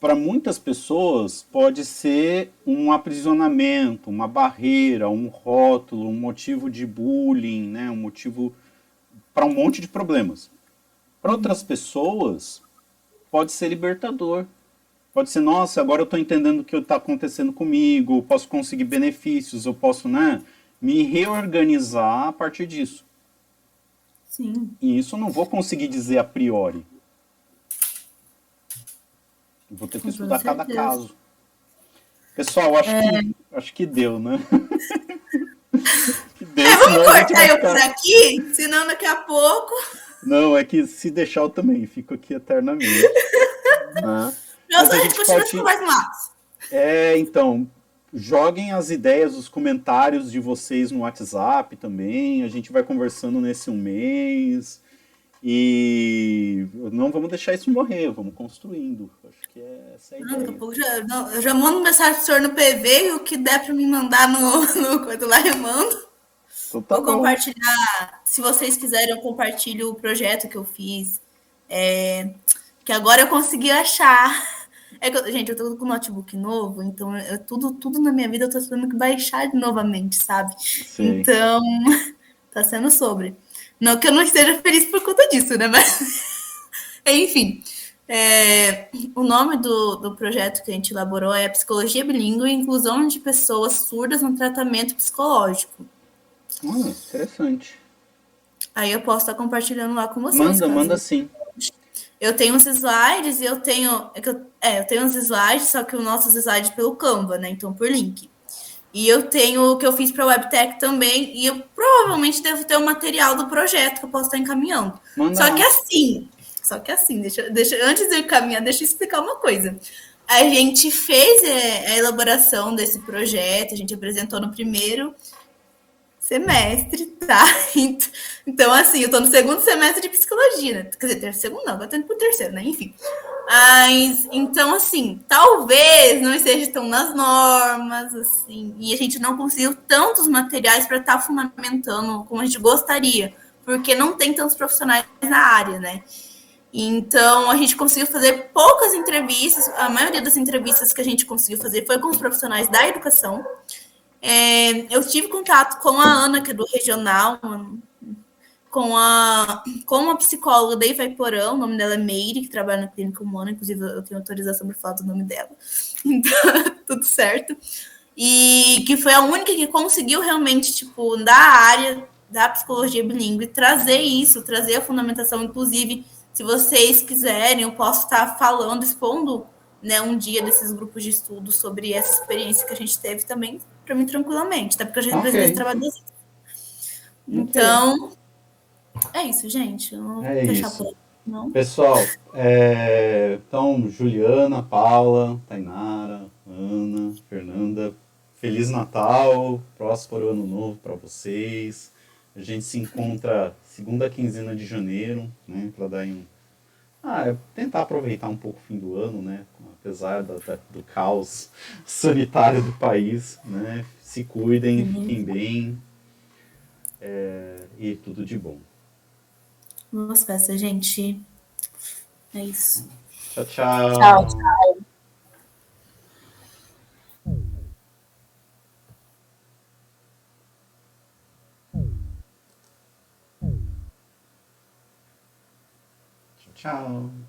para muitas pessoas pode ser um aprisionamento, uma barreira, um rótulo, um motivo de bullying, né? um motivo para um monte de problemas. Para outras pessoas pode ser libertador. Pode ser, nossa, agora eu estou entendendo o que está acontecendo comigo, eu posso conseguir benefícios, eu posso né, me reorganizar a partir disso. Sim. E isso eu não vou conseguir dizer a priori. Vou ter que estudar cada caso. Pessoal, acho, é... que, acho que deu, né? que deu, é, vamos cortar eu por aqui, senão daqui a pouco. Não, é que se deixar eu também fico aqui eternamente. né? Eu só a gente continua pode... mais massa. É, então, joguem as ideias, os comentários de vocês no WhatsApp também. A gente vai conversando nesse um mês. E não vamos deixar isso morrer, vamos construindo. Acho que é essa a ideia. Não, já, não, eu já mando mensagem pro senhor no PV e o que der para me mandar no, no coisa lá eu mando. Então, tá Vou bom. compartilhar. Se vocês quiserem, eu compartilho o projeto que eu fiz É, que agora eu consegui achar. É que, gente, eu tô com notebook novo, então eu, tudo, tudo na minha vida eu tô tendo que baixar novamente, sabe? Sim. Então, tá sendo sobre. Não que eu não esteja feliz por conta disso, né? Mas, enfim. É, o nome do, do projeto que a gente elaborou é Psicologia Bilíngue e Inclusão de Pessoas Surdas no Tratamento Psicológico. Hum, interessante. Aí eu posso estar compartilhando lá com vocês. Manda, manda sim. Eu tenho uns slides e eu tenho. É, eu, é, eu tenho uns slides, só que o nosso slide pelo Canva, né? Então, por link. E eu tenho o que eu fiz para a WebTech também, e eu provavelmente devo ter o material do projeto que eu posso estar encaminhando. Manda só que assim, só que assim, deixa, deixa, antes de eu caminhar, deixa eu explicar uma coisa. A gente fez é, a elaboração desse projeto, a gente apresentou no primeiro semestre, tá? Então, assim, eu tô no segundo semestre de psicologia, né? Quer dizer, segundo não, tô indo pro terceiro, né? Enfim. Mas, então, assim, talvez não esteja tão nas normas, assim, e a gente não conseguiu tantos materiais para estar tá fundamentando como a gente gostaria, porque não tem tantos profissionais na área, né? Então, a gente conseguiu fazer poucas entrevistas, a maioria das entrevistas que a gente conseguiu fazer foi com os profissionais da educação. É, eu tive contato com a Ana, que é do regional, com a com uma psicóloga da Ivaiporã, o nome dela é Meire, que trabalha na clínica humana, inclusive eu tenho autorização para falar do nome dela. Então, tudo certo. E que foi a única que conseguiu realmente, tipo, da área da psicologia bilíngue, trazer isso, trazer a fundamentação, inclusive se vocês quiserem, eu posso estar falando, expondo né, um dia desses grupos de estudo sobre essa experiência que a gente teve também, para mim, tranquilamente, até porque a gente okay. precisa trabalhar Então, okay. é isso, gente. é isso. Por... Pessoal, é... então, Juliana, Paula, Tainara, Ana, Fernanda, Feliz Natal, próspero ano novo para vocês. A gente se encontra segunda quinzena de janeiro, né, para dar um ah, é tentar aproveitar um pouco o fim do ano, né, apesar da, do caos sanitário do país, né, se cuidem, uhum. fiquem bem é, e tudo de bom. Boas festas, gente. É isso. Tchau, tchau. Tchau, tchau. Ciao.